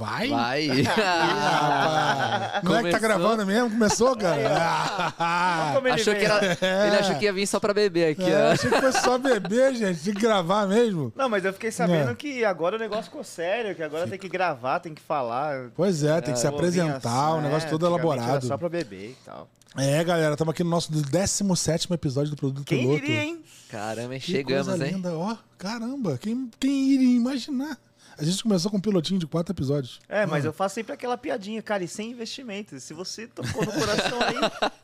Vai? Vai. Ah, não é que tá gravando mesmo? Começou, cara? Ah, ele achou que era, ele achou que ia vir só pra beber aqui, é, ó. achei que fosse só beber, gente. Tinha que gravar mesmo. Não, mas eu fiquei sabendo É. que agora o negócio ficou sério, que agora tem que gravar, tem que falar. Pois é, tem que se Pô, vinha apresentar, o assim, negócio é, todo elaborado. Era só pra beber e tal. É, galera, estamos aqui no nosso 17 episódio do Produto Quem Piloto. diria, hein? Caramba, hein? Que chegamos, coisa hein? linda, ó. Caramba, quem, quem iria imaginar? A gente começou com um pilotinho de quatro episódios. É, mas Ah. eu faço sempre aquela piadinha, cara, e sem investimento. Se você tocou no coração aí,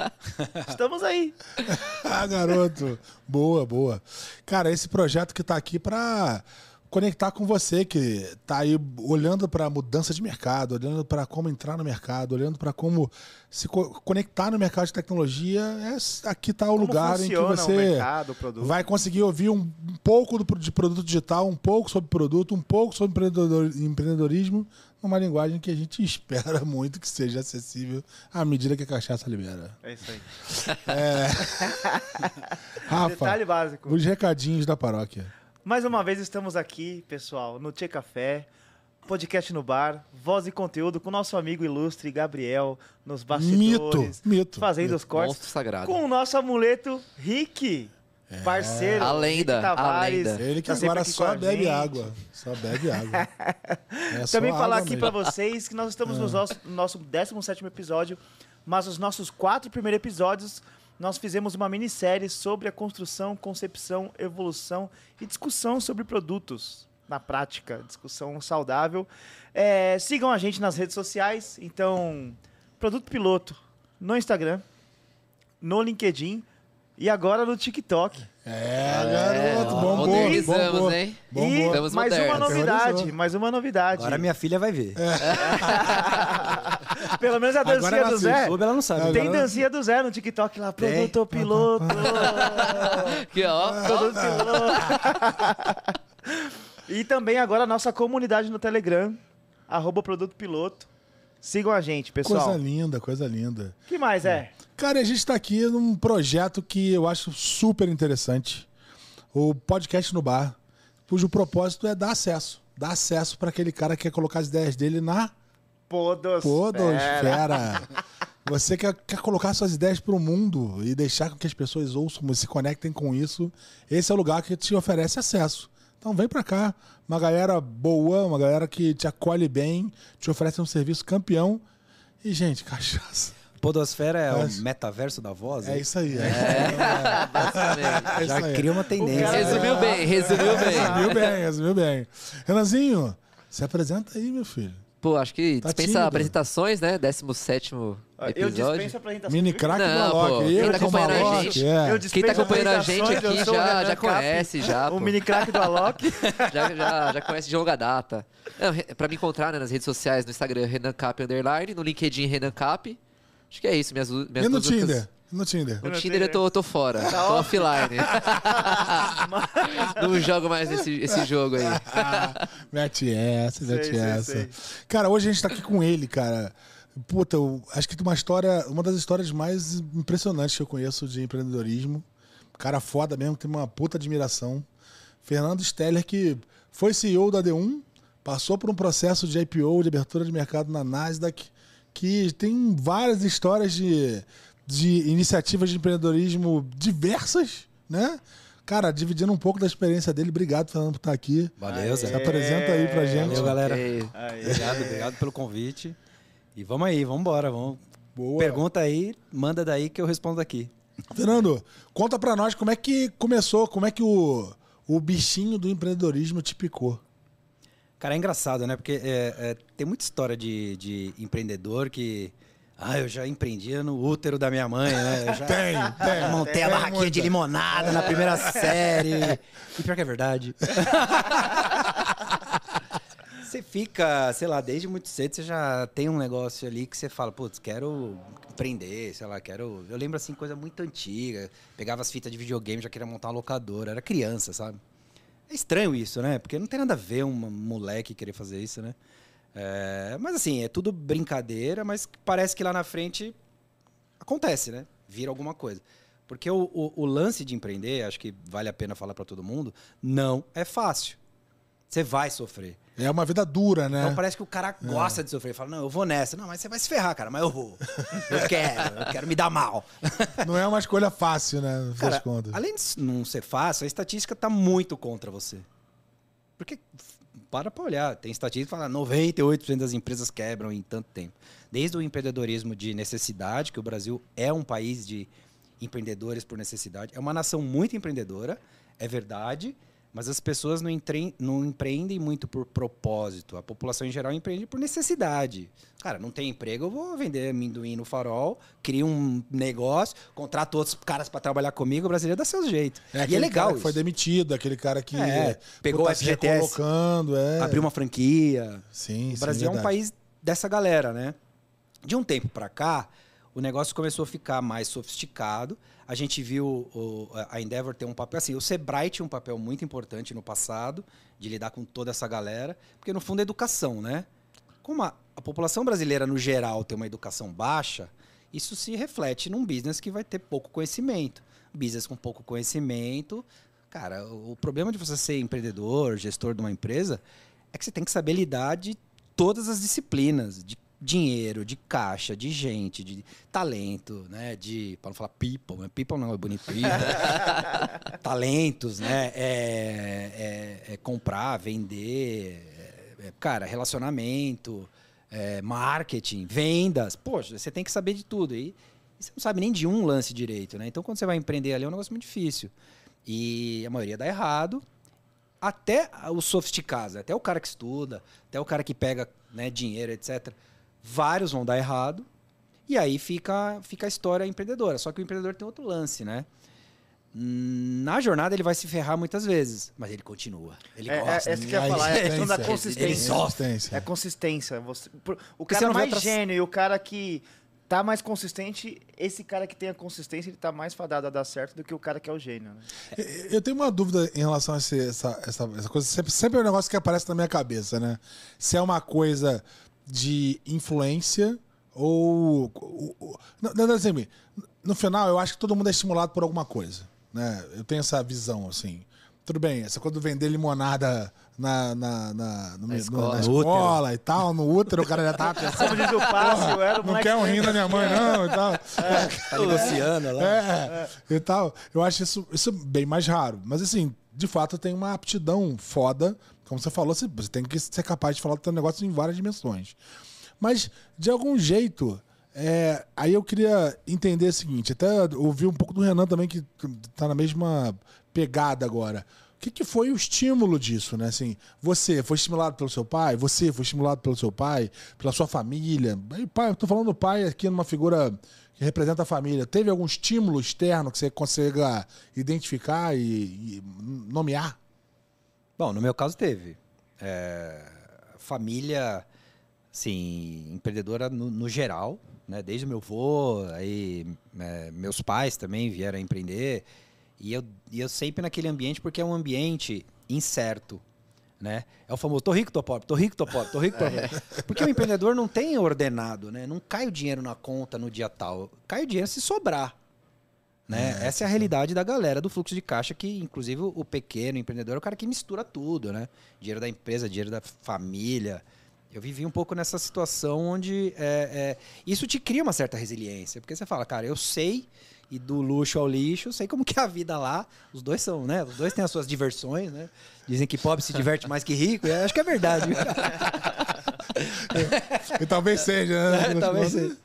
estamos aí. ah, garoto. boa, boa. Cara, esse projeto que tá aqui pra conectar com você que tá aí olhando pra mudança de mercado, olhando pra como entrar no mercado, olhando pra como se co- conectar no mercado de tecnologia, é, aqui tá o Como lugar em que você mercado, vai conseguir ouvir um pouco do, de produto digital, um pouco sobre produto, um pouco sobre empreendedor- empreendedorismo, numa linguagem que a gente espera muito que seja acessível à medida que a cachaça libera. É isso aí. Rafa, Detalhe básico. os recadinhos da paróquia. Mais uma vez estamos aqui, pessoal, no Tchê Café, podcast no bar, voz e conteúdo com nosso amigo ilustre Gabriel nos Mito, bastidores, mito. fazendo os cortes, Monstro sagrado. com o nosso amuleto Rick, parceiro, A lenda, Rick a Tavares, lenda. Ele que tá agora só bebe água. Só bebe água. É só Também falar água aqui pra vocês que nós estamos no nosso, no nosso 17 episódio, mas os nossos quatro primeiros episódios nós fizemos uma minissérie sobre a construção, concepção, evolução e discussão sobre produtos na prática, discussão saudável. É, sigam a gente nas redes sociais, então, Produto Piloto no Instagram, no LinkedIn e agora no TikTok. É, garoto, ó, bombou, modernizamos, bombou. hein? Bombou. E Estamos mais uma modernos. novidade, Terrorizou. mais uma novidade. Agora minha filha vai ver. Pelo menos a dancinha do. Zé. Soube, ela não sabe. Tem Agora- dancinha do Zé no TikTok lá, Tem. produto piloto. Aqui, ó. produto piloto. e também agora a nossa comunidade no Telegram, arroba produto piloto. Sigam a gente, pessoal. Coisa linda, coisa linda. O que mais é? Cara, a gente está aqui num projeto que eu acho super interessante. O podcast no bar, cujo propósito é dar acesso. Dar acesso para aquele cara que quer colocar as ideias dele na Podosfera. podosfera. Você quer, quer colocar suas ideias para o mundo e deixar com que as pessoas ouçam, se conectem com isso. Esse é o lugar que te oferece acesso. Então vem pra cá, uma galera boa, uma galera que te acolhe bem, te oferece um serviço campeão. E, gente, cachaça. Podosfera é Mas- o metaverso da voz. É isso aí. É, Basicamente. é Já cria uma tendência. cara- Resumiu bem, resumiu bem. Resumiu bem, resumiu bem. Renanzinho, se apresenta aí, meu filho. Pô, acho que Tá dispensa tímido. apresentações, né? 17 Eu episódio. dispenso apresentação. Mini craque do Alok. Eu quem tá com o acompanhando a gente- é. Eu Quem tá acompanhando a gente apresentações, aqui eu o já, já conhece, já. O pô. mini craque do Alok. já, já, já conhece de longa data. Não, pra me encontrar né, nas redes sociais, no Instagram, Renan Cap Underline, no LinkedIn, Renan Cap. Acho que é isso, minhas, minhas E no Tinder? No Tinder? No Tinder eu tô, tô fora, tô offline. Não jogo mais esse, esse jogo aí. Mete essa, mete sei, essa. sei. Cara, hoje a gente tá aqui com ele, cara. Puta, eu acho que tem uma história, uma das histórias mais impressionantes que eu conheço de empreendedorismo. Cara foda mesmo, tem uma puta admiração. Fernando Steller, que foi CEO da D1, passou por um processo de IPO, de abertura de mercado na Nasdaq, que tem várias histórias de, de iniciativas de empreendedorismo diversas, né? Cara, dividindo um pouco da experiência dele. Obrigado, Fernando, por estar aqui. Valeu, Se Zé. apresenta aí pra gente. Valeu, galera. Aí. Obrigado, obrigado pelo convite. E vamos aí, vamos embora. Vamos... Boa. Pergunta aí, manda daí que eu respondo aqui. Fernando, conta pra nós como é que começou, como é que o, o bichinho do empreendedorismo te picou. Cara, é engraçado, né? Porque é, é, tem muita história de, de empreendedor que. Ah, eu já empreendia no útero da minha mãe, né? Eu já Tem, tem. montei tem a barraquinha muita. de limonada na primeira série. E pior que é verdade. Você fica, sei lá, desde muito cedo você já tem um negócio ali que você fala, putz, quero empreender, sei lá, quero. Eu lembro assim, coisa muito antiga. Pegava as fitas de videogame, já queria montar uma locadora. Era criança, sabe? É estranho isso, né? Porque não tem nada a ver um moleque querer fazer isso, né? É, mas assim, é tudo brincadeira, mas parece que lá na frente acontece, né? Vira alguma coisa. Porque o, o- o lance de empreender, acho que vale a pena falar para todo mundo, não é fácil. Você vai sofrer. É uma vida dura, né? Então parece que o cara gosta de sofrer. Fala, não, eu vou nessa. Não, mas você vai se ferrar, cara, mas eu vou. Eu quero, eu quero me dar mal. Não é uma escolha fácil, né? No Cara, além de não ser fácil, a estatística tá muito contra você. Porque, para pra olhar, tem estatística que fala 98% das empresas quebram em tanto tempo. Desde o empreendedorismo de necessidade, que o Brasil é um país de empreendedores por necessidade, é uma nação muito empreendedora, é verdade, mas as pessoas não, entre- não empreendem muito por propósito. A população em geral empreende por necessidade. Cara, não tem emprego, eu vou vender amendoim no farol, crio um negócio, contrato outros caras para trabalhar comigo, o brasileiro dá seu jeito. É e aquele é legal cara que foi demitido, aquele cara que É, pegou pô, o tá se FGTS, recolocando, é. Abrir uma franquia. Sim, O sim, Brasil é um país dessa galera, né? De um tempo para cá, o negócio começou a ficar mais sofisticado. A gente viu o- a Endeavor ter um papel assim. O Sebrae tinha um papel muito importante no passado de lidar com toda essa galera, porque no fundo é educação, né? Como a, a população brasileira no geral tem uma educação baixa, isso se reflete num business que vai ter pouco conhecimento. Business com pouco conhecimento, cara, o o problema de você ser empreendedor, gestor de uma empresa, é que você tem que saber lidar de todas as disciplinas, de dinheiro, de caixa, de gente, de talento, né? De, para não falar people, né? people não é bonito. Talentos, né? É, é- é comprar, vender, é- cara, relacionamento, é, marketing, vendas. Poxa, você tem que saber de tudo. E, e você não sabe nem de um lance direito, né? Então, quando você vai empreender ali, é um negócio muito difícil. E a maioria dá errado até os sofisticados, até o cara que estuda, até o cara que pega né, dinheiro, etc. Vários vão dar errado. E aí fica, fica a história empreendedora. Só que o empreendedor tem outro lance, né? Na jornada ele vai se ferrar muitas vezes, mas ele continua. Ele É, é, gosta. essa que eu ia falar, é a questão da consistência. Ele sofre. É consistência. Você, por- o cara mais outras- gênio e o cara que tá mais consistente, esse cara que tem a consistência, ele tá mais fadado a dar certo do que o cara que é o gênio, né? Eu tenho uma dúvida em relação a esse- essa, essa, essa coisa. Sempre, sempre é um negócio que aparece na minha cabeça, né? Se é uma coisa de influência ou. ou- ou- não, não, assim, no final, eu acho que todo mundo é estimulado por alguma coisa. Né? Eu tenho essa visão, assim. Tudo bem, essa coisa do vender limonada na, na, na, no- no- escola. na escola e tal, no útero, o cara já tava pensando. Como diz o passe, eu era o Não quer um rim da minha mãe, não, e tal. Tá negociando lá. É, e tal. Eu acho isso, isso bem mais raro. Mas assim, de fato, tem uma aptidão foda. Como você falou, você você tem que ser capaz de falar do teu negócio em várias dimensões. Mas, de algum jeito, é, aí eu queria entender o seguinte, até ouvi um pouco do Renan também, que tá na mesma pegada agora. O que, que foi o estímulo disso, né? Assim, você foi estimulado pelo seu pai? Você foi estimulado pelo seu pai? Pela sua família? Aí, pai, eu tô falando do pai aqui numa figura que representa a família. Teve algum estímulo externo que você consiga identificar e, e nomear? Bom, no meu caso teve. É, família, assim, empreendedora no, no geral, né? Desde o meu avô, aí é, meus pais também vieram a empreender. E eu, e eu sempre naquele ambiente, porque é um ambiente incerto, né? É o famoso, tô rico, tô pobre, tô rico, tô pobre, tô rico, tô pobre. Porque o empreendedor não tem ordenado, né? Não cai o dinheiro na conta no dia tal. Cai o dinheiro se sobrar. Né? Essa é a realidade da galera do fluxo de caixa, que inclusive o pequeno empreendedor é o cara que mistura tudo, né? Dinheiro da empresa, dinheiro da família. Eu vivi um pouco nessa situação onde é, é, isso te cria uma certa resiliência, porque você fala, cara, eu sei e do luxo ao lixo, eu sei como que é a vida lá. Os dois são, né? Os dois têm as suas diversões, né? Dizem que pobre se diverte mais que rico. eu acho que é verdade. E talvez seja, né? É, talvez seja.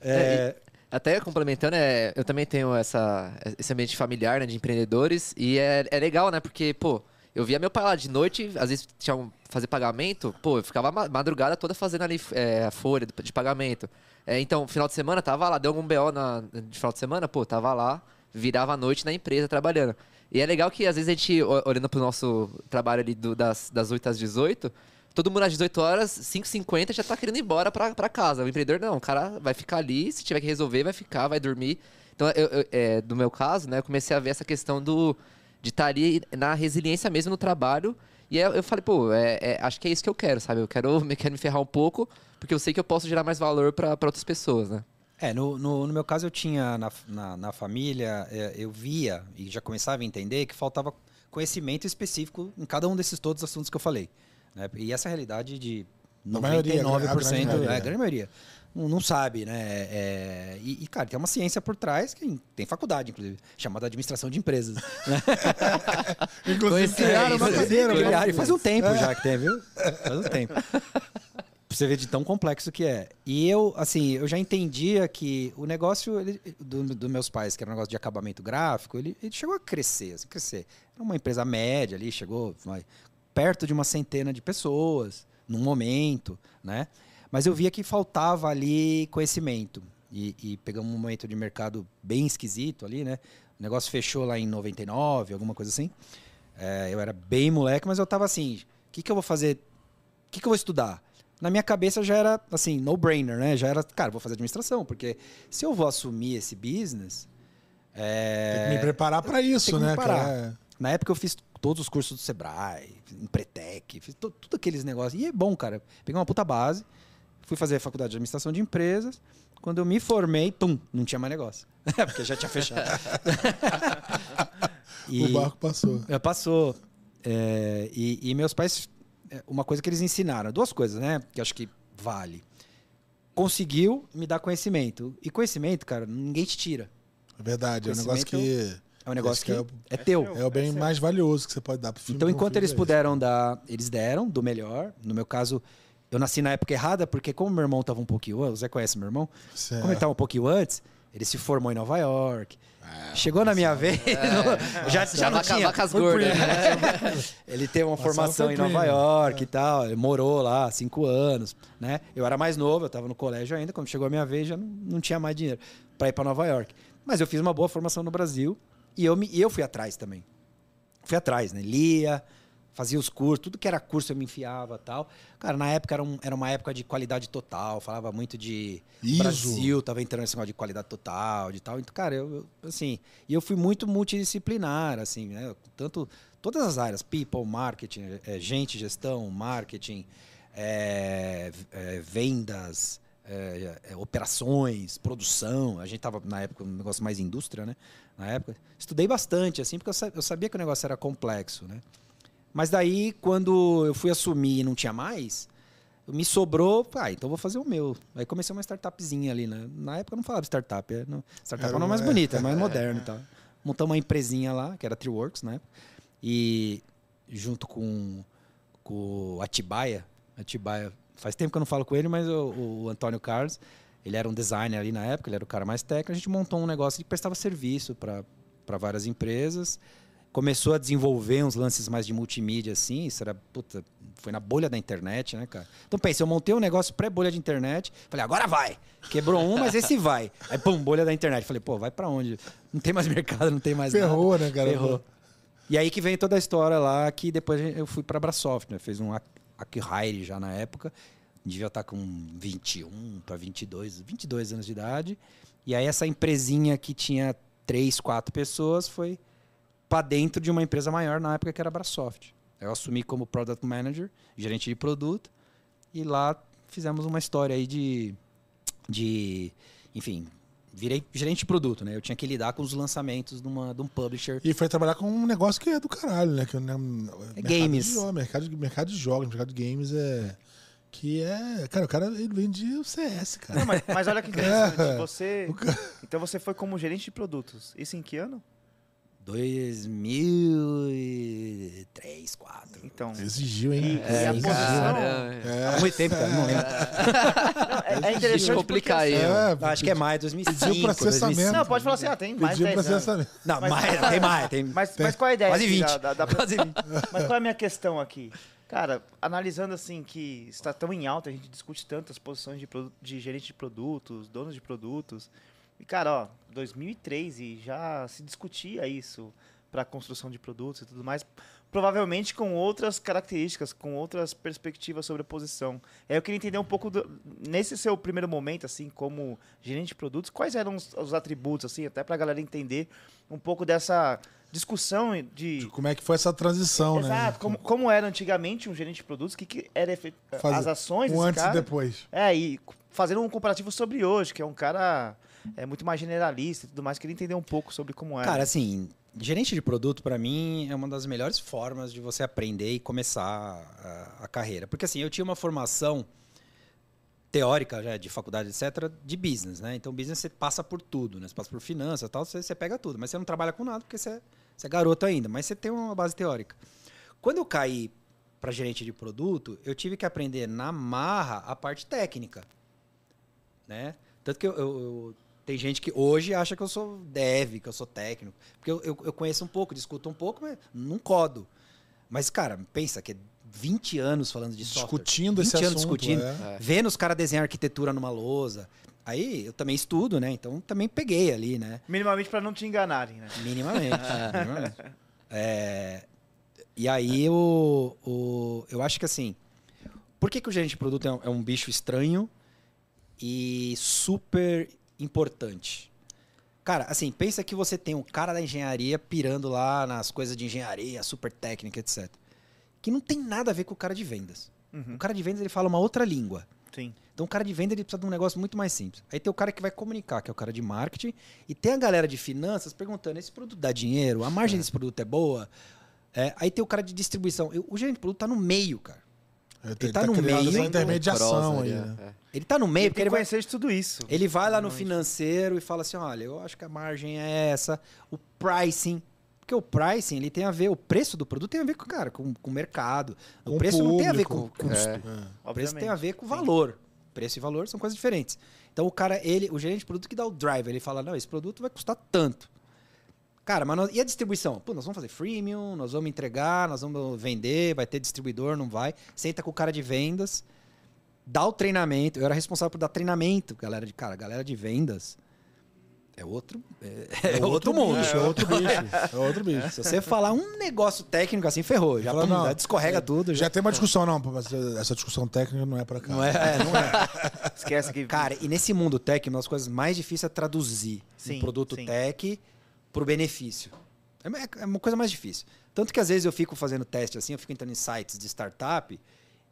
É, Até complementando, é, eu também tenho essa, esse ambiente familiar, né, de empreendedores, e é, é legal, né, porque, pô, eu via meu pai lá de noite, às vezes tinha um fazer pagamento, pô, eu ficava ma- madrugada toda fazendo ali é, a folha de pagamento. É, então, final de semana, tava lá, deu algum BO na, de final de semana, pô, tava lá, virava a noite na empresa trabalhando. E é legal que, às vezes, a gente, olhando pro nosso trabalho ali do- das, das 8 às 18, todo mundo às 18 horas, 5h50, já tá querendo ir embora pra, pra casa. O empreendedor não, o cara vai ficar ali, se tiver que resolver, vai ficar, vai dormir. Então, eu, eu- é, no meu caso, né, eu comecei a ver essa questão do de estar ali na resiliência mesmo no trabalho. E aí eu falei, pô, é, é, acho que é isso que eu quero, sabe? Eu quero, me- quero me ferrar um pouco, porque eu sei que eu posso gerar mais valor pra outras pessoas, né? É, no, no, no meu caso eu tinha na, na, na família, é, eu via e já começava a entender que faltava conhecimento específico em cada um desses todos os assuntos que eu falei. Né? E essa realidade de A maioria, a 99%, grande maioria. é, a grande maioria, não, não sabe, né? É, e, e, cara, tem uma ciência por trás, que tem faculdade, inclusive, chamada administração de empresas. né? Inclusive, criaram uma é, cadeira. conheci- né? Criaram, e faz um tempo já que tem, viu? Faz um tempo. Pra você ver de tão complexo que é. E eu, assim, eu já entendia que o negócio ele, do, do meus pais, que era um negócio de acabamento gráfico, ele, ele chegou a crescer, assim, crescer. Era uma empresa média ali, chegou vai, perto de uma centena de pessoas, num momento, né? Mas eu via que faltava ali conhecimento. E, e pegamos um momento de mercado bem esquisito ali, né? O negócio fechou lá em 99, alguma coisa assim. É, eu era bem moleque, mas eu tava assim, o que, que eu vou fazer? O que, que eu vou estudar? Na minha cabeça já era assim, no-brainer, né? Já era, cara, vou fazer administração, porque se eu vou assumir esse business. é, Tem que me preparar pra isso, né, preparar. cara? Na época eu fiz todos os cursos do Sebrae, Empretec, fiz tudo aqueles negócios. E é bom, cara. Peguei uma puta base, fui fazer a faculdade de administração de empresas. Quando eu me formei, pum, não tinha mais negócio. Porque já tinha fechado. E- O barco passou. é, passou. É, e, e meus pais, é, uma coisa que eles ensinaram, duas coisas, né? Que acho que vale. Conseguiu me dar conhecimento. E conhecimento, cara, ninguém te tira. É verdade, é um negócio que É um negócio que que é o- é teu. seu. é o bem é- mais valioso que você pode dar pro filho. Então, enquanto filho, eles é puderam dar, eles deram do melhor. No meu caso, eu nasci na época errada, porque como meu irmão estava um pouquinho antes, o Zé conhece meu irmão? É- Como ele estava um pouquinho antes, ele se formou em Nova York. Ah, Chegou na minha vez, já, já não vaca- tinha. vacas gordas. né? Ele teve uma formação em Nova. York e tal. Ele morou lá cinco anos, né? Eu era mais novo, eu estava no colégio ainda. Quando chegou a minha vez, já não, não tinha mais dinheiro para ir para Nova York. Mas eu fiz uma boa formação no Brasil e eu, me, eu fui atrás também. Fui atrás, né? Lia, fazia os cursos, tudo que era curso eu me enfiava tal. Cara, na época era, um- era uma época de qualidade total, falava muito de. Brasil, tava entrando nesse negócio de qualidade total, de tal. Então, cara, eu, eu, assim, e eu fui muito multidisciplinar, assim, né? Tanto todas as áreas, people, marketing, eh, gente, gestão, marketing, v- eh, vendas, operações, produção. A gente tava na época um negócio mais indústria, né? Na época estudei bastante, assim, porque eu, sa- eu sabia que o negócio era complexo, né? Mas daí, quando eu fui assumir e não tinha mais, me sobrou, ah, então vou fazer o meu. Aí comecei uma startupzinha ali, né? Na época eu não falava startup, é, não, startup Era é o nome mais bonito, é mais moderno e tal. Montamos uma empresinha lá, que era Treeworks, né? E junto com, com o Atibaia, Atibaia, faz tempo que eu não falo com ele, mas o, o Antônio Carlos, ele era um designer ali na época, ele era o cara mais técnico, a gente montou um negócio que prestava serviço para várias empresas começou a desenvolver uns lances mais de multimídia, assim, isso era, puta, foi na bolha da internet, né, cara? Então pensa, eu montei um negócio pré-bolha de internet, falei, agora vai! Quebrou um, mas esse vai. Aí, pum, bolha da internet. Falei, pô, vai pra onde? Não tem mais mercado, não tem mais Ferrou, nada. né, cara? Ferrou. E aí que vem toda a história lá, que depois eu fui pra Brasoft, né? Fez um Acquire já na época, devia estar com 21 para 22, 22 anos de idade. E aí essa empresinha que tinha três, quatro pessoas foi para dentro de uma empresa maior na época que era a Brasoft. Eu assumi como Product Manager, gerente de produto, e lá fizemos uma história aí de, de enfim, virei gerente de produto, né? Eu tinha que lidar com os lançamentos de, uma, de um publisher. E foi trabalhar com um negócio que é do caralho, né? Que é, né, mercado games. De jogos, mercado, mercado de jogos, mercado de games é. Que é. Cara, o cara ele vende o CS, cara. Não, mas, mas olha que interessante. É. Você, então você foi como gerente de produtos. Isso em que ano? 2003, 2004. Então. Exigiu, hein? E- e a Exigiu. É. Há muito tempo, cara, não lembro. É, é interessante Deixa eu complicar aí. assim, É, Acho que é mais, 2005. Pediu processamento. 2005. Não, pode falar assim, ah, tem mais Pediu 10 anos. processamento. Não, Mas- mais, tem mais. Tem, Mas, Tem mas qual é a ideia? quase aqui 20. Da, da, da- Quase 20. Mas qual é a minha questão aqui? Cara, analisando assim que está tão em alta, a gente discute tantas posições de, de gerente de produtos, donos de produtos. E, cara, ó, 2003 e já se discutia isso para construção de produtos e tudo mais. Provavelmente com outras características, com outras perspectivas sobre a posição. Aí eu queria entender um pouco, do- nesse seu primeiro momento, assim, como gerente de produtos, quais eram os, os atributos, assim, até para a galera entender um pouco dessa discussão de Como é que foi essa transição, né? Exato, como, como era antigamente um gerente de produtos, o que, que era efe- Fazer as ações Um antes cara. e depois. É, e fazendo um comparativo sobre hoje, que é um cara é muito mais generalista e tudo mais, queria entender um pouco sobre como era. Cara, assim, gerente de produto, para mim, é uma das melhores formas de você aprender e começar a, a carreira. Porque assim, eu tinha uma formação teórica já de faculdade, etc., de business, né? Então, business você passa por tudo, né? Você passa por finanças tal, você, você pega tudo. Mas você não trabalha com nada porque você, você é garoto ainda. Mas você tem uma base teórica. Quando eu caí para gerente de produto, eu tive que aprender na marra a parte técnica, né? Tanto que eu, eu, eu tem gente que hoje acha que eu sou dev, que eu sou técnico. Porque eu, eu, eu conheço um pouco, discuto um pouco, mas não codo. Mas, cara, pensa que é 20 anos falando de software. Discutindo 20 esse anos assunto. discutindo, é. vendo os caras desenhar arquitetura numa lousa. Aí eu também estudo, né? Então também peguei ali, né? Minimamente pra não te enganarem, né? Minimamente. minimamente. É, e aí o, o, eu acho que assim, por que, que o gerente de produto é um, é um bicho estranho e super importante? Cara, assim, pensa que você tem um cara da engenharia pirando lá nas coisas de engenharia, super técnica, etc. Que não tem nada a ver com o cara de vendas. Uhum. O cara de vendas ele fala uma outra língua. Sim. Então o cara de venda ele precisa de um negócio muito mais simples. Aí tem o cara que vai comunicar, que é o cara de marketing, e tem a galera de finanças perguntando: esse produto dá dinheiro? A margem desse produto é boa? É, aí tem o cara de distribuição. O gerente de produto tá no meio, cara. Ele tá no criando meio, essa intermediação aí. ali, né? é. Ele tá no meio Ele porque ele vai, conhecer de tudo isso. ele vai lá no financeiro e fala assim: olha, eu acho que a margem é essa, o pricing. Porque o pricing ele tem a ver, o preço do produto tem a ver com, cara, com, com o mercado. O Com o preço não tem a ver com o público. custo. É. É. O preço tem a ver com o Sim. valor. Preço e valor são coisas diferentes. Então o cara, ele, o gerente de produto que dá o drive, ele fala: "Não, esse produto vai custar tanto". Cara, mas nós- e a distribuição? Pô, nós vamos fazer freemium, nós vamos entregar, nós vamos vender, vai ter distribuidor, não vai. Senta com o cara de vendas, dá o treinamento. Eu era responsável por dar treinamento, galera de cara, galera de vendas. É outro, é, é outro mundo. bicho, é outro bicho. É outro bicho. Se você falar um negócio técnico assim, ferrou. Já, Fala, não, já descorrega tudo. Já, Já tem uma discussão, não. mas Essa discussão técnica não é pra cá. não é, é, não é. Esquece que. Cara, e nesse mundo tech, uma das coisas mais difíceis é traduzir Sim, um produto sim. tech pro benefício. É, é uma coisa mais difícil. Tanto que às vezes eu fico fazendo teste assim, eu fico entrando em sites de startup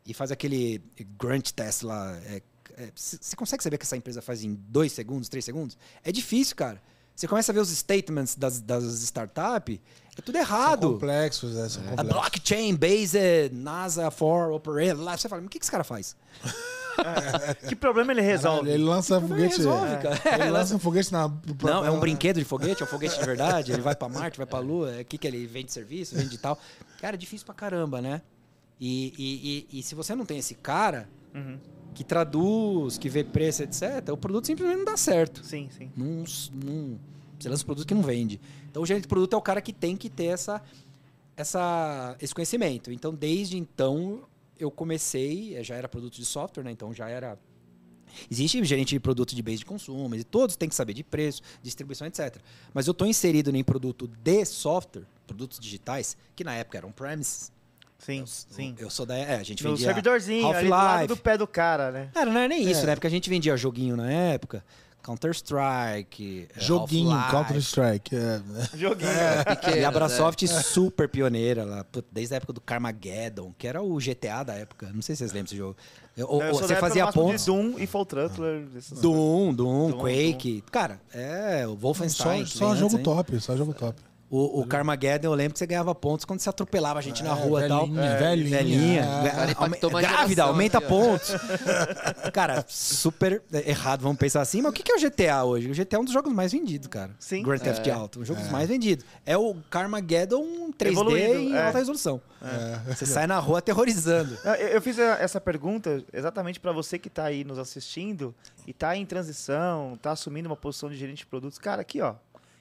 e faz aquele grunt test lá. é- é, Você consegue saber que essa empresa faz em dois segundos, três segundos? É difícil, cara. Você começa a ver os statements das, das startups, é tudo São errado. complexos, é, são A complexos. blockchain based NASA for operator. Lá você fala, mas o que, que esse cara faz? Que problema ele resolve? Caralho, ele lança foguete. resolve, é. cara? Ele lança um foguete na. Não, é um brinquedo de foguete, é um foguete de verdade. Ele vai pra Marte, vai pra Lua. O que, que ele vende serviço, vende tal. Cara, é difícil pra caramba, né? E, e, e, e se você não tem esse cara Uhum. que traduz, que vê preço, etc., o produto simplesmente não dá certo. Sim, sim. Não, não, você lança um produto que não vende. Então, o gerente de produto é o cara que tem que ter essa, essa, esse conhecimento. Então, desde então, eu comecei, eh, já era produto de software, né? Então, já era. Existe gerente de produto de base de consumo, e todos têm que saber de preço, distribuição, etc. Mas eu estou inserido em produto de software, produtos digitais, que na época eram premises. Sim, sim. Eu sou da. É, a gente No vendia. servidorzinho, ali do do pé do cara, né? Cara, não era nem isso, É. né? Porque a gente vendia joguinho na época. Counter-Strike. eh, Joguinho. Counter-Strike. É. Joguinho. Pequenas, E a né? Abrasoft super pioneira lá, desde a época do Carmageddon, que era o GTA da época. Não sei se vocês lembram desse jogo. Ou, Eu você fazia pontos. De Doom e Fall Truckler. esses- Doom, Doom, Doom, Quake. Cara, é, o Só, Wolfenstein. que só vem jogo antes, hein? top, só jogo top. O, o Carmageddon, eu lembro que você ganhava pontos quando você atropelava a gente na É, rua e tal. velhinha, velhinha. Velhinha. É. Impactou uma Grávida, geração, aumenta ó. pontos. cara, super errado, vamos pensar assim. Mas o que que é o GTA hoje? O GTA é um dos jogos mais vendidos, cara. Sim. Grand Theft É. Auto, um jogo dos mais vendidos. É o Carmageddon 3D Evoluído, em é. alta resolução. É. Você sai na rua aterrorizando. Não, Eu eu fiz a- essa pergunta exatamente para você que está aí nos assistindo e está em transição, está assumindo uma posição de gerente de produtos. Cara, aqui, ó.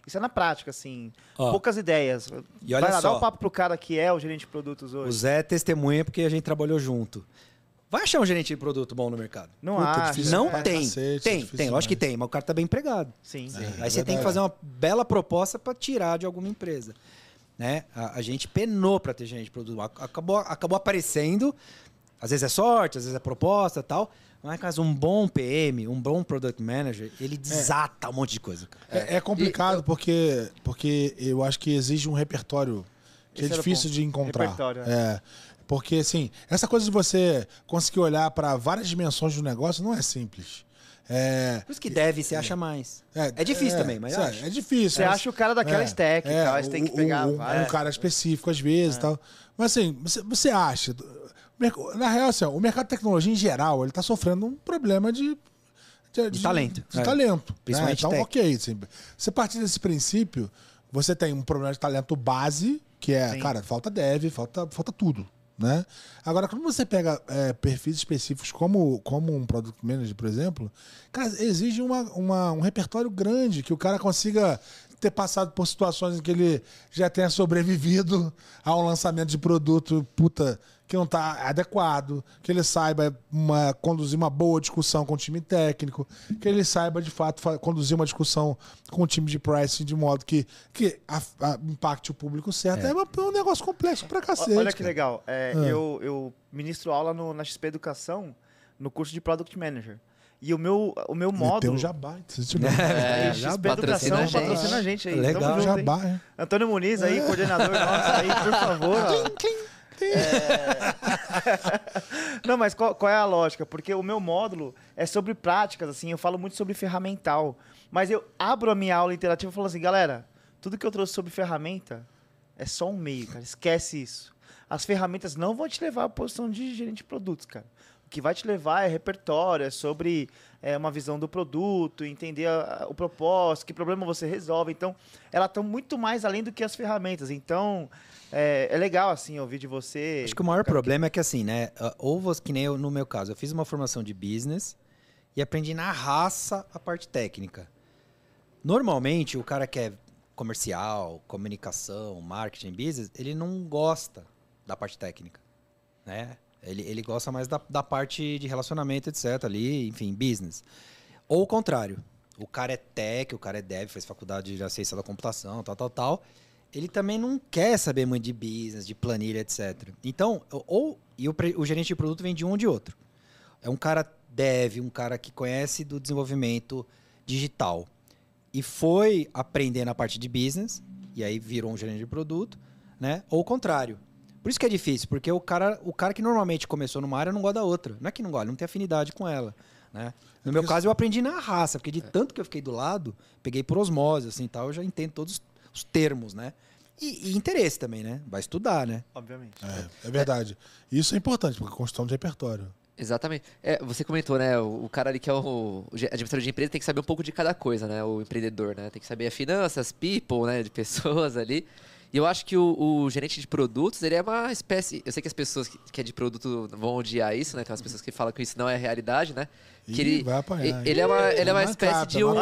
Isso é na prática, assim. Ó. Poucas ideias. E olha Vai lá, só. dá um papo pro cara que é o gerente de produtos O hoje. Zé é testemunha porque a gente trabalhou junto. Vai achar um gerente de produto bom no mercado? Não Puta, acha. difícil. Não é, tem. cacete, tem, difícil tem, lógico que tem, mas o cara tá bem empregado. Sim. É. Aí você tem que fazer uma bela proposta para tirar de alguma empresa. Né? A, a gente penou para ter gerente de produto. Ac- Acabou, acabou aparecendo. Às vezes é sorte, às vezes é proposta e tal. Mas um bom PM, um bom product manager, ele desata um monte de coisa. É, é complicado porque, porque eu acho que exige um repertório que Esse é difícil de encontrar. Repertório, é. Porque, assim, essa coisa de você conseguir olhar para várias dimensões do negócio não é simples. É, Por isso que deve, você acha mais. É difícil também, mas sério, acho. É difícil. Você mas- acha o cara daquela stack e tal, aí você tem que pegar um, várias. um cara específico às vezes e tal. Mas assim, você, você acha. Na real, assim, o mercado de tecnologia em geral, ele tá sofrendo um problema de. De talento. De É. talento. né? Principalmente Então, tech. ok. Assim, você partir desse princípio, você tem um problema de talento base, que é, Sim. cara, falta dev, falta, falta tudo. Né? Agora, quando você pega é, perfis específicos como, como um product manager, por exemplo, cara, exige uma, uma- um repertório grande que o cara consiga ter passado por situações em que ele já tenha sobrevivido ao lançamento de produto puta que não está adequado, que ele saiba uma- conduzir uma boa discussão com o time técnico, que ele saiba de fato fa- conduzir uma discussão com o time de pricing de modo que, que a- a- impacte o público certo. É, uma- é um negócio complexo pra cacete. Olha que cara. legal. É, Ah. eu, eu ministro aula no- na XP Educação, no curso de Product Manager. E o meu, o meu módulo. um jabá. É, já Educação patrocina a gente. patrocina a gente aí. Legal. Junto, jabá? Antônio Muniz aí, coordenador nosso aí, por favor. É. Não, mas qual, qual é a lógica? Porque o meu módulo é sobre práticas, assim, eu falo muito sobre ferramental. Mas eu abro a minha aula interativa e falo assim, galera, tudo que eu trouxe sobre ferramenta é só um meio, cara. Esquece isso. As ferramentas não vão te levar à posição de gerente de produtos, cara. Que vai te levar é repertório, é sobre é, uma visão do produto, entender a- a- o propósito, que problema você resolve. Então, elas estão muito mais além do que as ferramentas. Então, é, é legal, assim, ouvir de você. Acho que o maior problema é que assim, né? Ou você, que nem eu, no meu caso, eu fiz uma formação de business e aprendi na raça a parte técnica. Normalmente, o cara que é comercial, comunicação, marketing, business, ele não gosta da parte técnica, né? Ele, ele gosta mais da, da parte de relacionamento, etc. ali, enfim, business. Ou o contrário. O cara é tech, o cara é dev, fez faculdade de ciência da computação, tal, tal, tal. Ele também não quer saber muito de business, de planilha, etc. Então, ou e o, o gerente de produto vem de um ou de outro. É um cara dev, um cara que conhece do desenvolvimento digital e foi aprender na parte de business e aí virou um gerente de produto, né? Ou o contrário. Por isso que é difícil, porque o cara, o cara que normalmente começou numa área não gosta da outra. Não é que não gosta, não tem afinidade com ela, né? No meu caso eu aprendi na raça, porque de tanto que eu fiquei do lado, peguei por osmose assim, tal, eu já entendo todos os termos, né? E, e interesse também, né? Vai estudar, né? Obviamente. É, é verdade. Isso é importante, porque é construção de repertório. Exatamente. É, você comentou, né? O, o cara ali que é o, o administrador de empresa tem que saber um pouco de cada coisa, né? O empreendedor, né? Tem que saber a finanças, people, né? De pessoas ali. E eu acho que o, o gerente de produtos, ele é uma espécie. Eu sei que as pessoas que, que é de produto vão odiar isso, né? Tem umas pessoas que falam que isso não é realidade, né? Que Ih, ele, vai apanhar, ele é uma, ele é uma espécie macata, de um.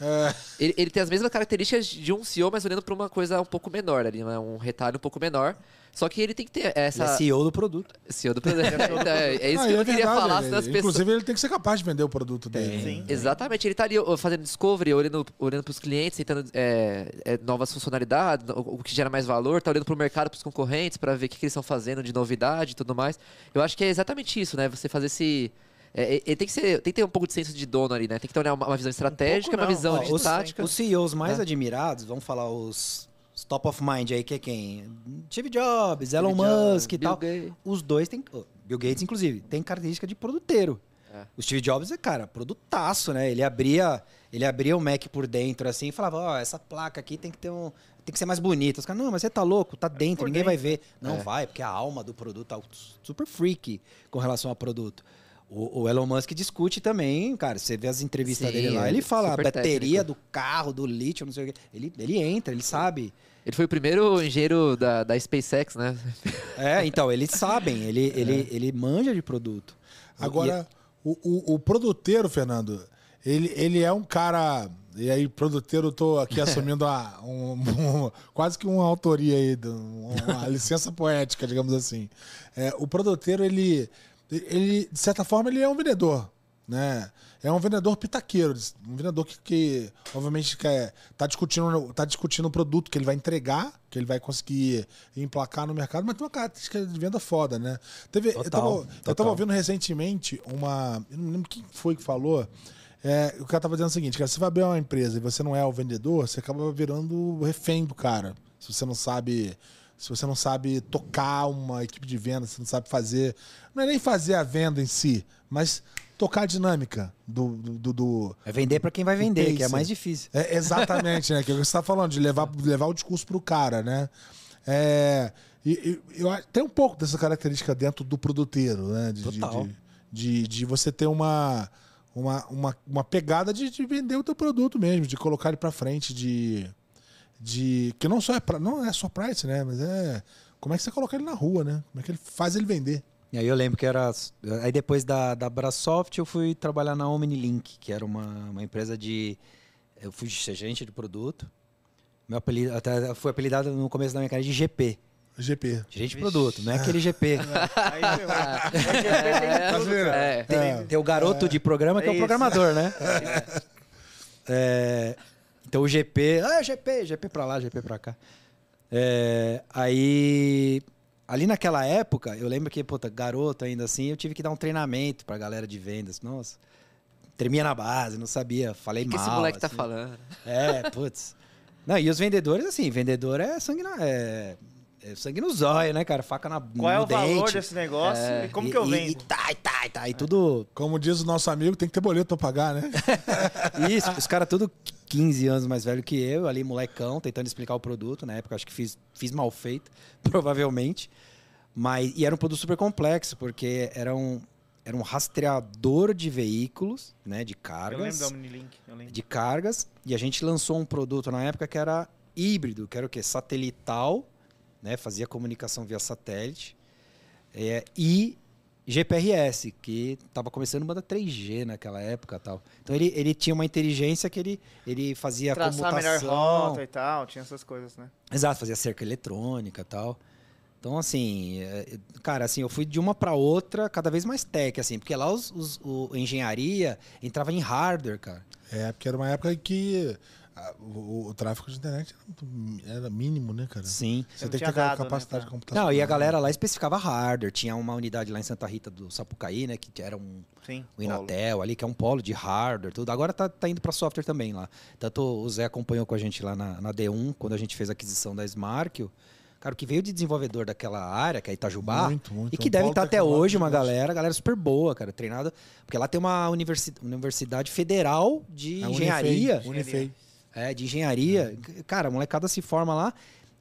É, Ele, ele tem as mesmas características de um CEO, mas olhando para uma coisa um pouco menor ali, né? Um retalho um pouco menor. Só que ele tem que ter Ele essa. é CEO do produto. CEO do produto. É, é isso Ah, que eu é queria verdade, falar, ele- senão as pessoas. Inclusive, ele tem que ser capaz de vender o produto dele. Sim. Exatamente, ele tá ali fazendo discovery, olhando, olhando para os clientes, tentando é, é, novas funcionalidades, o, que gera mais valor, tá olhando para o mercado, para os concorrentes, para ver o que, que eles estão fazendo de novidade e tudo mais. Eu acho que é exatamente isso, né? Você fazer esse. é, é, ele tem que, ser, tem que ter um pouco de senso de dono ali, né? Tem que ter uma, uma visão estratégica, uma não. visão Ó, de os, tática. os CEOs mais É. admirados, vamos falar os top of mind aí, que é quem? Steve Jobs, Elon Steve Jobs, Musk e tal. Gates. Os dois têm. oh, Bill Gates, inclusive, tem característica de produteiro. É. O Steve Jobs é, cara, produtaço, né? Ele abria, ele abria o Mac por dentro assim e falava: Ó, essa placa aqui tem que ter um. Tem que ser mais bonita. Os caras, não, mas você tá louco, tá dentro, por ninguém vai dentro. ver. Não É. vai, porque a alma do produto tá super freak com relação ao produto. O, o Elon Musk discute também, cara. Você vê as entrevistas Sim, dele lá, ele é fala a bateria técnico. do carro, do lítio, não sei o quê. Ele, ele entra, ele sabe. Ele foi o primeiro engenheiro da, da SpaceX, né? É, então, eles sabem, ele, É. ele, ele manja de produto. Agora, o, o, o produteiro, Fernando, ele, ele é um cara. E aí, produteiro, eu tô aqui assumindo a, um, um- quase que uma autoria aí, uma licença poética, digamos assim. É, o produteiro, ele, ele, de certa forma, ele é um vendedor. Né? É um vendedor pitaqueiro, um vendedor que, que obviamente quer, tá discutindo tá discutindo o produto que ele vai entregar, que ele vai conseguir emplacar no mercado, mas tem uma característica de venda foda, né? Teve, eu, Total, tava, eu total. tava ouvindo recentemente uma. Eu não lembro quem foi que falou. É, o cara tava dizendo o seguinte, cara, se você vai abrir uma empresa e você não é o vendedor, você acaba virando o refém do cara. Se você não sabe se você não sabe tocar uma equipe de venda, se não sabe fazer. Não é nem fazer a venda em si, mas tocar a dinâmica do. do, do- É vender pra quem vai vender, que é mais difícil. É, exatamente, né? Que é o que você está falando, de levar, levar o discurso pro cara, né? É, e, e- eu tem um pouco dessa característica dentro do produteiro, né? De, de- Total. De, de, de você ter uma, uma, uma, uma pegada de, de vender o teu produto mesmo, de colocar ele pra frente, de. de que não só é pra, não é só price, né? Mas é como é que você coloca ele na rua, né? Como é que ele faz ele vender. E aí eu lembro que era. Aí depois da, da Brasoft eu fui trabalhar na OmniLink, que era uma, uma empresa de. Eu fui ser gerente de produto. Meu apelido, até fui apelidado no começo da minha carreira de GP. GP. Gerente de produto, não é aquele GP. Aí, tem cara. É. Tem- Tem o garoto de programa que é o programador, né? É, então o GP, ah, GP, GP pra lá, GP pra cá. É, aí, ali naquela época, eu lembro que, puta, garoto ainda assim, eu tive que dar um treinamento pra galera de vendas. Nossa, tremia na base, não sabia, falei O que mal. esse moleque tá assim. falando? É, putz. Não, e os vendedores, assim, vendedor é sangue, na, é, é sangue no zóio, né, cara? Faca na Qual é o valor dente. desse negócio É. e como E- que eu vendo? E, tá, e tá, e tá, e tudo Como diz o nosso amigo, tem que ter boleto pra pagar, né? Isso, os caras tudo 15 anos mais velho que eu, ali molecão, tentando explicar o produto. Na época acho que fiz, fiz mal feito, provavelmente. Mas, e era um produto super complexo, porque era um, era um rastreador de veículos, né, de Eu lembro cargas. da Omnilink. Eu lembro. De cargas. E a gente lançou um produto na época que era híbrido, que era o quê? Satelital, né? Fazia comunicação via satélite. É, e GPRS, que estava começando a banda 3G naquela época tal. Então ele, ele tinha uma inteligência que ele, ele fazia Traçar a melhor comutação. rota e tal, tinha essas coisas, né? Exato, fazia cerca eletrônica tal. Então, assim, é, cara, assim, eu fui de uma para outra cada vez mais tech, assim, porque lá os, os- o engenharia entrava em hardware, cara. É, porque era uma época em que o, o tráfego de internet era, muito- era mínimo, né, cara? Sim. Você tem que ter dado, né, capacidade pra- de computação. Não, e a galera lá especificava hardware. Tinha uma unidade lá em Santa Rita do Sapucaí, né? Que era um, Sim. o Inatel ali, que é um polo de hardware, tudo. Agora tá, tá indo para software também lá. Tanto o Zé acompanhou com a gente lá na, na D1, quando a gente fez a aquisição da Smarkio. Cara, o que veio de desenvolvedor daquela área, que é Itajubá, Muito, muito. e que Um deve polo estar até tecnológico hoje uma galera, galera super boa, cara, treinada. Porque lá tem uma universi- universidade federal de A engenharia. Unifei, Unifei. É, de engenharia. Cara, a molecada se forma lá.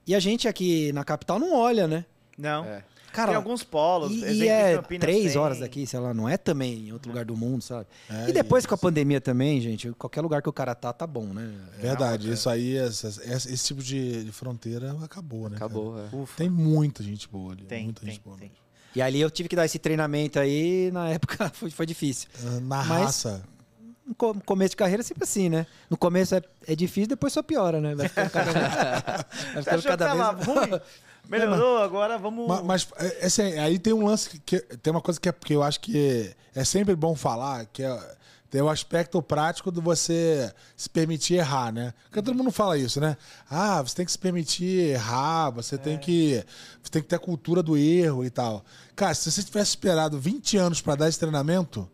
E a gente aqui na capital não olha, né? Não. É. Cara, tem alguns polos. e, e é Campinas três tem. horas daqui, sei lá, não é também em outro lugar do mundo, sabe? É, e depois e- com a pandemia também, gente, qualquer lugar que o cara tá, tá bom, né? É, Verdade, isso aí, essa- esse tipo de, de fronteira acabou, né? cara? Acabou, é. Ufa. Tem muita gente boa ali. Tem, muita tem, gente boa. tem. E ali eu tive que dar esse treinamento aí, na época foi, foi difícil. Ah, Na Mas- raça. No co- começo de carreira é sempre assim, né? No começo é, é difícil, depois só piora, né? Vai ficando cada vez, vai ficando cada vez... ruim? Melhorou, agora vamos... Ma- Mas, é, assim, aí tem um lance que, tem uma coisa que, é, que eu acho que é sempre bom falar, que é tem o aspecto prático de você se permitir errar, né? Porque todo mundo fala isso, né? Ah, você tem que se permitir errar, você tem que você tem que ter a cultura do erro e tal. Cara, se você tivesse esperado 20 anos pra dar esse treinamento,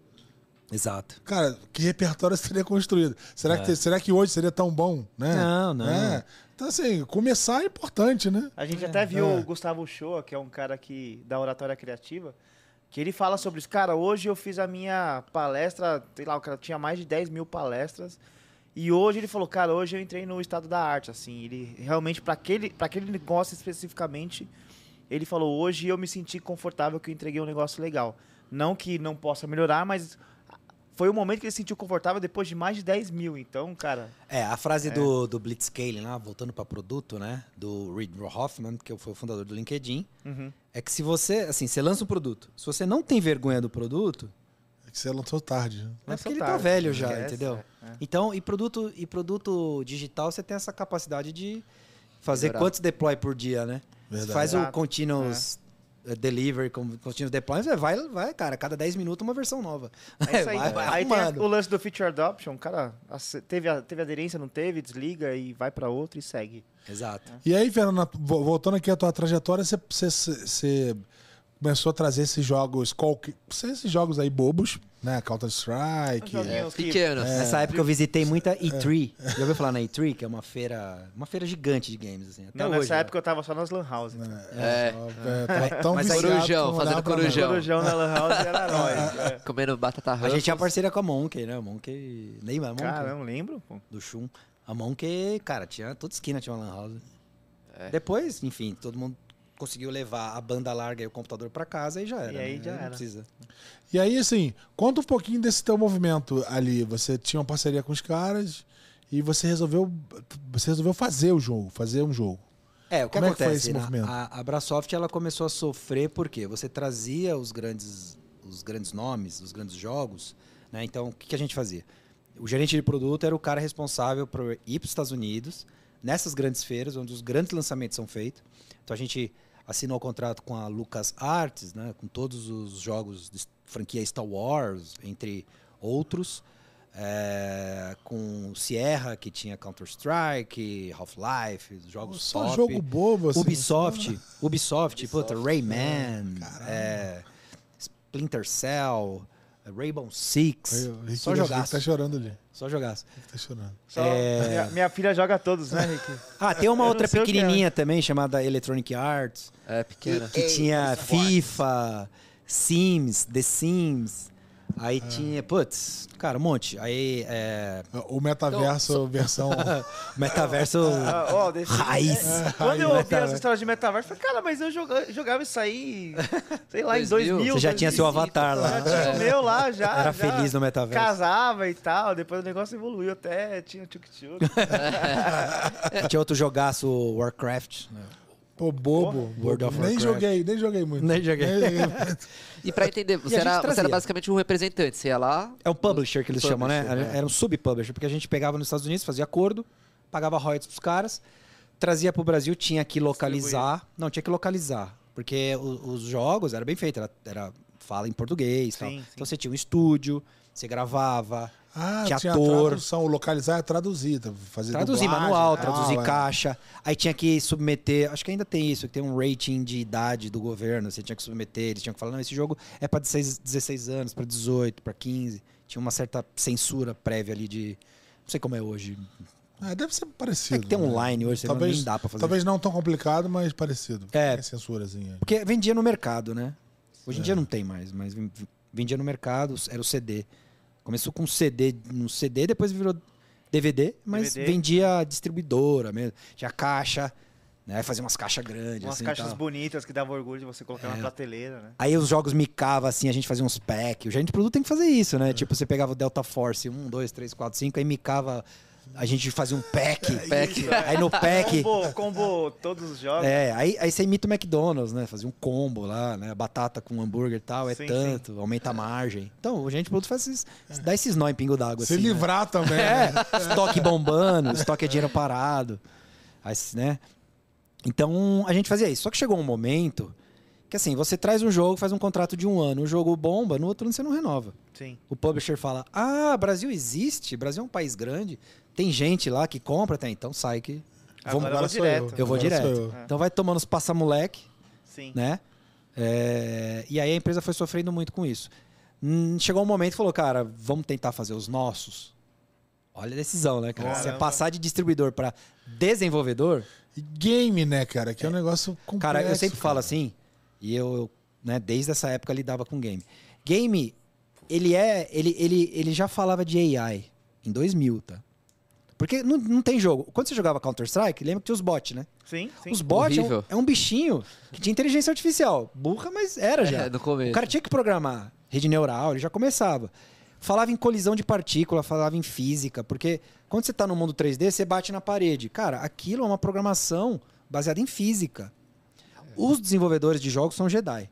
Exato. cara, que repertório você teria construído? Será, que, te- será que hoje seria tão bom, né? Não, não. É. Então, assim, começar é importante, né? A gente até viu É. o Gustavo Shoa, que é um cara que da oratória criativa, que ele fala sobre isso. Cara, hoje eu fiz a minha palestra, sei lá, o cara tinha mais de 10 mil palestras. E hoje ele falou, cara, hoje eu entrei no estado da arte, assim. Ele realmente, para aquele, pra aquele negócio especificamente, ele falou, hoje eu me senti confortável que eu entreguei um negócio legal. Não que não possa melhorar, mas foi o momento que ele se sentiu confortável depois de mais de 10 mil. Então, cara, É, a frase do, do Blitzscaling lá, voltando para produto, né? Do Reid Hoffman, que foi o fundador do LinkedIn, uhum. é que se você, assim, você lança um produto, se você não tem vergonha do produto, É que você lançou tarde. né? é porque ele tá tarde, velho já, esquece, entendeu? é, é. Então, e produto, e produto digital, você tem essa capacidade de fazer Melhorar. quantos deploy por dia, né? Você Verdade. faz o continuous eh, delivery, com continuous deploy, você vai, vai, cara, cada 10 minutos uma versão nova. É isso aí. vai, vai aí tem o lance do feature adoption, cara, teve, teve aderência, não teve, desliga e vai pra outro e segue. Exato. E aí, Fernando, vo- voltando aqui à tua trajetória, você, você- você- começou a trazer esses jogos, qualquer, esses jogos aí bobos, né? Counter Strike. Joguinhos que- Pequeno. Nessa época eu visitei muita E3. Já ouviu falar na E3, que é uma feira, uma feira gigante de games, assim. Até Não, hoje. nessa né? época eu tava só nas lan houses. É. É, tá tão Mas aí- Corujão, fazendo corujão. Corujão na lan house era nós. é. Comendo batata A gente tinha Ruffles. parceria com a Monkey, né? A Monkey. Lembra? A Monkey? Cara, eu não lembro, pô. do Shun. A Monkey, cara, tinha toda esquina tinha uma lan house. É. Depois, enfim, todo mundo conseguiu levar a banda larga e o computador pra casa e já era. E aí né? já era. precisa. E aí, assim, conta um pouquinho desse teu movimento ali. Você tinha uma parceria com os caras e você resolveu, você resolveu fazer o jogo, fazer um jogo. É, o que Como é que foi acontece? esse na- movimento? a, a Brasoft ela começou a sofrer porque você trazia os grandes, os grandes nomes, os grandes jogos, né? Então, o que, que a gente fazia? O gerente de produto era o cara responsável por ir para os Estados Unidos, nessas grandes feiras, onde os grandes lançamentos são feitos. Então, a gente assinou o contrato com a Lucas Arts, né? com todos os jogos de franquia Star Wars, entre outros. É, com Sierra, que tinha Counter-Strike, Half-Life, jogos Só top. jogo bobo, assim. Ubisoft, Ubisoft, puta, Ubisoft. Rayman, é, Splinter Cell, Rainbow Six, Rick só Rick jogaço, Tá chorando ali. só jogaço. Tá chorando. Só- É. minha, minha filha joga todos, né, Rick? Ah, tem uma Eu outra que é. pequenininha também, chamada Electronic Arts, É, pequena. que tinha FIFA, Sims, The Sims, aí tinha, putz, cara, um monte. Aí, é, O metaverso versão. metaverso desse- raiz. é, Quando eu ouvi metaverso. as histórias de metaverso, eu falei, cara, mas eu joga- jogava isso aí, sei lá, em 2000. 2000. Você já tinha seu 2005, avatar lá. Já tinha o meu lá, já. Era já feliz no metaverso. Casava e tal, depois o negócio evoluiu até, tinha tchuk-tchuk. Tinha outro jogaço, Warcraft. né? Pô, bobo. World of nem Warcraft. joguei, nem joguei muito. Nem joguei. E pra entender, você a gente era, você trazia. era basicamente um representante. Você ia lá. É um publisher que eles chamam, né? Publisher, é. Era um sub-publisher, porque a gente pegava nos Estados Unidos, fazia acordo, pagava royalties pros caras, trazia pro Brasil, tinha que localizar. Não, tinha que localizar. Porque o- os jogos era bem feito, era, era fala em português e tal. Sim, sim. Então você tinha um estúdio, você gravava, Ah, Tinha tinha ator. tradução. Localizar é traduzir. tá? Fazer traduzir dublagem, manual, tal, traduzir é. caixa. Aí tinha que submeter, acho que ainda tem isso, que tem um rating de idade do governo, você tinha que submeter, eles tinham que falar, não, esse jogo é para 16, 16 anos, para 18, para 15. Tinha uma certa censura prévia ali de não sei como é hoje. Ah, deve ser É parecido. que tem né? online hoje, você não- talvez, nem dá pra fazer. Talvez não tão complicado, mas parecido. É. Tem censurazinha. Porque vendia no mercado, né? Hoje em É. dia não tem mais, mas ven- vendia no mercado, era o CD. Começou com CD, no CD, depois virou DVD, mas DVD. vendia distribuidora mesmo. Tinha caixa, né? Fazia umas caixas grandes. Umas assim, caixas tal. bonitas que davam orgulho de você colocar na É. prateleira, né? Aí os jogos micava assim, a gente fazia uns packs. O gerente de produto tem que fazer isso, né? Tipo, você pegava o Delta Force 1, 2, 3, 4, 5, aí micava. A gente fazia um pack. Pack. Aí no pack. Combo, combo todos os jogos. É, aí, aí você imita o McDonald's, né? Fazia um combo lá, né? Batata com hambúrguer e tal, é Sim, tanto, aumenta a margem. Então, o gerente de produto faz esses, dá esses nó em pingo d'água. Se assim, né? livrar também. É, né? estoque bombando, estoque é dinheiro parado. Aí, né? Então, a gente fazia isso. Só que chegou um momento que, assim, você traz um jogo, faz um contrato de um ano, o jogo bomba, no outro ano você não renova. Sim. O publisher fala: Ah, Brasil existe, Brasil é um país grande, tem gente lá que compra, tem, então sai que. Vamos, Agora eu vou direto. eu vou direto. eu. Então vai tomando os passa-moleque, Sim. né? É, e aí a empresa foi sofrendo muito com isso. Hum, chegou um momento e falou, cara, vamos tentar fazer os nossos. Olha a decisão, né, cara? Você Caramba. passar de distribuidor para desenvolvedor, E game, né, cara? Que é um negócio complexo. cara, eu sempre falo cara. assim, e eu, eu, né, desde essa época lidava com game. Game, ele é, ele, ele, ele já falava de AI em 2000, tá? Porque não, não tem jogo. Quando você jogava Counter-Strike, lembra que tinha os bots, né? Sim, sim. Os bots é um, é um bichinho que tinha inteligência artificial. Burra, mas era já. É, no começo. O cara tinha que programar rede neural, ele já começava. Falava em colisão de partícula, falava em física, porque quando você está no mundo 3D, você bate na parede. Cara, aquilo é uma programação baseada em física. Os desenvolvedores de jogos são Jedi.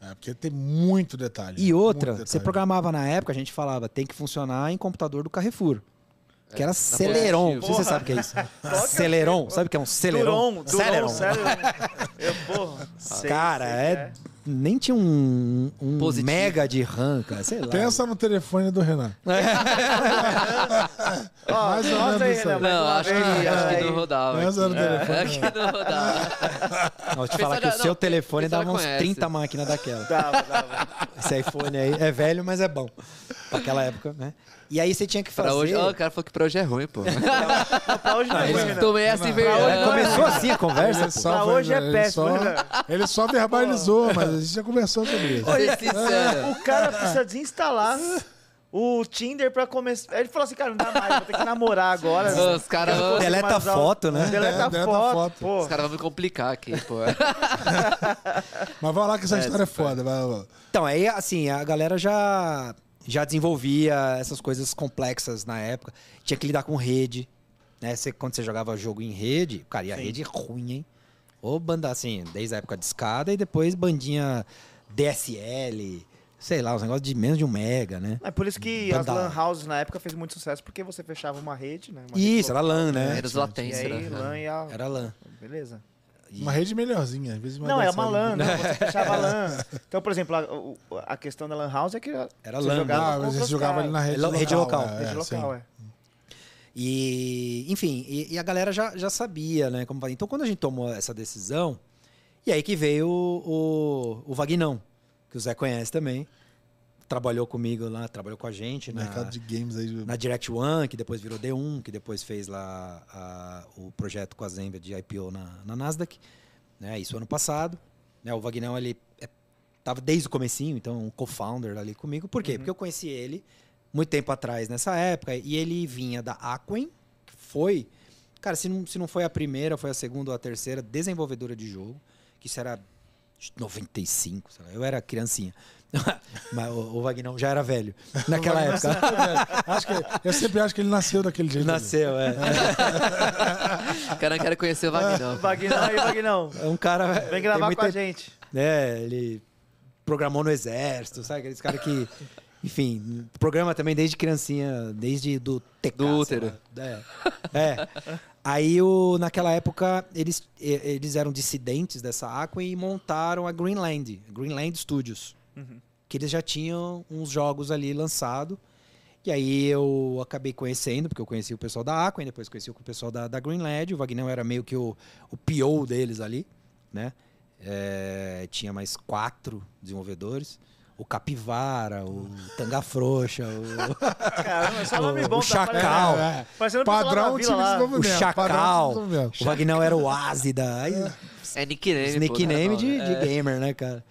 É, porque tem muito detalhe. E outra, muito você detalhe. programava na época, a gente falava, tem que funcionar em computador do Carrefour. Que era na Celeron. Não sei se você sabe o que é isso. Que é Celeron. Sabe o que é um Celeron? Duron, Celeron. Celeron. Eu, porra. sei, Cara, sei é, que nem tinha um, um Positivo. mega de RAM, cara, sei lá. Pensa no telefone do Renan. Ó, Mais ou mostra menos aí, Renan, aí. Não, acho que, vez, acho que aí. não rodava. Pensa no telefone. Acho que não rodava. Não, te falar que o seu não, telefone dava uns conhece. 30 máquinas daquela. Dava, dava. Esse iPhone aí é velho, mas é bom. Pra aquela época, né? E aí você tinha que fazer... Pra hoje, ó, o cara falou que pra hoje é ruim, pô. Pra hoje não é ruim. Tomei essa hoje verdade. Começou assim a conversa? Só Pra hoje é ele péssimo, só- né? Ele só verbalizou, mas a gente já conversou sobre isso. Ser sincero. O cara precisa desinstalar o Tinder pra começar. Ele falou assim, cara, não dá mais, vou ter que namorar agora. Os caras consigo Deleta foto, né? Deleta É, a deleta a foto. foto. Pô. os caras vão me complicar aqui, pô. Mas vai lá que essa história é foda. Vai, vai. Então, aí, assim, a galera já, já desenvolvia essas coisas complexas na época. Tinha que lidar com rede, né? Você, quando você jogava jogo em rede, cara, e a Sim. rede ruim, hein? Ou banda, assim, desde a época de escada e depois bandinha DSL, sei lá, os negócios de menos de um mega, né? É por isso que as Banda- lan houses na época fez muito sucesso, porque você fechava uma rede, né? Uma Isso, era rede LAN, né? Era os. E latência, né? LAN e a... Era LAN. Beleza. Uma rede melhorzinha. Às vezes uma Não, é dessa uma. LAN, não, você fechava LAN. Então, por exemplo, a, a questão da LAN house é que Era você LAN, jogava Ah, contra mas você jogava ali na rede Lo- local. rede local. é, Rede é, local, sim. é. E, enfim, e, e a galera já, já sabia, né? Como, então, quando a gente tomou essa decisão, e aí que veio o, o, o Vagnão, que o Zé conhece também. Trabalhou comigo lá, trabalhou com a gente na, Mercado de games aí. na Direct One, que depois virou D1, que depois fez lá a- o projeto com a Zenvia de IPO na, na Nasdaq. Né? Isso ano passado. Né? O Vagnão, ele é, tava desde o comecinho, então um co-founder ali comigo. Por quê? Porque eu conheci ele muito tempo atrás, nessa época, e ele vinha da Aquen, que foi... Cara, se não, se não foi a primeira, foi a segunda ou a terceira desenvolvedora de jogo, que isso era de 95, sei lá, eu era criancinha. Mas o, o Vagnão já era velho naquela época. Acho que, eu sempre acho que ele nasceu daquele jeito. ali. Nasceu, é. O cara não quer conhecer o Vagnão. Vagnão aí, Vagnão. É um cara. Vem gravar muita- com a gente. É, ele programou no exército, sabe? Aqueles caras que. Enfim, programa também desde criancinha, desde do TK. Do útero. É. é. Aí, o, naquela época, eles, eles eram dissidentes dessa Aqua e montaram a Greenland, Greenland Studios. Que eles já tinham uns jogos ali lançados. E aí eu acabei conhecendo, porque eu conheci o pessoal da Aqua, e depois conheci o pessoal da, da Greenland. O Vagnão era meio que o, o PO deles ali, né? É, tinha mais quatro desenvolvedores. O Capivara, o Tanga Frouxa, o, Caramba, é só nome O- bom. o tá Chacal. parecendo- É, o pessoal lá Padrão na time de o padrão Chacal. O Vagnão era o Ázida. Aí, É nickname, os pô, nickname tá de, bom. de É. gamer, né, cara?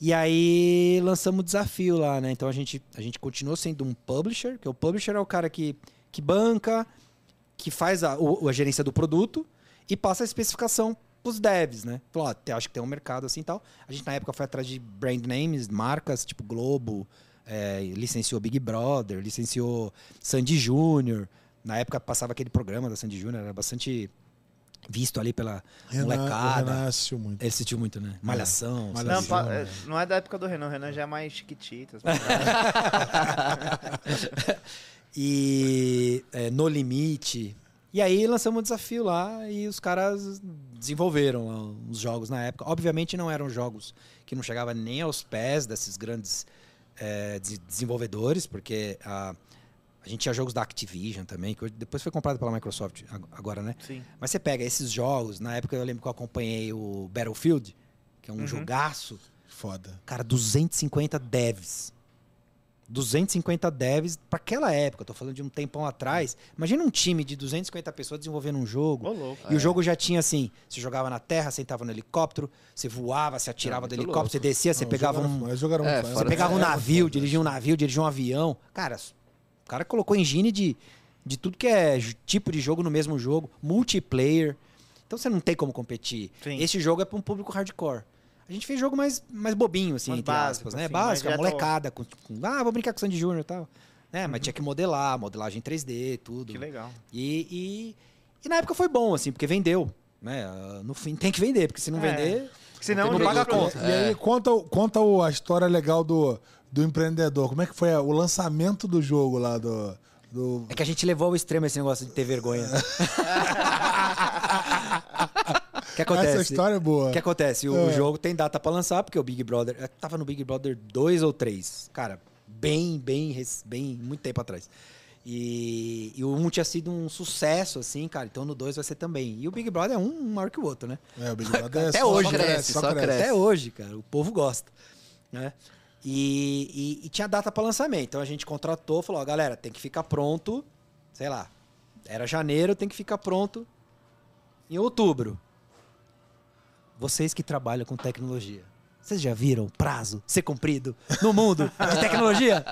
E aí lançamos o desafio lá, né? Então a gente, a gente continuou sendo um publisher, que o publisher é o cara que, que banca, que faz a, o- a gerência do produto e passa a especificação pros devs, né? Falou, ó, acho que tem um mercado assim e tal. A gente na época foi atrás de brand names, marcas tipo Globo, é, licenciou Big Brother, licenciou Sandy Júnior. Na época passava aquele programa da Sandy Júnior, era bastante visto ali pela Renan, molecada. Renan assistiu muito. Ele assistiu muito, né? Malhação. Malhação. Não, Sandy pa- Júnior. é, não é da época do Renan, o Renan já é mais chiquititas. e é, No Limite. E aí lançamos um desafio lá e os caras desenvolveram lá os jogos na época. Obviamente não eram jogos que não chegavam nem aos pés desses grandes é, des- desenvolvedores, porque a, a gente tinha jogos da Activision também, que depois foi comprado pela Microsoft ag- agora, né? Sim. Mas você pega esses jogos, na época eu lembro que eu acompanhei o Battlefield, que é um Uhum. jogaço. Foda. Cara, 250 devs. 250 devs para aquela época, eu tô falando de um tempão atrás. Imagina um time de 250 pessoas desenvolvendo um jogo. Ô, louco. E o jogo já tinha assim: você jogava na terra, você entrava no helicóptero, você voava, você atirava É, do helicóptero, louco. você descia, você Não, pegava jogaram- um. jogaram É, Você pegava um é, navio, dirigia um navio, dirigia um avião. Cara, o cara colocou engine de, de tudo que é tipo de jogo no mesmo jogo, multiplayer. Então você não tem como competir. Sim. Esse jogo é para um público hardcore. A gente fez jogo mais, mais bobinho, assim, Mais entre básico, aspas, né? assim, Básico, a molecada. Com, com, ah, vou brincar com o Sandy Júnior e tal. É, mas tinha que modelar, modelagem 3D, tudo. Que legal. E, e, e na época foi bom, assim, porque vendeu. Né? No fim tem que vender, porque se não É. vender. Senão Não o paga a conta. E aí, conta, o- conta o- a história legal do, do empreendedor. Como é que foi o lançamento do jogo lá do. do... É que a gente levou ao extremo esse negócio de ter vergonha. que acontece? Essa história é boa. O que acontece? O, É. jogo tem data pra lançar, porque o Big Brother. eu Tava no Big Brother 2 ou 3. Cara, bem, bem, bem, muito tempo atrás. E, e o 1 tinha sido um sucesso, assim, cara. Então no 2 vai ser também. E o Big Brother é um maior que o outro, né? É, o Big Brother é Até só- hoje, só né? cresce, só Só cresce. Até hoje, cara. O povo gosta. Né? E, e- e tinha data para lançamento. Então a gente contratou, falou: ó, galera, tem que ficar pronto, sei lá, era janeiro, tem que ficar pronto em outubro. Vocês que trabalham com tecnologia, vocês já viram o prazo ser cumprido no mundo de tecnologia?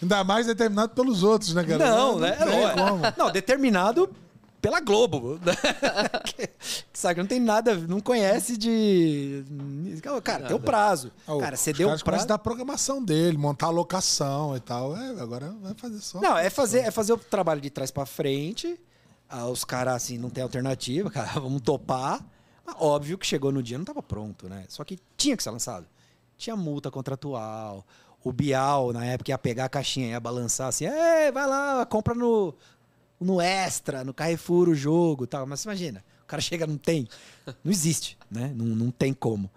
Ainda mais determinado pelos outros, né, cara? Não, né? tem Não, como. Não, determinado pela Globo. que, sabe, que não tem nada, não conhece de. Cara, tem o prazo. Ah, Cara, você deu o prazo. a dar programação dele, montar a locação e tal. É, agora vai fazer só. Não, é fazer, é fazer o trabalho de trás pra frente. Ah, os caras, assim, não tem alternativa, cara, vamos topar. Mas óbvio que chegou no dia, não tava pronto, né? Só que tinha que ser lançado. Tinha multa contratual. O Bial, na época, ia pegar a caixinha, ia balançar assim, é, vai lá, compra no, no Extra, no Carrefour o jogo tal. Mas imagina, o cara chega, não tem. Não existe, né? Não, não tem como.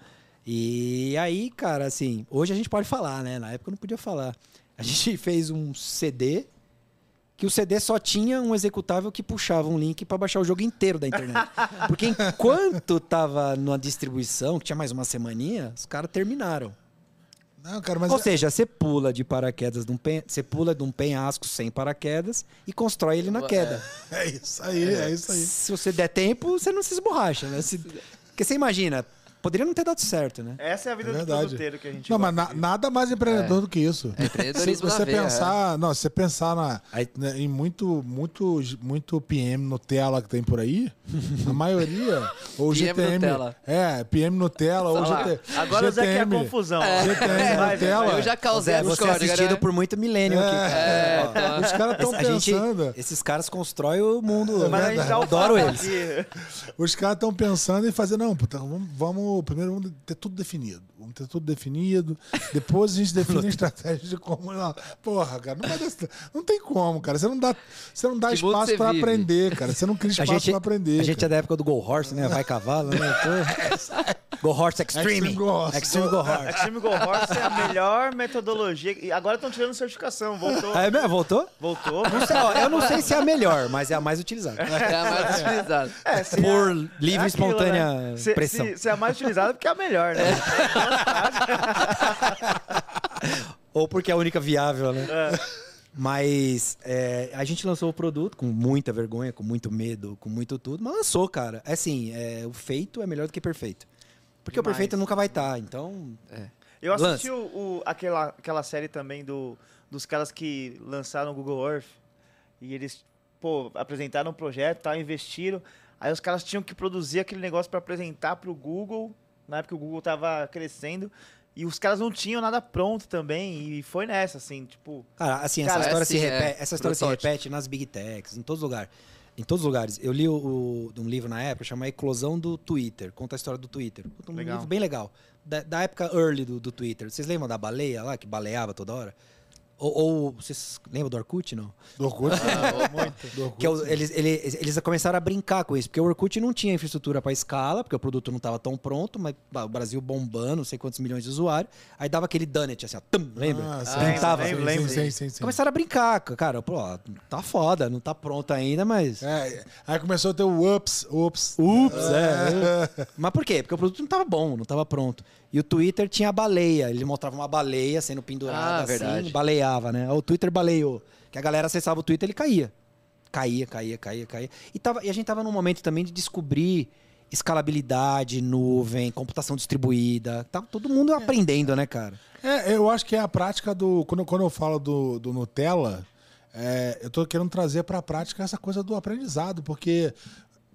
E aí, cara, assim, hoje a gente pode falar, né? Na época eu não podia falar. A gente fez um CD que o CD só tinha um executável que puxava um link para baixar o jogo inteiro da internet. Porque enquanto tava numa distribuição, que tinha mais uma semaninha, os caras terminaram. Não, cara, mas Ou é- seja, você pula de paraquedas, de um pen... você pula de um penhasco sem paraquedas e constrói ele na queda. é isso aí, é isso aí. Se você der tempo, você não se esborracha, né? Se- Porque você imagina, poderia não ter dado certo, né? Essa é a vida É do produteiro que a gente Não, mas na- nada mais empreendedor do que isso. É empreendedorismo Se você na pensar, não, se você pensar na, Aí- né, em muito, muito, muito PM Nutella que tem por aí, a maioria, ou PM GTM, Nutella. é, PM Nutella ou GT, Agora o Zé quer a GTM, confusão. GTM Nutella. Eu já causei Zé, a você é discórdia, assistido né? por muito milênio aqui, cara. É, É, os caras estão A gente- pensando, esses caras constroem o mundo. Mas a gente dá o Adoro eles. aqui. os caras estão pensando em fazer, não, puta, vamos, primeiro vamos ter tudo definido. Vamos ter tudo definido. Depois a gente define a estratégia de como. Não, porra, cara, não, não tem como, cara. Você não dá, você não dá espaço vive? aprender, cara. Você não cria espaço gente, pra aprender. a gente é cara. da época do Go Horse, né? Vai cavalo, né? Pô. Go Horse Extreme. Extreme Go Horse. Extreme Go Horse. Extreme Go Horse é a melhor metodologia. E agora estão tirando certificação. Voltou. Ah, é mesmo? Voltou? Voltou. Não sei, ó, eu não sei se é a melhor, mas é a mais utilizada. É a mais utilizada. É, se Por é- livre e é espontânea né? Se- pressão. Se, se é a mais utilizada, porque é a melhor, né? Ou porque é a única viável, né? É. Mas é, a gente lançou o produto com muita vergonha, com muito medo, com muito tudo, mas lançou, cara. É Assim, é, o feito é melhor do que perfeito. Porque o Demais. perfeito nunca vai estar, então... Eu assisti o, o- aquela, aquela série também do, dos caras que lançaram o Google Earth. E eles, pô, apresentaram um projeto, tá, investiram. Aí os caras tinham que produzir aquele negócio para apresentar pro Google, na época que o Google tava crescendo. E os caras não tinham nada pronto também. E foi nessa, assim, tipo. Cara, assim, Cara, essa história, é se, assim, repete, é, essa história se repete nas big techs, em todos os lugares. Em todos os lugares. Eu li o, o- um livro na época, chama Eclosão do Twitter. Conta a história do Twitter. Um Legal. livro bem legal. Da, da época early do, do Twitter. Vocês lembram da baleia lá, que baleava toda hora? Ou, ou vocês lembram do Orkut, não? Do Orkut. muito. Do Orkut. Que é eles, eles, eles começaram a brincar com isso, porque o Orkut não tinha infraestrutura para escala, porque o produto não estava tão pronto, mas o Brasil bombando, não sei quantos milhões de usuários. Aí dava aquele donut, assim, ó, tum, lembra? Ah, sim, Printava. sim, lembro, sim, lembro. sim, sim, sim. Começaram a brincar, cara. Pô, ó, tá foda, não tá pronto ainda, mas. É, aí começou a ter o ups, ups. Ups, é. Mas por quê? Porque o produto não tava bom, não tava pronto. E o Twitter tinha a baleia. Ele mostrava uma baleia sendo pendurada Ah, assim, verdade. baleava, né? O Twitter baleou. Que a galera acessava o Twitter, ele caía. Caía, caía, caía, caía. E, tava, e a gente tava num momento também de descobrir escalabilidade, nuvem, computação distribuída. Tava todo mundo aprendendo, né, cara? É, eu acho que é a prática do. Quando, quando eu falo do, do Nutella, é, eu tô querendo trazer pra prática essa coisa do aprendizado, porque,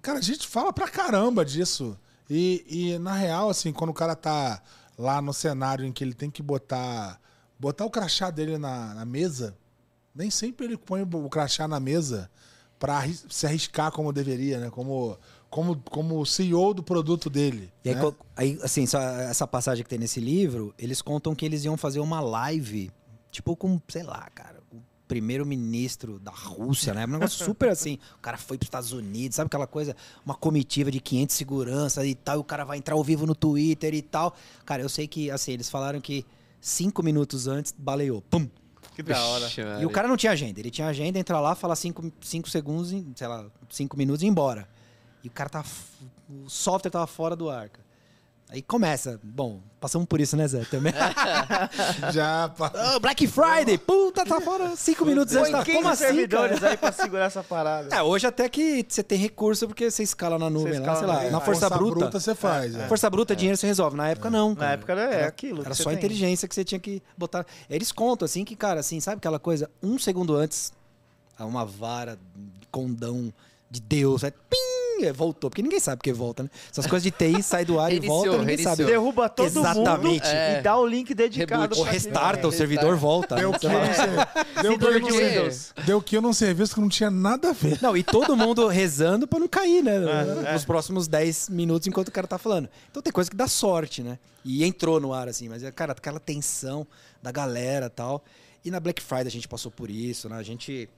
cara, a gente fala pra caramba disso. E, e na real, assim, quando o cara tá lá no cenário em que ele tem que botar, botar o crachá dele na, na mesa, nem sempre ele põe o crachá na mesa pra arris- se arriscar como deveria, né? Como, como, como CEO do produto dele. E aí, né? aí, assim, essa passagem que tem nesse livro, eles contam que eles iam fazer uma live, tipo com, sei lá, cara, primeiro-ministro da Rússia, né? Um negócio super assim. O cara foi para os Estados Unidos, sabe aquela coisa? Uma comitiva de 500 seguranças e tal, e o cara vai entrar ao vivo no Twitter e tal. Cara, eu sei que, assim, eles falaram que cinco minutos antes baleou. Pum! Que da hora. Vixe, E o cara não tinha agenda. Ele tinha agenda, entrar lá, falar cinco, cinco segundos, sei lá, cinco minutos e ir embora. E o cara tá. O software tava fora do ar, cara. Aí começa. Bom, passamos por isso, né, Zé? Também. Já, pá. Ah, Black Friday! Puta, tá fora cinco minutos antes. Tá... 15 Como assim, servidores cara? aí pra segurar essa parada. É, hoje até que você tem recurso porque você escala na nuvem lá, escala sei na lá, nuvem. na força, bruta. você faz. é. Força bruta, dinheiro você resolve. Na época, não. Na cara. época era, é aquilo. Era só inteligência que você tinha que botar. Eles contam, assim, que, cara, assim, sabe aquela coisa? Um segundo antes, uma vara de condão de Deus, é pim, é, voltou. Porque ninguém sabe porque volta, né? Essas coisas de TI sai do ar e volta, ninguém reiniciou. sabe. Derruba todo Exatamente. mundo É. e dá o link dedicado. Reboot. Ou restarta, quem- o servidor volta. Deu que ser- deu Síndrome que Windows. Deu que num serviço que não tinha nada a ver. Não, e todo mundo rezando pra não cair, né? É, Nos próximos 10 minutos enquanto o cara tá falando. Então tem coisa que dá sorte, né? E entrou no ar, assim, mas, cara, aquela tensão da galera e tal. E na Black Friday a gente passou por isso, né? A gente,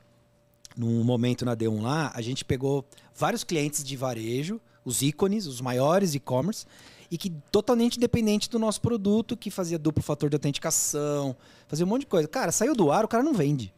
num momento na D1 lá, a gente pegou vários clientes de varejo, os ícones, os maiores e-commerce, e que totalmente dependente do nosso produto, que fazia duplo fator de autenticação, fazia um monte de coisa. Cara, saiu do ar, o cara não vende.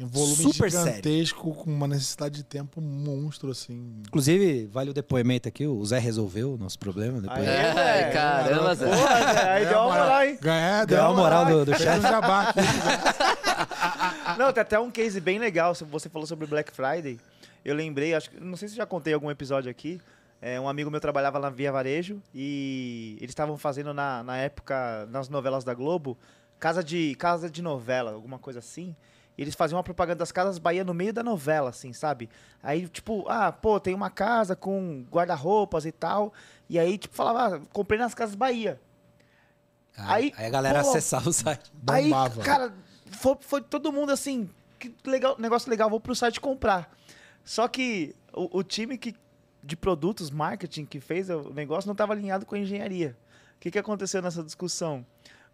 Em volume Super gigantesco, com uma necessidade de tempo monstro, assim. Inclusive, vale o depoimento aqui, o Zé resolveu o nosso problema. Depois... Aí, É, Zé. caramba, Zé. Porra, Zé, aí deu uma moral, hein? Ganhar, Deu uma moral do, do Fez chat. jabá aqui. Não, tem até um case bem legal. se Você falou sobre Black Friday. Eu lembrei, acho que não sei se já contei algum episódio aqui. É, um amigo meu trabalhava na Via Varejo e eles estavam fazendo na, na época, nas novelas da Globo, casa de, casa de novela, alguma coisa assim. Eles faziam uma propaganda das Casas Bahia no meio da novela, assim, sabe? Aí, tipo, ah, pô, tem uma casa com guarda-roupas e tal. E aí, tipo, falava, ah, comprei nas Casas Bahia. Aí, Aí, aí a galera pô, acessava o site. Bombava. Aí, cara, foi, foi todo mundo assim, que legal, negócio legal, vou pro site comprar. Só que o, o time que, de produtos, marketing, que fez o negócio não estava alinhado com a engenharia. O que, que aconteceu nessa discussão?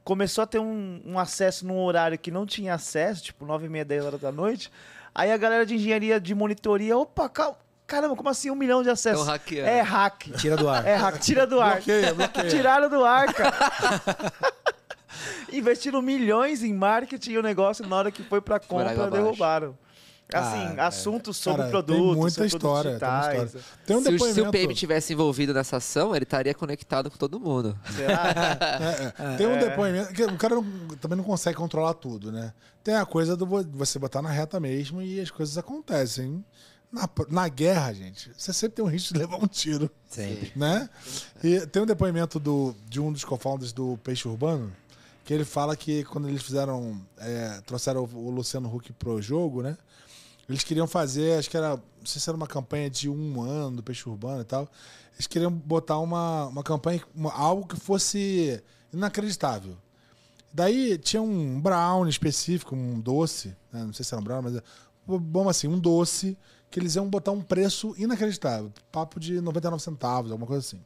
Começou a ter um, um acesso num horário que não tinha acesso, tipo 9 e meia, 10 horas da noite. Aí a galera de engenharia de monitoria, opa, calma, caramba, como assim um milhão de acessos? Tão hackeando. É hack. Tira do ar. É hack, tira do ar. Bloqueia, bloqueia. Tiraram do ar, cara. Investiram milhões em marketing e o negócio, na hora que foi pra compra, derrubaram. Assim, Ah, assuntos sobre Cara, produtos. tem muita sobre história, tem história. Tem um se, o, se depoimento... o Pape tivesse envolvido nessa ação, ele estaria conectado com todo mundo. Será? É, é. Tem um depoimento. que o cara não- também não consegue controlar tudo, né? Tem a coisa do vo- você botar na reta mesmo e as coisas acontecem. Na, na guerra, gente, você sempre tem um risco de levar um tiro, Sempre. né? E tem um depoimento do, de um dos co-founders do Peixe Urbano, que ele fala que quando eles fizeram. é, trouxeram o, o Luciano Huck pro jogo, né? Eles queriam fazer, acho que era. Não sei se era uma campanha de um ano do Peixe Urbano e tal. Eles queriam botar uma, uma campanha, uma- algo que fosse inacreditável. Daí tinha um brownie específico, um doce, né? não sei se era um brownie, mas é, bom assim, um doce que eles iam botar um preço inacreditável, papo de 99 centavos, alguma coisa assim.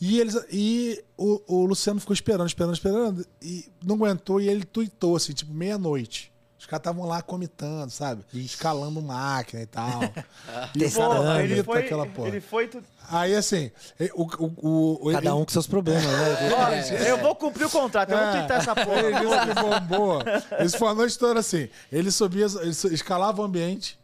E, eles, e o, o Luciano ficou esperando, esperando, esperando, e não aguentou, e ele tuitou, assim, tipo, meia-noite. Os caras estavam lá comitando, sabe? Escalando máquina e tal. Pô, Testando. ele Bonito foi, aquela porra. ele foi tu- Aí, assim, o... o, o Cada ele- um com seus problemas, né? Ó, Eu vou cumprir o contrato, eu vou É. twittar essa porra. Ele disse que bombou. Isso foi a noite toda assim. Ele subia, ele escalava o ambiente.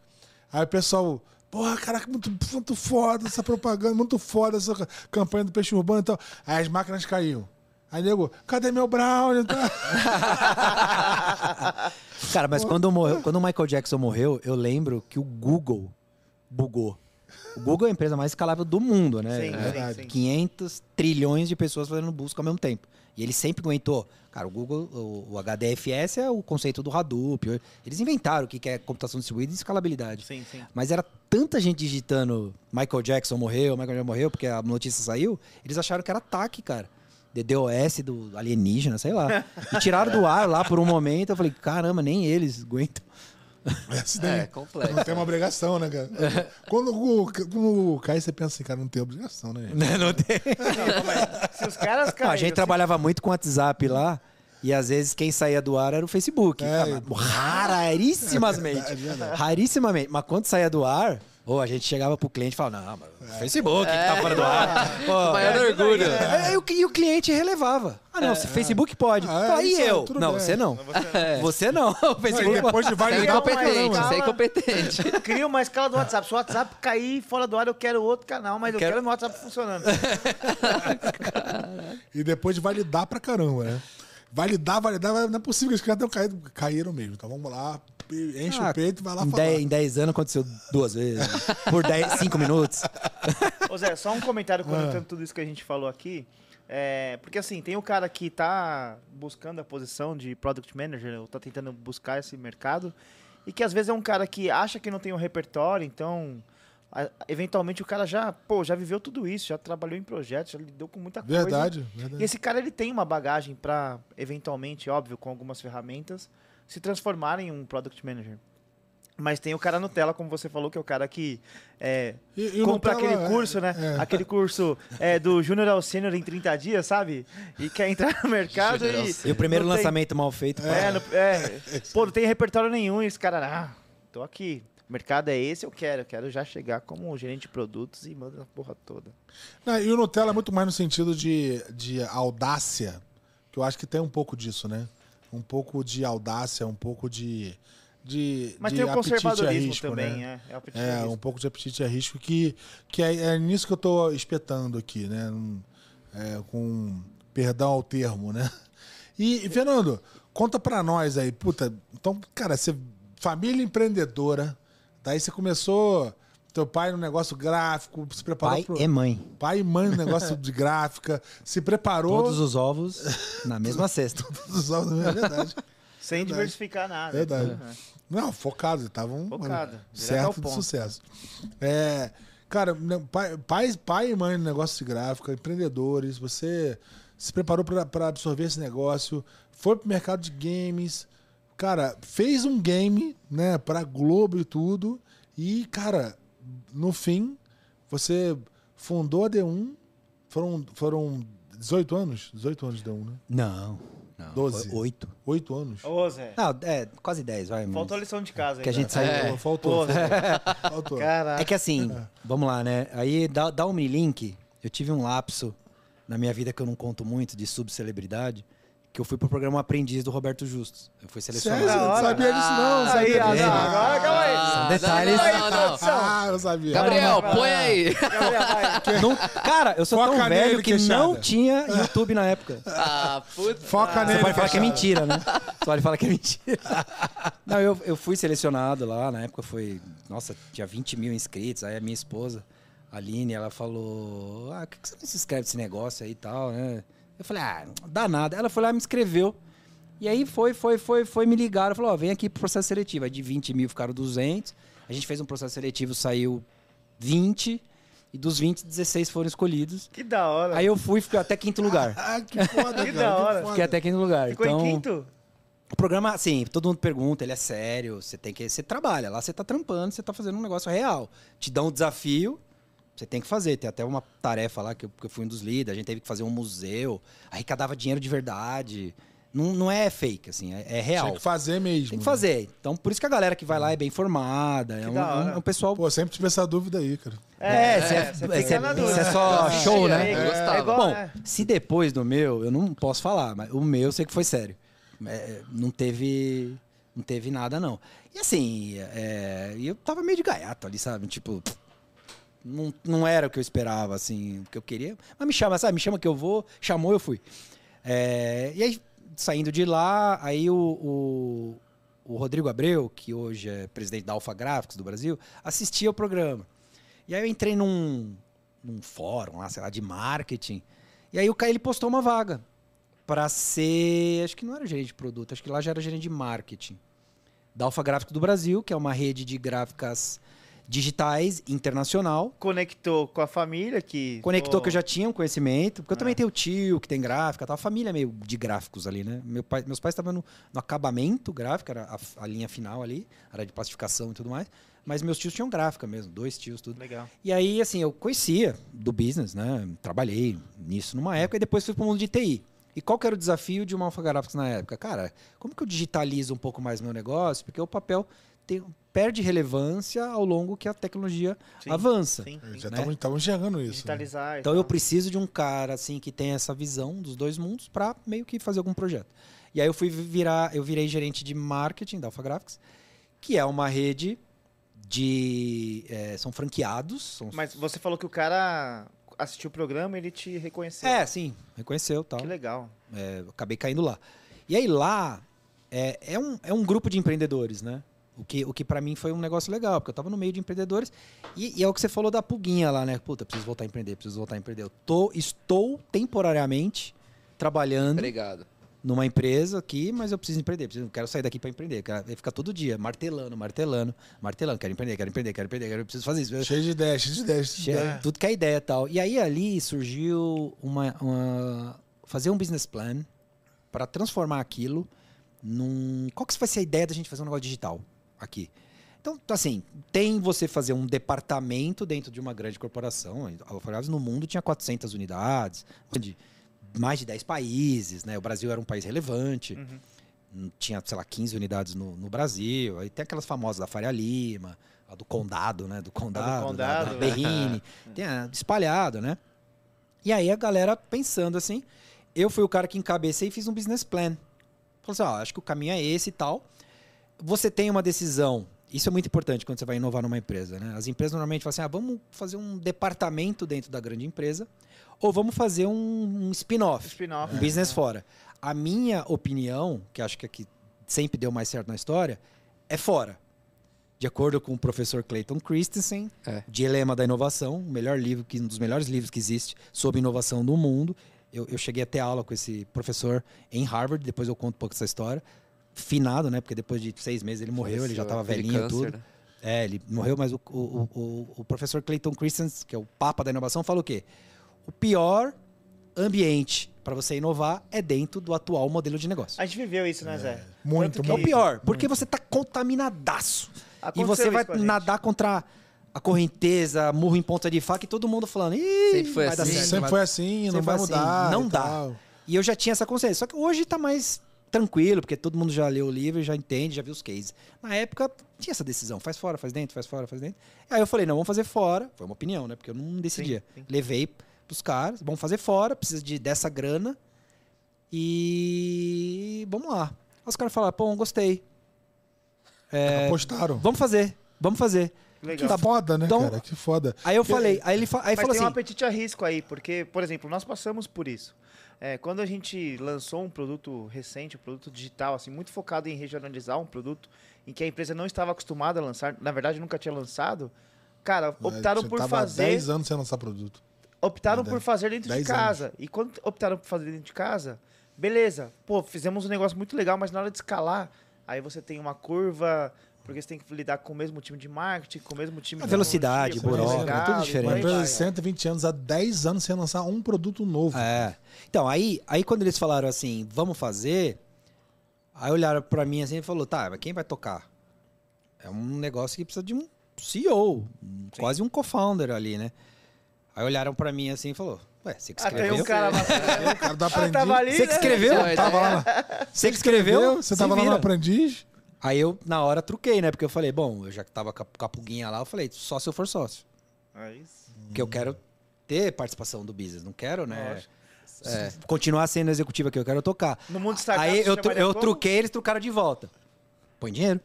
Aí o pessoal, porra, caraca, muito, muito foda essa propaganda, muito foda essa ca- campanha do peixe urbano e tal. Aí as máquinas caíam. Aí, nego, cadê meu brownie? Cara, mas quando, morreu, quando o Michael Jackson morreu, eu lembro que o Google bugou. O Google é a empresa mais escalável do mundo, né? Sim, É, sim, sim. 500 trilhões de pessoas fazendo busca ao mesmo tempo. E ele sempre aguentou. Cara, o Google, o, o HDFS é o conceito do Hadoop. Eles inventaram o que que é computação distribuída e escalabilidade. Sim, sim. Mas era tanta gente digitando Michael Jackson morreu, Michael Jackson morreu, porque a notícia saiu, eles acharam que era ataque, cara. DDoS do alienígena, sei lá. E tiraram do ar lá por um momento. Eu falei, caramba, nem eles aguentam. É, complexo. não tem uma obrigação, né, cara? Quando o, quando o cai, você pensa assim, cara, não tem obrigação, né? gente? Não tem. Se os caras Não, caem, a gente assim, trabalhava muito com WhatsApp lá. E às vezes quem saía do ar era o Facebook. É, Ah, mas raríssimamente. É verdade. rarissimamente. Mas quando saía do ar, ou a gente chegava pro cliente e falava, não, mas o Facebook que tá fora do ar. Pô, Maior é, orgulho. é, e, o, e o cliente relevava. Ah, não, se Facebook pode. Ah, é, e aí, eu? Não, bem. você não. É. Você não. O e Facebook depois de Você é incompetente, você é incompetente. Cria uma escala do WhatsApp. Se o WhatsApp cair fora do ar, eu quero outro canal, mas eu Quero- quero, meu WhatsApp funcionando. E depois de validar pra caramba, né? Validar, validar, não é possível que os caras tenham caído. Caíram mesmo. Então vamos lá, enche Ah, o peito e vai lá em falar. 10, em 10 anos aconteceu duas vezes. Por 10, 5 minutos. Ô Zé, só um comentário Ah. conectando tudo isso que a gente falou aqui. É, porque assim, tem o cara que tá buscando a posição de Product Manager, ou tá tentando buscar esse mercado, e que às vezes é um cara que acha que não tem um repertório, então eventualmente o cara já, pô, já viveu tudo isso, já trabalhou em projetos, já lidou com muita coisa. Verdade, E verdade. esse cara ele tem uma bagagem para eventualmente, óbvio, com algumas ferramentas, se transformar em um Product Manager. Mas tem o cara Nutella, como você falou, que é o cara que é, E- e compra Nutella, aquele é, curso, né? é. Aquele curso é, do Júnior ao Sênior em 30 dias, sabe? E quer entrar no mercado e. E o primeiro não tem- lançamento mal feito. É, não- é, pô, não tem repertório nenhum. E esse cara, ah, tô aqui. O mercado é esse, eu quero. Eu quero já chegar como gerente de produtos e manda a porra toda. Não, e o Nutella é muito mais no sentido de, de audácia, que eu acho que tem um pouco disso, né? Um pouco de audácia, um pouco de. de Mas de tem o conservadorismo risco, também, né? é. É, É, um pouco de apetite a risco que, que é, é nisso que eu tô espetando aqui, né? É, com perdão ao termo, né? E, e, Fernando, conta pra nós aí, puta, então, cara, você, família empreendedora, daí você começou, teu pai no negócio gráfico, se preparou Pai pro... e mãe. Pai e mãe no negócio de gráfica, se preparou... Todos os ovos na mesma cesta. Todos os ovos, é verdade. Sem diversificar nada. Verdade. É. Não, focado, estavam Focado, certo de sucesso. É, cara, né, pai, pai, pai e mãe no negócio de gráfica, empreendedores, você se preparou para absorver esse negócio, foi pro mercado de games, cara, fez um game, né, para Globo e tudo, e cara, no fim você fundou a D1, foram foram 18 anos, 18 anos de D1, né? Não. não Doze. foi Oito. 8 anos. Ô, Zé, Não, é, quase 10, vai. mas- faltou a lição de casa aí. Que a gente saiu. É. Faltou, Pô, faltou. faltou. Caraca. É que assim, vamos lá, né? Aí dá, dá um link. Eu tive um lapso na minha vida que eu não conto muito de subcelebridade, que eu fui pro programa Aprendiz do Roberto Justus. Eu fui Sério? selecionado. Eu não sabia disso, não. não Aí, sabia ah, disso. não, agora calma aí. Ah, detalhes. Não, não, não. Ah, eu sabia. Gabriel, põe aí. Gabriel, vai. Não- cara, eu sou Foca tão velho que queixada. não tinha YouTube na época. Ah, puta. Foca Você nele. pode falar que é mentira, né? Você pode falar que é mentira. Não, eu, eu fui selecionado lá, na época foi. Nossa, tinha 20 mil inscritos. Aí a minha esposa, a Aline, ela falou: Ah, por que que você não se inscreve nesse negócio aí e tal, né? Eu falei: Ah, dá nada. Ela foi lá e me inscreveu. E aí foi, foi, foi, foi, me ligaram. Falou: Ó, vem aqui pro processo seletivo. Aí de 20 mil ficaram 200. A gente fez um processo seletivo, saiu 20. E dos 20, 16 foram escolhidos. Que da hora. Aí eu fui, fiquei até quinto lugar. Ah, que foda, Que cara. da hora. foda. Fiquei até quinto lugar. Ficou então, em quinto? o programa, assim, todo mundo pergunta, ele é sério, você tem que. Você trabalha, lá você tá trampando, você tá fazendo um negócio real. Te dá um desafio, você tem que fazer. Tem até uma tarefa lá que eu, que eu fui um dos líderes, a gente teve que fazer um museu, arrecadava dinheiro de verdade. Não, não é fake, assim, é, é real. Tinha que fazer mesmo. Tem que fazer. Então, por isso que a galera que vai lá é bem formada. É um, da hora. um- um pessoal. Pô, sempre tive essa dúvida aí, cara. É, você é, você você fica é- é só Eu show, né? É, igual, Bom, é. se depois do meu, eu não posso falar, mas o meu eu sei que foi sério. É, não teve. Não teve nada, não. E assim, é, e eu tava meio de gaiato ali, sabe? Tipo. Não, não era o que eu esperava, assim, o que eu queria. Mas me chama, sabe? Me chama que eu vou. Chamou, eu fui. É, e aí, saindo de lá, aí o, o, o Rodrigo Abreu, que hoje é presidente da Alfa Gráficos do Brasil, assistia o programa. E aí eu entrei num, num fórum lá, sei lá, de marketing. E aí o ele postou uma vaga para ser, acho que não era gerente de produto, acho que lá já era gerente de marketing. Da Alfa Gráfico do Brasil, que é uma rede de gráficas digitais internacional. Conectou com a família que. Conectou pô, que eu já tinha um conhecimento, porque eu É. também tenho tio que tem gráfica, tal, a família é meio de gráficos ali, né? Meu pai, meus pais estavam no, no acabamento gráfico, era a, a linha final ali, era de plastificação e tudo mais. Mas meus tios tinham gráfica mesmo, dois tios, tudo. Legal. E aí, assim, eu conhecia do business, né? Trabalhei nisso numa época e depois fui pro mundo de TI. E qual que era o desafio de uma Alpha Graphics na época? Cara, como que eu digitalizo um pouco mais meu negócio? Porque o papel tem- perde relevância ao longo que a tecnologia Sim, avança. Sim, sim. Já né? estavam enxergando isso. né? Digitalizar. e Então eu preciso de um cara assim que tenha essa visão dos dois mundos para meio que fazer algum projeto. E aí eu fui virar, eu virei gerente de marketing da Alpha Graphics, que é uma rede de é, são franqueados, são Mas você falou que o cara assistiu o programa e ele te reconheceu. é, sim, reconheceu tal. Que legal. É, acabei caindo lá. E aí lá é, é, um, é um grupo de empreendedores, né? O que, o que para mim foi um negócio legal, porque eu tava no meio de empreendedores. E, e é o que você falou da pulguinha lá, né? Puta, preciso voltar a empreender, preciso voltar a empreender. Eu tô, estou temporariamente trabalhando Obrigado. numa empresa aqui, mas eu preciso empreender. Preciso, quero sair daqui para empreender. Quero ficar todo dia martelando, martelando, martelando. Quero empreender, quero empreender, quero empreender, quero, preciso fazer isso. Cheio de ideias, cheio de ideias. cheio de ideias. Tudo que é ideia e tal. E aí ali surgiu uma, uma- fazer um business plan para transformar aquilo num. Qual que vai ser a ideia da gente fazer um negócio digital aqui? Então, assim, tem você fazer um departamento dentro de uma grande corporação. A Alphaville no mundo tinha 400 unidades, de mais de 10 países, né? O Brasil era um país relevante. Uhum. Tinha, sei lá, 15 unidades no, no Brasil. Aí tem aquelas famosas da Faria Lima, a do Condado, né? Do Condado, da- Condado, da Berrini. tem ah, espalhado, né? E aí a galera pensando assim, eu fui o cara que encabecei e fiz um business plan. Falei assim, ó, acho que o caminho é esse e tal. Você tem uma decisão, isso é muito importante quando você vai inovar numa empresa, né? As empresas normalmente falam assim, ah, vamos fazer um departamento dentro da grande empresa ou vamos fazer um, um spin-off. Spin-off. Um business fora. A minha opinião, que acho que é que sempre deu mais certo na história, é fora. De acordo com o professor Clayton Christensen, É. Dilema da Inovação, o melhor livro, que, um dos melhores livros que existe sobre inovação no mundo. Eu, eu cheguei a ter aula com esse professor em Harvard, depois eu conto um pouco dessa história. Finado, né? Porque depois de seis meses ele morreu, ele já estava velhinho câncer, tudo. né? É, ele morreu, mas o, o, o, o professor Clayton Christensen, que é o papa da inovação, fala o quê? O pior ambiente para você inovar é dentro do atual modelo de negócio. A gente viveu isso, né, Zé? Muito, Tanto É o pior, porque você tá contaminadaço. E aconteceu você isso vai nadar contra a correnteza, murro em ponta de faca e todo mundo falando, Ih, Sempre foi vai dar assim. certo, Sempre vai foi assim, não Sempre vai foi assim, mudar. não e dá. tal. E eu já tinha essa consciência. Só que hoje tá mais tranquilo, porque todo mundo já leu o livro, já entende, já viu os cases. Na época, tinha essa decisão. Faz fora, faz dentro, faz fora, faz dentro. Aí eu falei, não, vamos fazer fora. Foi uma opinião, né? Porque eu não decidia. sim. Levei pros caras, vamos fazer fora, precisa de, dessa grana. E vamos lá. Aí os caras falaram, pô, gostei. É, Apostaram. vamos fazer, vamos fazer. Legal. Que foda, né, Então- cara? Que foda. Aí eu falei, aí ele fa- aí Mas falou tem um assim, apetite a risco aí, porque, por exemplo, nós passamos por isso. É, quando a gente lançou um produto recente, um produto digital, assim, muito focado em regionalizar um produto em que a empresa não estava acostumada a lançar, na verdade nunca tinha lançado, cara, optaram É, por fazer, 10 anos sem lançar produto. optaram por fazer dentro de 10 casa. E quando optaram por fazer dentro de casa, beleza, pô, fizemos um negócio muito legal, mas na hora de escalar, aí você tem uma curva, porque você tem que lidar com o mesmo time de marketing, com o mesmo time A de velocidade, burocracia, legado, tudo e diferente. Uma empresa de 120 anos há 10 anos sem lançar um produto novo. É. Então, aí, aí quando eles falaram assim, vamos fazer, aí olharam pra mim assim e falou, tá, mas quem vai tocar? É um negócio que precisa de um CEO, um- quase um co-founder ali, né? Aí olharam pra mim assim e falou, ué, você que Ah, tem escreveu? um cara lá. O cara do Ah, aprendiz. tava ali, Você que né? escreveu? Tava lá, Você que escreveu? Você tava lá no aprendiz? Aí eu, na hora, truquei, né? Porque eu falei, bom, eu já que tava com a, com a pulguinha lá, eu falei, só se eu for sócio. É isso. Porque eu quero ter participação do business, não quero, né? Lógico. é, continuar sendo executivo aqui, eu quero tocar. No mundo startup, Aí eu, eu como? truquei, eles trucaram de volta. Põe dinheiro.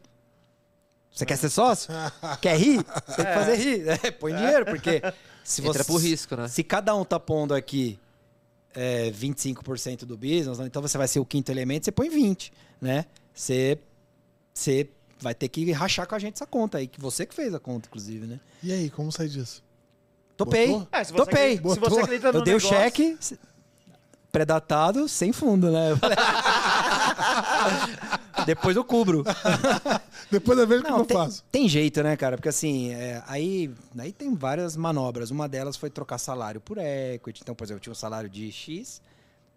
Você quer ser sócio? quer rir? Tem que fazer rir. É, põe dinheiro, porque se Entra você, pro risco, né? Se cada um tá pondo aqui é, 25% do business, então você vai ser o quinto elemento, você põe 20, né? Você, você vai ter que rachar com a gente essa conta aí, que você que fez a conta, inclusive, né? E aí, como sair disso? Topei. É, se você Topei. acredita- Se você acredita no Eu dei o negócio, cheque predatado sem fundo, né? Eu Depois eu cubro. Depois eu vejo o que Não, eu tem, faço. tem jeito, né, cara? Porque assim, é, aí, aí tem várias manobras. Uma delas foi trocar salário por equity. Então, por exemplo, eu tinha um salário de X,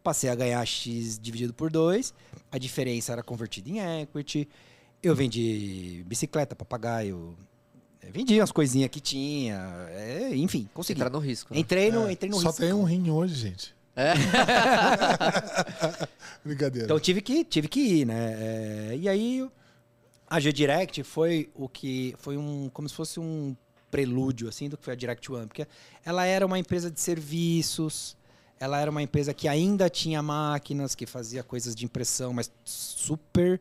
passei a ganhar X dividido por 2, a diferença era convertida em equity. Eu vendi bicicleta, papagaio, é, vendi umas coisinhas que tinha, é, enfim, consegui. Entrar no risco. né? Entrei no, É, entrei no Só risco. tem um rim hoje, gente. É. Brincadeira. Então tive que, tive que ir, né? É, e aí a G-Direct foi o que. Foi um. como se fosse um prelúdio, assim, do que foi a Direct One. Porque ela era uma empresa de serviços, ela era uma empresa que ainda tinha máquinas, que fazia coisas de impressão, mas super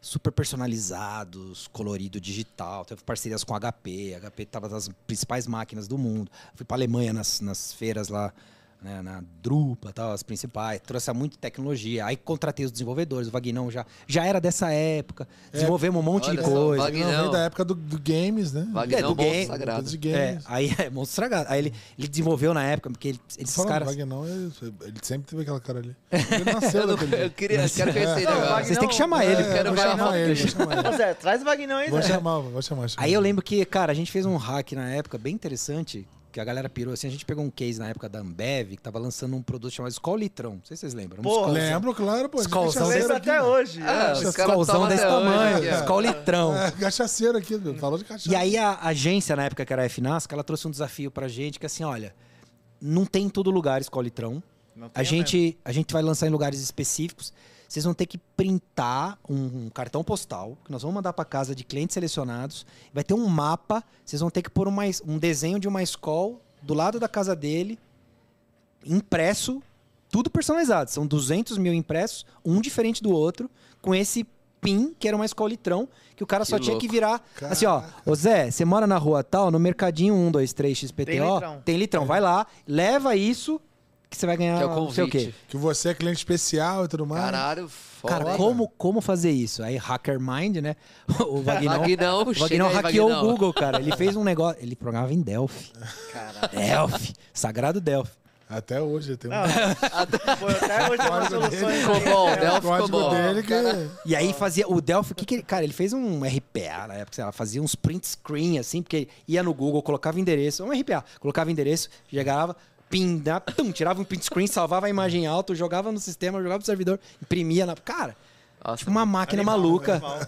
super personalizados, colorido digital, teve parcerias com a HP, a HP estava das principais máquinas do mundo. Fui para Alemanha nas, nas feiras lá né, na Drupa, tal, as principais, trouxe muita tecnologia. Aí contratei os desenvolvedores, o Vagnão já, já era dessa época, desenvolvemos um monte de só, coisa. Vagnão. Não, veio da época do, do games, né? Vagnão, É, do game- sagrado. De É, games. aí é monstro estragado. Aí ele, ele desenvolveu na época, porque ele, esses Falando caras. Vagnão, ele, ele sempre teve aquela cara ali. Ele nasceu Eu, não- eu queria, eu quero conhecer ele Não, agora. Vocês têm que chamar ele. É, quero chamar ele, dele. vou chamar ele. Zé, traz o Vagnão aí, Vou chamar, vou chamar. chamar. Aí eu lembro que, cara, a gente fez um hack na época bem interessante, que a galera pirou assim. A gente pegou um case na época da Ambev, que tava lançando um produto chamado Skol Litrão. Não sei se vocês lembram. Skol- Lembro, claro, pô. Escolzão cachaceiro Lembro aqui, até hoje. Ah, é. Skolzão desse hoje tamanho. ó. Skol Litrão. É, cachaceiro aqui, meu. falou de cachaça. E aí a agência, na época que era a FNASC, ela trouxe um desafio pra gente, que assim, olha, não tem em todo lugar Skol Litrão. A gente, a gente vai lançar em lugares específicos. Vocês vão ter que printar um, um cartão postal, que nós vamos mandar para casa de clientes selecionados. Vai ter um mapa. Vocês vão ter que pôr uma, um desenho de uma escola do lado da casa dele, impresso, tudo personalizado. São 200 mil impressos, um diferente do outro, com esse PIN, que era uma escola litrão, que o cara Que só tinha que louco. virar. Assim, ó, ô Zé, você mora na rua tal, no mercadinho 123 XPTO, Tem litrão. tem litrão. Vai lá, leva isso, que você vai ganhar Que é o não sei o quê. convite. Que você é cliente especial e tudo mais. Caralho, foda. Cara, como, como fazer isso? Aí, Hacker Mind, né? O Vagnão, Vagnão, o Vagnão aí, hackeou Vagnão. o Google, cara. Ele fez um negócio. Ele programava em Delphi. Caralho. Delphi. Sagrado Delphi. Até hoje tem um Não, pô, até hoje tem umas soluções. Ficou bom, É, Delphi o código ficou bom. dele que... E aí fazia. O Delphi, o que, que ele. Cara, ele fez um RPA na época, sei lá, fazia uns print screen, assim, porque ia no Google, colocava endereço, um RPA, colocava endereço, chegava, pin, né, tum, tirava um print screen, salvava a imagem alta, jogava no sistema, jogava no servidor, imprimia na. Cara, Nossa, tipo uma máquina Animal, maluca. animal.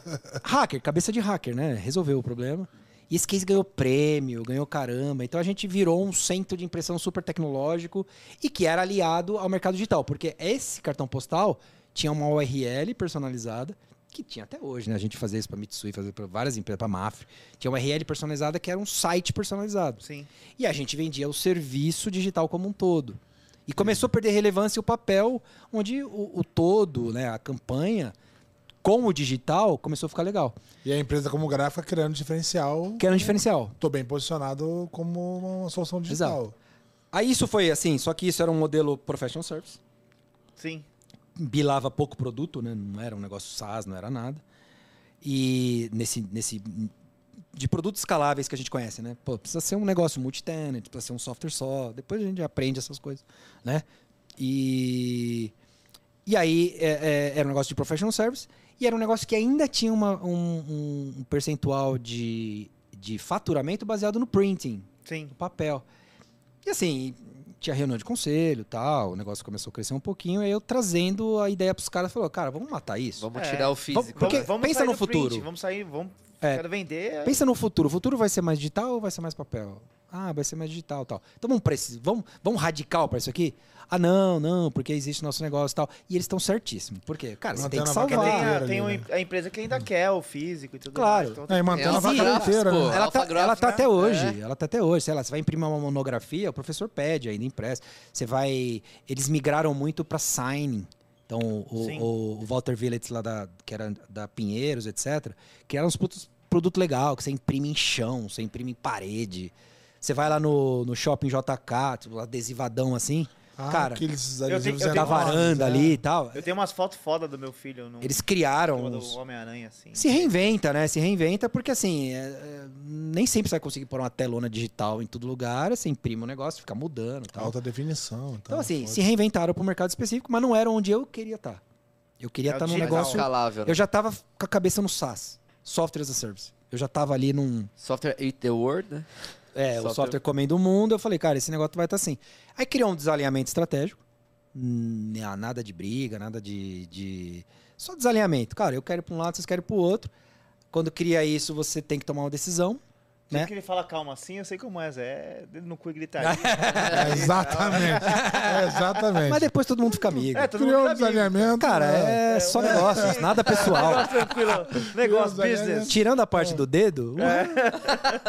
Hacker, cabeça de hacker, né? Resolveu o problema. E esse case ganhou prêmio, ganhou caramba. Então a gente virou um centro de impressão super tecnológico e que era aliado ao mercado digital. Porque esse cartão postal tinha uma URL personalizada, que tinha até hoje, né? A gente fazia isso para Mitsui, fazia para várias empresas, para Mafre. Tinha uma URL personalizada que era um site personalizado. Sim. E a gente vendia o serviço digital como um todo. E começou a perder relevância o papel, onde o, o todo, né, a campanha, com o digital, começou a ficar legal. E a empresa como gráfica criando diferencial. Que era um diferencial. Tô bem posicionado como uma solução digital. Aí isso foi assim, só que isso era um modelo professional service. Sim. Bilava pouco produto, né? Não era um negócio SaaS, não era nada. E nesse, nesse de produtos escaláveis que a gente conhece, né? Pô, precisa ser um negócio multi-tenant, precisa ser um software só. Depois a gente aprende essas coisas, né? E e aí é, é, era um negócio de professional service e era um negócio que ainda tinha uma- um, um percentual de, de faturamento baseado no printing, Sim. no papel. E assim, tinha reunião de conselho tal, o negócio começou a crescer um pouquinho, aí eu trazendo a ideia pros caras, falou, cara, vamos matar isso? Vamos É. tirar o físico. Porque- né? vamos pensa sair no do print, futuro. Vamos sair, vamos. É. Quero vender. Pensa no futuro, o futuro vai ser mais digital ou vai ser mais papel? Ah, vai ser mais digital tal. Então vamos, pra esse- vamos, vamos radical para isso aqui? Ah, não, não, porque existe nosso negócio e tal. E eles estão certíssimos. Por quê? Cara, você tem que a Porque vaca tem, salvar. a, ali, tem um- né? a empresa que ainda quer o físico e tudo Claro. mais. Então, É, mantendo É a vaca inteira, né? pô. Ela tá, Alpha ela tá Graph, até né? hoje, É. ela tá até hoje. Sei lá, você vai imprimir uma monografia, o professor pede ainda impresso. Você vai. Eles migraram muito para signing. Então, o, o, o Walter Willets lá da, que era da Pinheiros, etc., criaram uns produtos, produto legal, que você imprime em chão, você imprime em parede. Você vai lá no, no shopping JK, tipo, adesivadão assim, Ah, Cara, aqueles eu tenho- adesivos eu da tenho- enormes, varanda é. ali e tal. Eu tenho umas fotos foda do meu filho. No, Eles criaram do uns, Homem-Aranha, assim. Se reinventa, né? Se reinventa porque, assim, é- é, nem sempre você vai conseguir pôr uma telona digital em todo lugar. Você imprime o negócio, fica mudando e tal. Alta definição. Então, assim, se reinventaram para o mercado específico, mas não era onde eu queria estar. Eu queria É o estar num negócio... escalável. né? Eu já estava com a cabeça no SaaS, Software as a Service. Eu já estava ali num... Software Eat the World, né? É, o Software- comendo o mundo. Eu falei, cara, esse negócio vai estar assim. Aí criou um desalinhamento estratégico. Ah, Nada de briga, nada de, de- Só desalinhamento. Cara, eu quero para um lado, vocês querem para o outro. Quando cria isso, você tem que tomar uma decisão. Né? que ele fala calma assim, eu sei como é, Zé. É dedo no cu e gritaria. É, exatamente. É, exatamente. Mas depois todo mundo fica amigo. É, todo mundo Criou um desalinhamento. Cara, né? é só negócios, nada pessoal. Negócio tranquilo. Negócio business. Tirando a parte do dedo,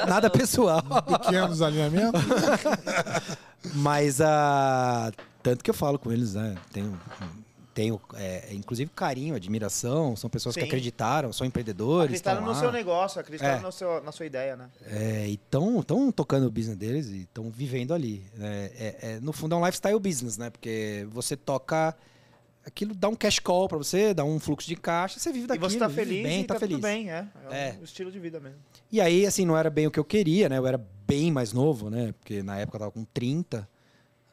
nada pessoal. Pequenos alinhamentos. Mas a. Tanto que eu falo com eles, né? Tenho, tenho é, inclusive carinho, admiração. São pessoas que Sim. acreditaram, são empreendedores. Acreditaram no lá. seu negócio, acreditaram É. no seu, na sua ideia, né? É, e estão tocando o business deles e estão vivendo ali. né? É, é, no fundo é um lifestyle business, né? Porque você toca. Aquilo dá um cash call pra você, dá um fluxo de caixa, você vive E daquilo. você tá feliz bem, e tá, feliz. tudo bem, é. É, É. um estilo de vida mesmo. E aí, assim, não era bem o que eu queria, né? Eu era bem mais novo, né? Porque na época eu tava com 30,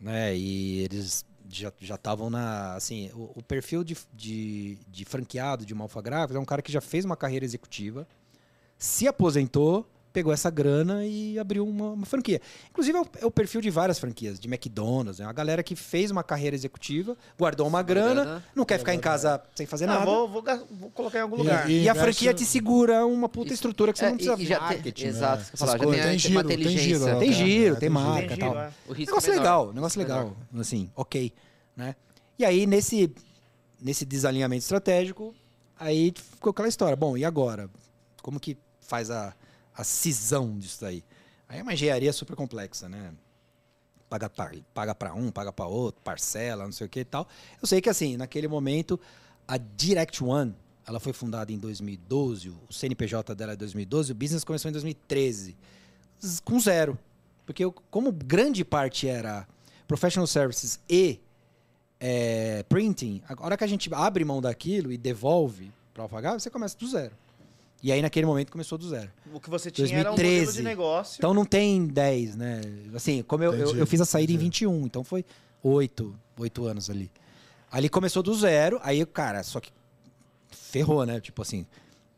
né? E eles já estavam na. Assim, o, o perfil de, de, de franqueado de uma Alfa é um cara que já fez uma carreira executiva, se aposentou, pegou essa grana e abriu uma, uma franquia. Inclusive, é o, é o perfil de várias franquias, de McDonald's, né? A galera que fez uma carreira executiva, guardou uma grana, grana. não quer ficar em casa sem fazer Ah, nada. vou, vou, vou colocar em algum E- lugar. e- E a franquia te segura uma puta estrutura que você É, não precisa e, e já marketing, tem, né? Exato, você falar, já tem, Tem a- giro, uma tem inteligência. giro, né? Tem giro, É, tem tem marca Tem e tal. giro, é. O risco Negócio é menor. legal, negócio legal. Assim, ok. Né? E aí, nesse, nesse desalinhamento estratégico, aí ficou aquela história. Bom, e agora? Como que faz a, a cisão disso daí? Aí é uma engenharia super complexa, né? Paga para paga pra um, paga para outro, parcela, não sei o que e tal. Eu sei que, assim, naquele momento, a Direct One, ela foi fundada em 2012, o CNPJ dela é 2012, o business começou em 2013, z- com zero. Porque eu- como grande parte era professional services e é, printing, a hora que a gente abre mão daquilo e devolve para o você começa do zero. E aí, naquele momento, começou do zero. O que você tinha era um modelo 2013. de negócio. Então não tem 10, né? Assim, como eu, eu, eu fiz a saída em entendi. 21, então foi 8, 8 anos ali. Ali começou do zero, aí, cara, só que ferrou, né? Tipo assim,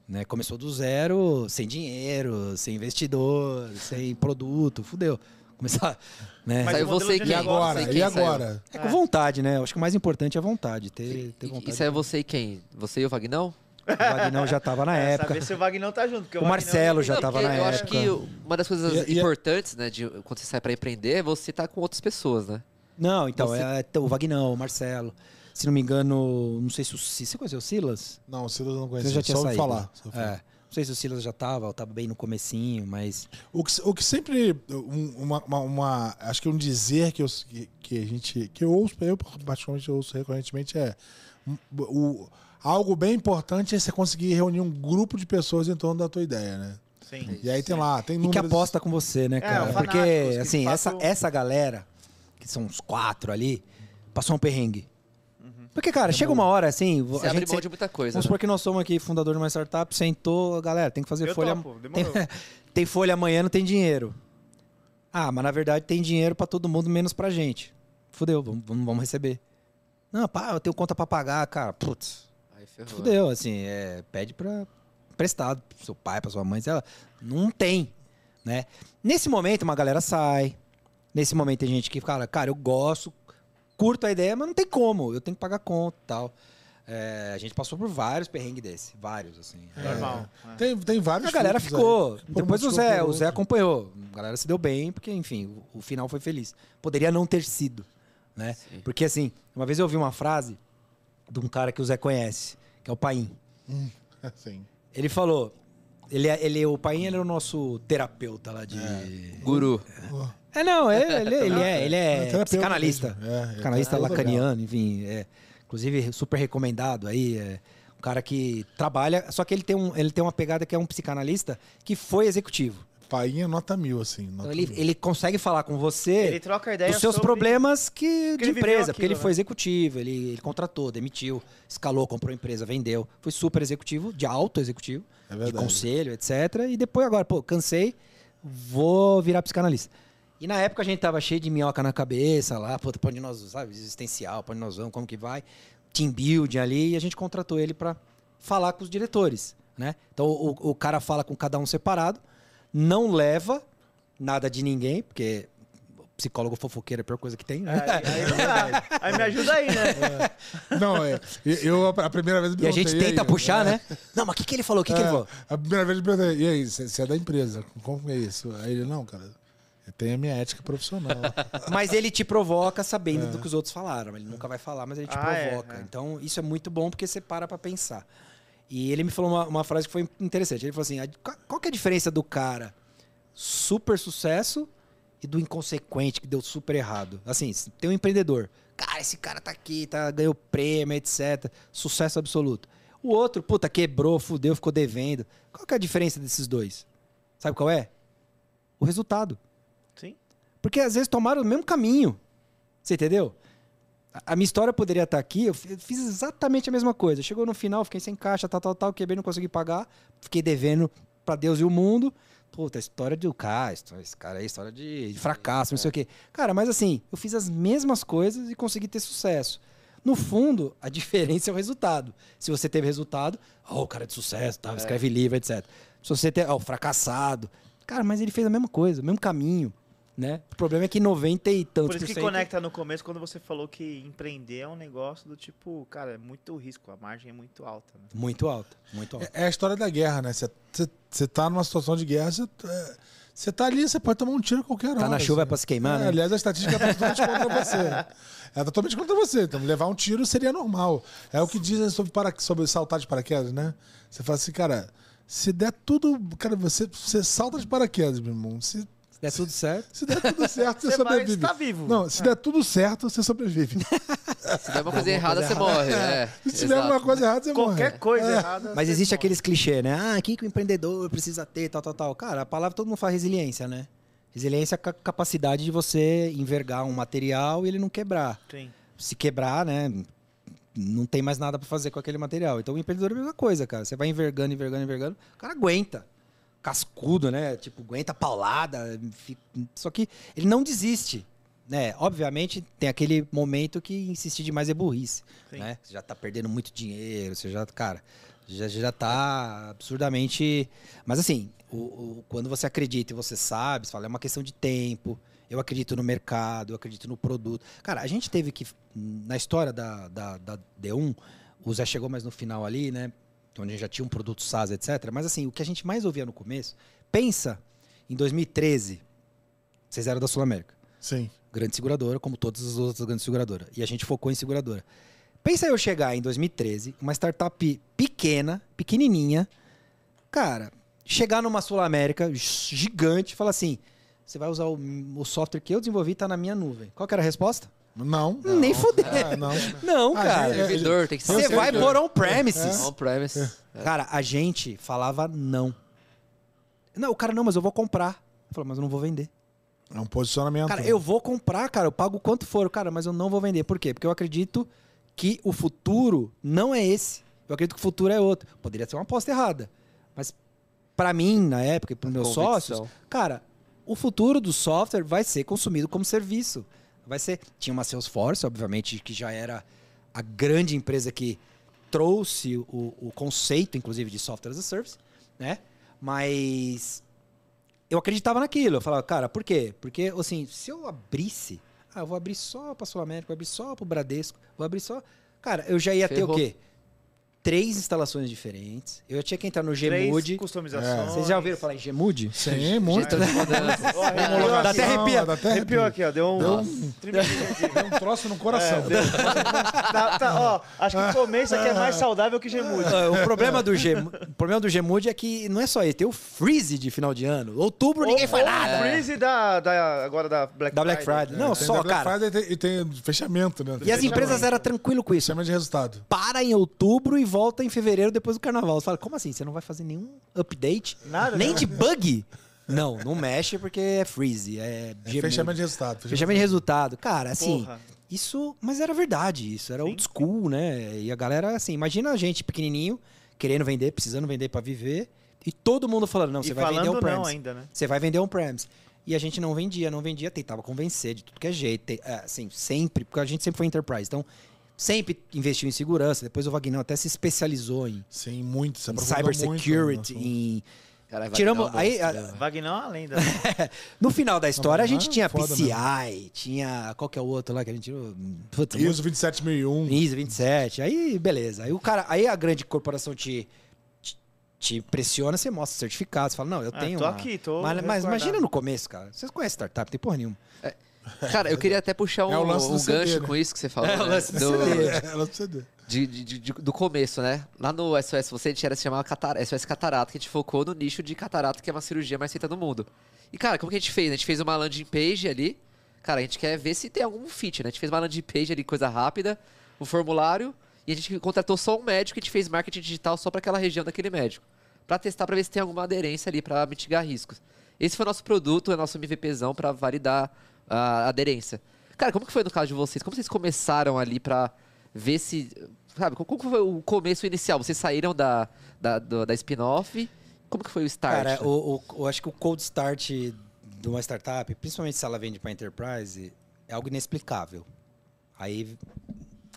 né? Começou do zero, sem dinheiro, sem investidor, sem produto, fudeu. Começar, né? Mas Saiu você e E quem? agora? E agora? É com vontade, né? Eu acho que o mais importante é a vontade, ter, ter vontade. e saiu você e quem? Você e o Vagnão? O Vagnão já tava na É, época. Saber se o Wagner tá junto. O Wagner Marcelo não já tava porque na eu época. acho que uma das coisas E- e- importantes, né, de quando você sai pra empreender, é você estar com outras pessoas, né? Não, então, Você- é, o Vagnão, o Marcelo. Se não me engano, não sei se o Silas. Você conheceu o Silas? Não, o Silas não Você conhecia. já tinha só saído. falar. só. É. Não sei se o Silas já tava, eu tava bem no comecinho, mas. O que, o que sempre. um- Uma, uma, uma- acho que um dizer que, eu, que, que a gente. Que eu ouço, eu particularmente ouço recorrentemente é. um, O, algo bem importante é você conseguir reunir um grupo de pessoas em torno da tua ideia, né? Sim. E aí tem lá, tem E números. que aposta com você, né, cara? o Porque, assim, essa, essa galera, que são uns quatro ali, passou um perrengue. Porque, cara, chega uma hora, assim, Você a abre gente. mão se- de muita coisa, Vamos né? supor que nós somos aqui fundador de uma startup, sentou, galera, tem que fazer Eu folha. topo, tem, demorou. tem folha amanhã, não tem dinheiro. Ah, mas na verdade tem dinheiro pra todo mundo, menos pra gente. Fudeu, vamos, vamos, receber. Não, pá, eu tenho conta pra pagar, cara. Putz. Fudeu, assim, é, pede pra emprestado pro seu pai, pra sua mãe, sei lá. Não tem, né? Nesse momento, uma galera sai. Nesse momento tem gente que fala, cara, eu gosto, curto a ideia, mas não tem como, eu tenho que pagar conta e tal. É, a gente passou por vários perrengues desse, vários, assim. Normal. é. Tem, tem vários. A galera ficou. um Depois o Zé, o Zé acompanhou. A galera se deu bem, porque, enfim, o, o final foi feliz. Poderia não ter sido, né? Sim. Porque, assim, uma vez eu ouvi uma frase de um cara que o Zé conhece, que é o Paim. Sim. Ele falou. Ele, é- ele, o Paim ele é o nosso terapeuta lá de. Guru. É, não, ele, ele, ele é, ele é, psicanalista. É, é psicanalista lacaniano, enfim. É, inclusive, super recomendado aí. É, um cara que trabalha. Só que ele tem, um, ele tem uma pegada que é um psicanalista que foi executivo. Painha nota mil, assim. Nota Então, ele, mil. ele consegue falar com você Ele troca ideia dos seus sobre- problemas que, que de ele empresa, porque aquilo, ele foi né? executivo, ele, ele contratou, demitiu, escalou, comprou empresa, vendeu. Foi super executivo, de alto executivo, É de conselho, etc. E depois agora, pô, cansei, vou virar psicanalista. E na época a gente tava cheio de minhoca na cabeça lá, pô, pra onde nós, sabe, existencial, pra onde nós vamos, como que vai, team building ali, e a gente contratou ele para falar com os diretores, né? Então o, o cara fala com cada um separado, não leva nada de ninguém, porque psicólogo fofoqueiro é a pior coisa que tem. Aí, né? aí não dá. Aí me ajuda aí, né? Não, é. Eu, a primeira vez. eu E a gente tenta aí, puxar, é, né? Não, mas o que, que ele falou? O que, que ele é, falou? A primeira vez eu perguntei, e aí, você é da empresa? Como é isso? Aí ele, não, cara, eu tenho a minha ética profissional. Mas ele te provoca sabendo do que os outros falaram. Ele nunca vai falar, mas ele te Ah, é, provoca. é. Então, isso é muito bom porque você para pra pensar. E ele me falou uma, uma frase que foi interessante. Ele falou assim: "A- qual- que é a diferença do cara super sucesso e do inconsequente que deu super errado? Assim, tem um empreendedor. Cara, esse cara tá aqui, tá, ganhou prêmio, etc. Sucesso absoluto. O outro, puta, quebrou, fudeu, ficou devendo. Qual que é a diferença desses dois? Sabe qual é? O resultado. Sim. Porque às vezes tomaram o mesmo caminho. Você entendeu? A- minha história poderia estar aqui, eu fi- eu fiz exatamente a mesma coisa. Chegou no final, fiquei sem caixa, tal, tal, tal, quebrei, não consegui pagar, fiquei devendo pra Deus e o mundo. Puta, história de cara, esse cara aí, história de, de fracasso, não sei o quê. Cara, mas assim, eu fiz as mesmas coisas e consegui ter sucesso. No fundo, a diferença é o resultado. Se você teve resultado, ó, o cara é de sucesso, tá, escreve livro, etc. Se você tem, ó, o fracassado. Cara, mas ele fez a mesma coisa, o mesmo caminho, né? O problema é que 90 e tantos Por isso que por cento- conecta no começo quando você falou que empreender é um negócio do tipo, cara, é muito risco, a margem é muito alta. Né? Muito alto, muito alto. É, é a história da guerra, né? Você tá numa situação de guerra, você tá ali, você pode tomar um tiro a qualquer hora. Tá na chuva é assim. pra se queimar, É, né? Aliás, a estatística é totalmente contra você. É totalmente contra você. Então, levar um tiro seria normal. É o que dizem sobre, para, sobre saltar de paraquedas, né? Você fala assim, cara, se der tudo. Cara, você, você salta de paraquedas, meu irmão. Se der tudo certo. se der tudo certo, você, Você vai sobrevive. estar vivo. Não, se der tudo certo, você sobrevive. Se der uma coisa errada, você morre. É, Se exato. alguma coisa errada, você Qualquer morre. coisa É. errada. Mas existe morre. aqueles clichês, né? Ah, o que, o empreendedor precisa ter, tal, tal, tal. Cara, a palavra todo mundo fala resiliência, né? Resiliência é a ca- capacidade de você envergar um material e ele não quebrar. Sim. Se quebrar, né? Não tem mais nada pra fazer com aquele material. Então o empreendedor é a mesma coisa, cara. Você vai envergando, envergando, envergando. O cara aguenta. Cascudo, né? Tipo, aguenta paulada. fi- Só que ele não desiste. Né? Obviamente, tem aquele momento que insistir demais é burrice. Sim. Né? Você já tá perdendo muito dinheiro, você já, cara, já, já tá absurdamente. Mas assim, o, o- quando você acredita e você sabe, você fala, é uma questão de tempo. Eu acredito no mercado, eu acredito no produto. Cara, a gente teve que, na história da, da, da D1, o Zé chegou mais no final ali, né? Onde a gente já tinha um produto SaaS, etc. Mas assim, o que a gente mais ouvia no começo, pensa em 2013, vocês eram da Sul América Sim. grande seguradora, como todas as outras grandes seguradoras. E a gente focou em seguradora. Pensa eu chegar em 2013, uma startup pequena, pequenininha, cara, chegar numa Sul América gigante e falar assim: você vai usar o, o software que eu desenvolvi, tá na minha nuvem. Qual era a resposta? Não. Nem fuder. Ah, não. Não, Ah, cara. gente, Servidor, tem que ser Você vai por on-premises. on-premise. Cara, a gente falava não. Não, o cara, não, mas eu vou comprar. Eu falei, mas eu não vou vender. É um posicionamento. Cara, eu vou comprar, cara, eu pago quanto for, cara, mas eu não vou vender. Por quê? Porque eu acredito que o futuro não é esse. Eu acredito que o futuro é outro. Poderia ser uma aposta errada. Mas pra mim, na época, e pros meus Convicção. sócios, cara, o futuro do software vai ser consumido como serviço. Vai ser. Tinha uma Salesforce, obviamente, que já era a grande empresa que trouxe o, o conceito, inclusive, de software as a service, né? Mas eu acreditava naquilo. Eu falava, cara, por quê? Porque, assim, se eu abrisse, ah, eu vou abrir só pra Sul América, vou abrir só pro Bradesco, vou abrir só. Cara, eu já ia ter Ferrou. o quê? Três instalações diferentes. Eu tinha que entrar no Três Gmood. customizações. Vocês já ouviram falar em Gmood? Sim, muito. Dá até arrepia. Dá até Arrepiou aqui, ó. Deu um. Deu aqui. Deu um troço no coração. É, deu- tá, tá, ó, acho que comer isso aqui é mais saudável que Gemude. Ah, o problema do G, o problema do Gmood é que não é só ele, tem o freeze de final de ano. Outubro ninguém faz nada. O freeze da, da, agora da Black Da Black Friday. Não, Tem só, cara. Friday e tem, e tem fechamento, né? E as empresas eram tranquilo com isso. Fechamento de resultado. Para em outubro e volta em fevereiro depois do carnaval. Você fala, como assim? Você não vai fazer nenhum update? Nada, Nem né? de bug? Não, não mexe porque é freeze. É, É fechamento de resultado. Fechamento de resultado. Cara, assim, Porra. isso. Mas era verdade, isso era Sim. old school, né? E a galera, assim, imagina a gente pequenininho, querendo vender, precisando vender pra viver, e todo mundo falando, não, você vai vender um não premise. ainda, né? Você vai vender um premise. E a gente não vendia, não vendia, tentava convencer de tudo que é jeito. é, assim, sempre, porque a gente sempre foi enterprise. Então, sempre investiu em segurança. Depois o Vagnão até se especializou em Sim, muito. Se em cybersecurity, assunto. em Cara, Tiramos- um aí, a- né? Wagner é uma lenda. No final da história, a gente tinha foda PCI, tinha. Qual que é o outro lá que a gente tirou? Putz, ISO 27001. ISO 27. Aí, beleza. Aí o cara, aí a grande corporação te, te, pressiona, você mostra certificado, você fala, não, eu Ah, tenho. tô uma- aqui, tô Mas, mas imagina no começo, cara. Vocês conhecem startup, tem porra nenhuma. Cara, eu queria até puxar um, É o lance do um CD, gancho né? com isso que você falou. É, o né? lance do Do- CD. É, de- de- de- do começo, né? Lá no SOS você a gente era se chamava catar SOS Catarata, que a gente focou no nicho de catarata, que é uma cirurgia mais feita no mundo. E, cara, como que a gente fez? A gente fez uma landing page ali. Cara, a gente quer ver se tem algum fit, né? A gente fez uma landing page ali, coisa rápida, um formulário, e a gente contratou só um médico e a gente fez marketing digital só para aquela região daquele médico. Pra testar, pra ver se tem alguma aderência ali, pra mitigar riscos. Esse foi o nosso produto, é nosso MVPzão pra validar a aderência. Cara, como que foi no caso de vocês? Como vocês começaram ali pra ver se. Sabe, como foi o começo inicial? Vocês saíram da, da, do- da spin-off? Como que foi o start? Cara, né? o, o- eu acho que o cold start de uma startup, principalmente se ela vende para enterprise, é algo inexplicável. Aí,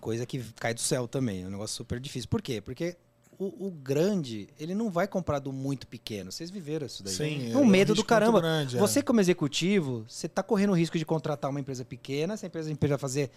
coisa que cai do céu também, é um negócio super difícil. Por quê? Porque o, o grande, ele não vai comprar do muito pequeno. Vocês viveram isso daí. Sim, É um é um medo do caramba. grande, é. Você, como executivo, você tá correndo o risco de contratar uma empresa pequena, essa empresa, a empresa vai fazer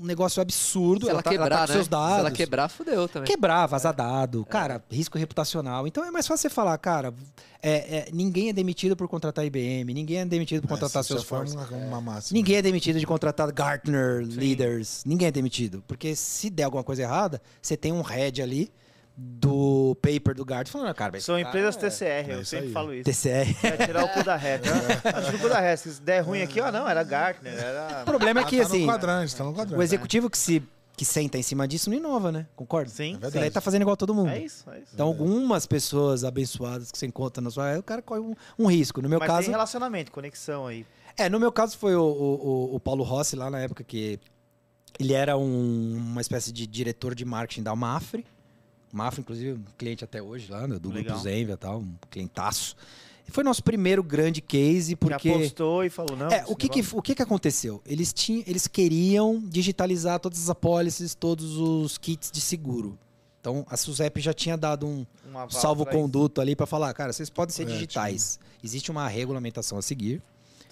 um negócio absurdo, se ela, tá, tá quebrar, com né? seus dados. Se ela quebrar, fudeu também. Quebrar, vazar dado, cara, risco reputacional. Então é mais fácil você falar, cara, é, é, ninguém é demitido por contratar IBM, ninguém é demitido por contratar foi Salesforce. uma, uma máxima. Ninguém é demitido de contratar Gartner, Leaders. Ninguém é demitido. Porque se der alguma coisa errada, você tem um head ali do paper do Gartner falando, "Ah, cara, São empresas TCR, é eu isso sempre aí. falo isso. é TCR. É tirar o cu da reta. Acho que o cu da reta. Se der ruim aqui, ó, não, era Gartner, era... O problema é Ah, que, tá assim, no quadrante, tá no quadrante. o executivo que se que senta em cima disso não inova, né? Concorda? Sim, verdade. Ele aí tá fazendo igual todo mundo. é isso, é isso. Então, algumas pessoas abençoadas que você encontra na sua área, o cara corre um, um risco. No meu Mas caso, tem relacionamento, conexão aí. É, no meu caso foi o, o, o- o Paulo Rossi lá na época que ele era um- uma espécie de diretor de marketing da Mafre. Mafre, inclusive, um cliente até hoje lá, né, do Legal. Grupo Zenvia tal, um clientaço. Foi nosso primeiro grande case, porque... Que apostou e falou, não... É, o que que, o que que aconteceu? Eles, tinham, eles queriam digitalizar todas as apólices, todos os kits de seguro. Então, a Suzep já tinha dado um, salvo-conduto ali para falar, cara, vocês podem ser É, digitais. Existe uma regulamentação a seguir.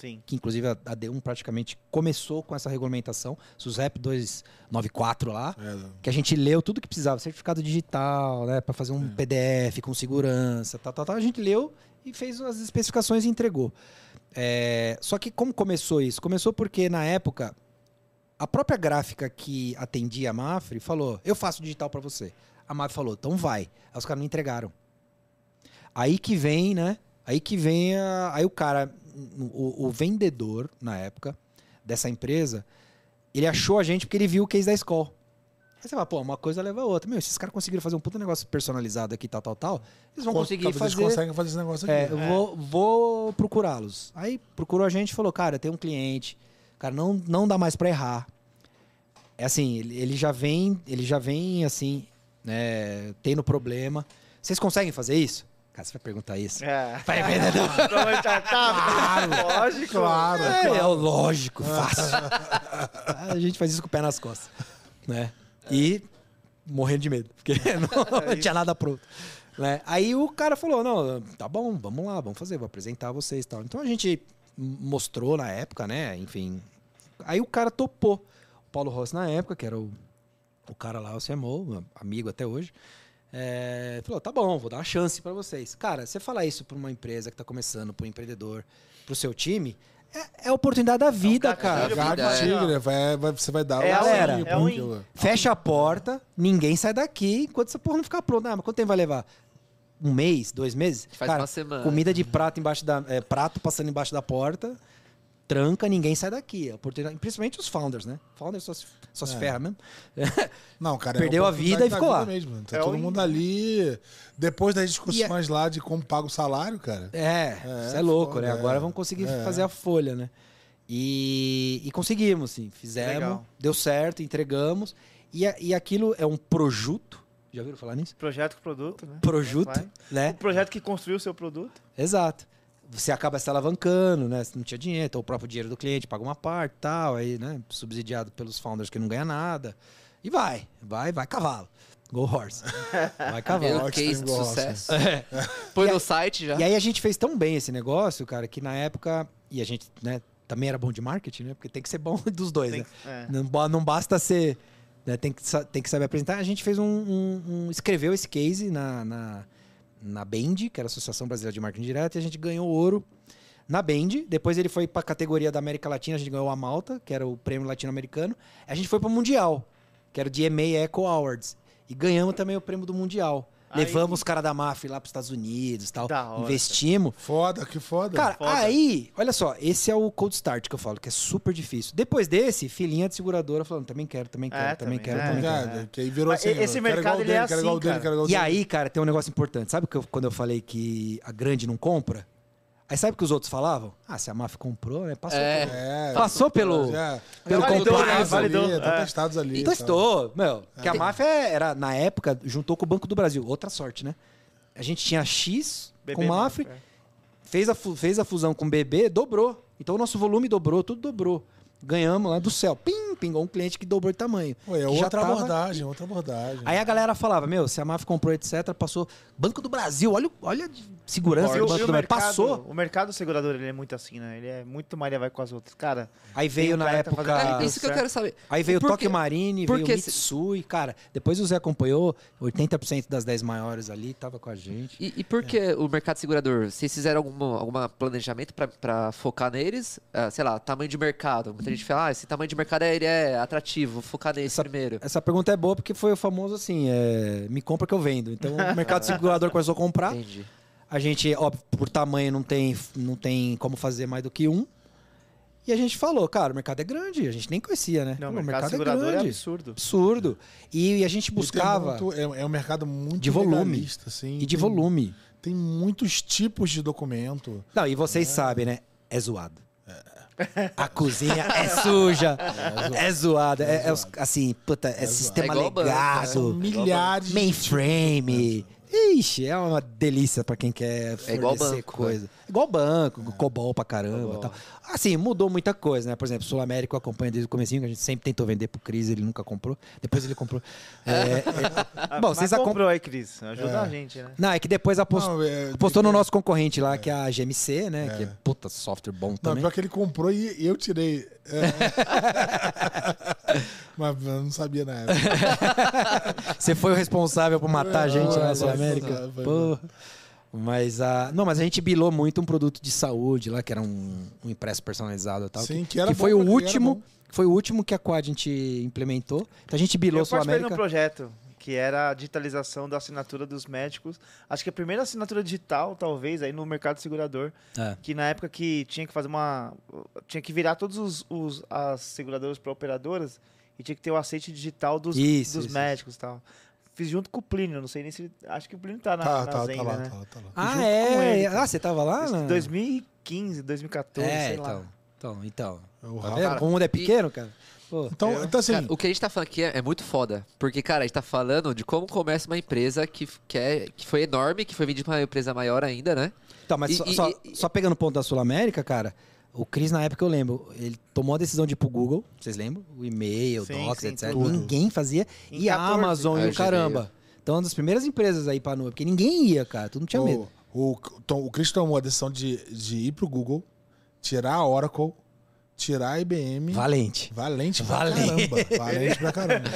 Sim. que inclusive a a D1 praticamente começou com essa regulamentação, SUSEP 294 lá, É, que a gente leu tudo que precisava, certificado digital, né, para fazer um PDF com segurança, tal, tal, tal. A gente leu e fez as especificações e entregou. É, só que como começou isso? Começou porque na época a própria gráfica que atendia a Mafre falou: "Eu faço digital para você". A Mafre falou: "Então vai". Aí os caras não entregaram. Aí que vem, né? Aí que vem a- aí o cara, o, o vendedor na época dessa empresa, ele achou a gente porque ele viu o case da escola. Aí você fala, pô, uma coisa leva a outra. Meu, esses caras conseguiram fazer um puta negócio personalizado aqui, tal, tal, tal. Eles vão conseguir fazer. Eles conseguem fazer esse negócio aqui. É, eu vou, vou procurá-los. Aí procurou a gente e falou, cara, tem um cliente, cara, não, não dá mais pra errar. É assim, ele, ele já vem, ele já vem assim, né, tendo problema. Vocês conseguem fazer isso? Cara, você vai perguntar isso. É. Vai, vendedor. Então, a startup, lógico. Claro, É, claro. é o lógico, fácil. a gente faz isso com o pé nas costas, né? E morrendo de medo, porque não tinha nada pronto. Né? Aí o cara falou, não, tá bom, vamos lá, vamos fazer, vou apresentar vocês e tal. Então a gente mostrou na época, né, enfim. Aí o cara topou. O Paulo Rossi na época, que era o, o cara lá, o CMO, amigo até hoje, é, falou, tá bom, vou dar uma chance pra vocês. Cara, você falar isso pra uma empresa que tá começando, pro empreendedor, pro seu time, é, é a oportunidade da vida, cara. gatilho Gato vida, é. tigre, vai, vai- você vai dar É o Galera, é um-. Fecha a porta, ninguém sai daqui enquanto essa porra não ficar pronta. Ah, mas quanto tempo vai levar? Um mês, dois meses? Faz uma semana. Comida de prato embaixo da. é, prato passando embaixo da porta, tranca, ninguém sai daqui. A oportunidade, principalmente os founders, né? Founders só se, só se É. ferra mesmo. Não, cara, Perdeu é a vida e ficou lá. Mesmo. Tá É todo mundo ali. Depois das discussões lá de como paga o salário, cara. É, É, isso é louco, foda, né? Agora é. vamos conseguir É. fazer a folha, né? E, e conseguimos, sim. Fizemos, Legal. deu certo, entregamos. E, e aquilo é um projuto. Já ouviram falar nisso? Projeto com produto, né? Projuto, Vai. né? O projeto que construiu o seu produto. Exato. Você acaba se alavancando, né? Se não tinha dinheiro, então o próprio dinheiro do cliente paga uma parte tal, aí, né? Subsidiado pelos founders que não ganham nada. E vai, vai, vai cavalo. Go Horse. Vai cavalo. Extreme case de sucesso. Põe no site já. E aí a gente fez tão bem esse negócio, cara, que na época. E a gente, né, também era bom de marketing, né? Porque tem que ser bom dos dois, Tem né? é. Não, não basta ser. né, tem, que, tem que saber apresentar. A gente fez um. um- um- escreveu esse case na, na, na Band, que era a Associação Brasileira de Marketing Direto, e a gente ganhou ouro na Band. Depois ele foi pra categoria da América Latina, a gente ganhou a Malta, que era o prêmio latino-americano. A gente foi pro Mundial, que era o DMA Echo Awards. E ganhamos também o prêmio do Mundial. Levamos os caras da máfia lá pros Estados Unidos tal. Da hora, Investimos. Foda, que foda. Cara, Foda. aí, olha só, esse é o cold start que eu falo, que é super difícil. Depois desse, filhinha de seguradora falando, também quero, também quero, É, também, também, quero, é. também quero. Obrigado. Que aí virou assim. esse mercado, igual ele dele, é quero igual assim, dele, cara. igual E dele. aí, cara, tem um negócio importante. Sabe que eu- quando eu falei que a grande não compra? Aí sabe o que os outros falavam? Ah, se a máfia comprou, né? Passou, É. pelo, É, passou pelo. já, pelo já validou, estão né? testados Validou, ali, é. testados ali. Então sabe? estou, meu. Que a máfia era, na época, juntou com o Banco do Brasil. Outra sorte, né? A gente tinha X BB com Mafre, é. fez a, fez a fusão com o BB, dobrou. Então o nosso volume dobrou, tudo dobrou. Ganhamos lá do céu. Pim, pingou um cliente que dobrou de tamanho. Pô, é outra tava- abordagem, outra abordagem. Aí a galera falava, meu, se a MAF comprou, etc., passou. Banco do Brasil, olha, olha a segurança do o, Banco do Brasil. mercado, Passou. o mercado segurador ele é muito assim, né? Ele é muito Maria vai com as outras. Cara, Aí veio um na tá época. fazendo É isso que eu quero saber. Aí veio o Toque? Marine, veio o Mitsui. Cara, depois o Zé acompanhou, 80% das 10 maiores ali, tava com a gente. E, e por que o mercado segurador? Vocês fizeram algum alguma planejamento pra- pra focar neles? Ah, sei lá, tamanho de mercado. Muita gente fala, ah, esse tamanho de mercado é, ele é atrativo, vou focar nesse Essa- primeiro. Essa pergunta é boa porque foi o famoso assim: é, me compra que eu vendo. Então o mercado segurador começou a comprar. Entendi. A gente, óbvio, por tamanho não tem, não tem como fazer mais do que um. E a gente falou, cara, o mercado é grande. A gente nem conhecia, né? não, o Falou, mercado segurador é absurdo. Absurdo. E a gente E buscava. muito- é, é um mercado muito De volume. assim. E de Tem- volume. Tem muitos tipos de documento. Não, e vocês sabem, né? É zoado. A cozinha é suja. É zoada. É, é assim, puta, é, sistema É igual banco, legado. São milhares Mainframe. Ixi, é uma delícia pra quem quer É igual fornecer banco, coisa. Igual banco, cobol pra caramba Cobol. tal. Assim, mudou muita coisa, né? Por exemplo, Sul América eu acompanho desde o comecinho, que a gente sempre tentou vender pro Cris, ele nunca comprou. Depois ele comprou. É, é- Bom, Mas vocês acompanham. comprou aí, Cris. Ajuda É. a gente, né? Não, é que depois apostou, Não, é- apostou no nosso concorrente lá, que é a GMC, né? É. Que é puta software bom Não, também. pior que ele comprou e eu tirei. É. Mas eu não sabia na época. Você foi o responsável por matar a gente lá na Sul Foi, América. Porra. Mas a. Não, mas a gente bilou muito um produto de saúde lá, que era um, um impresso personalizado e tal. Sim, que era bom foi o que era último. bom. Foi o último que a Quad a gente implementou. Então a gente bilou Eu Sul um América. projeto que era a digitalização da assinatura dos médicos. Acho que a primeira assinatura digital, talvez, aí no mercado segurador. É. Que na época que tinha que fazer uma. Tinha que virar todos os, os- as seguradoras para operadoras e tinha que ter o aceite digital dos, Isso, dos isso, médicos e tal. Fiz junto com o Plínio, não sei nem se. Acho que o Plínio tá na, Tá, na tá, Zenga, tá lá, né? tá lá, tá lá. Ah, é. ele, ah, você tava lá? Na- 2015, 2014, É, sei então. lá. Então, então. O Tá Rafa- vendo? Como o mundo é pequeno, cara. Pô. Então, Eu- então assim, Cara, o que a gente tá falando aqui é, é muito foda. Porque, cara, a gente tá falando de como começa uma empresa que, que, é, que foi enorme, que foi vendida pra uma empresa maior ainda, né? Então, mas E- só, e- só, e- só pegando o ponto da Sul América, cara, o Cris, na época, eu lembro, ele tomou a decisão de ir pro Google, vocês lembram? O e-mail, Sim, Docs, sim, etc. tudo. Ninguém fazia. Em e a 14. Amazon Ah, e o caramba. Então, uma das primeiras empresas aí pra nuvem, porque ninguém ia, cara, tu não tinha medo. o, o, o Chris tomou a decisão de, de ir pro Google, tirar a Oracle, tirar a IBM. Valente. Valente pra Valente. caramba. Valente pra caramba.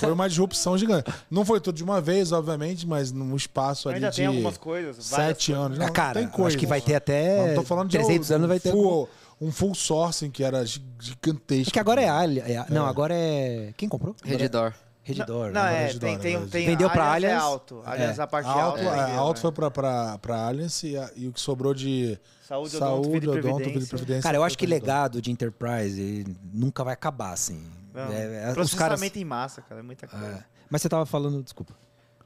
Foi uma disrupção gigante. Não foi tudo de uma vez, obviamente, mas num espaço ali Ainda de tem algumas coisas. sete coisas. anos. Ah, Não, cara, tem coisa. acho que vai ter até Não tô falando de 300 um anos vai ter. full, um full sourcing que era gi- gigantesco. É que agora é Ali. é- Não, agora é. Quem comprou? É Redditor. Redditor. Não, né? é, Redditor, tem, tem, né? tem Vendeu pra Allianz Allianz. É alto. Aliás, É. a parte Alto, alta. a vendeu, Alto né? foi pra, pra, pra Allianz e, a- e o que sobrou de Saúde, saúde, odonto, vida odonto, vida previdência. previdência. Cara, eu acho que legado de Enterprise nunca vai acabar, assim. Não, É, é, os processamento caras. em massa, cara, é muita coisa. É. Mas você tava falando, desculpa.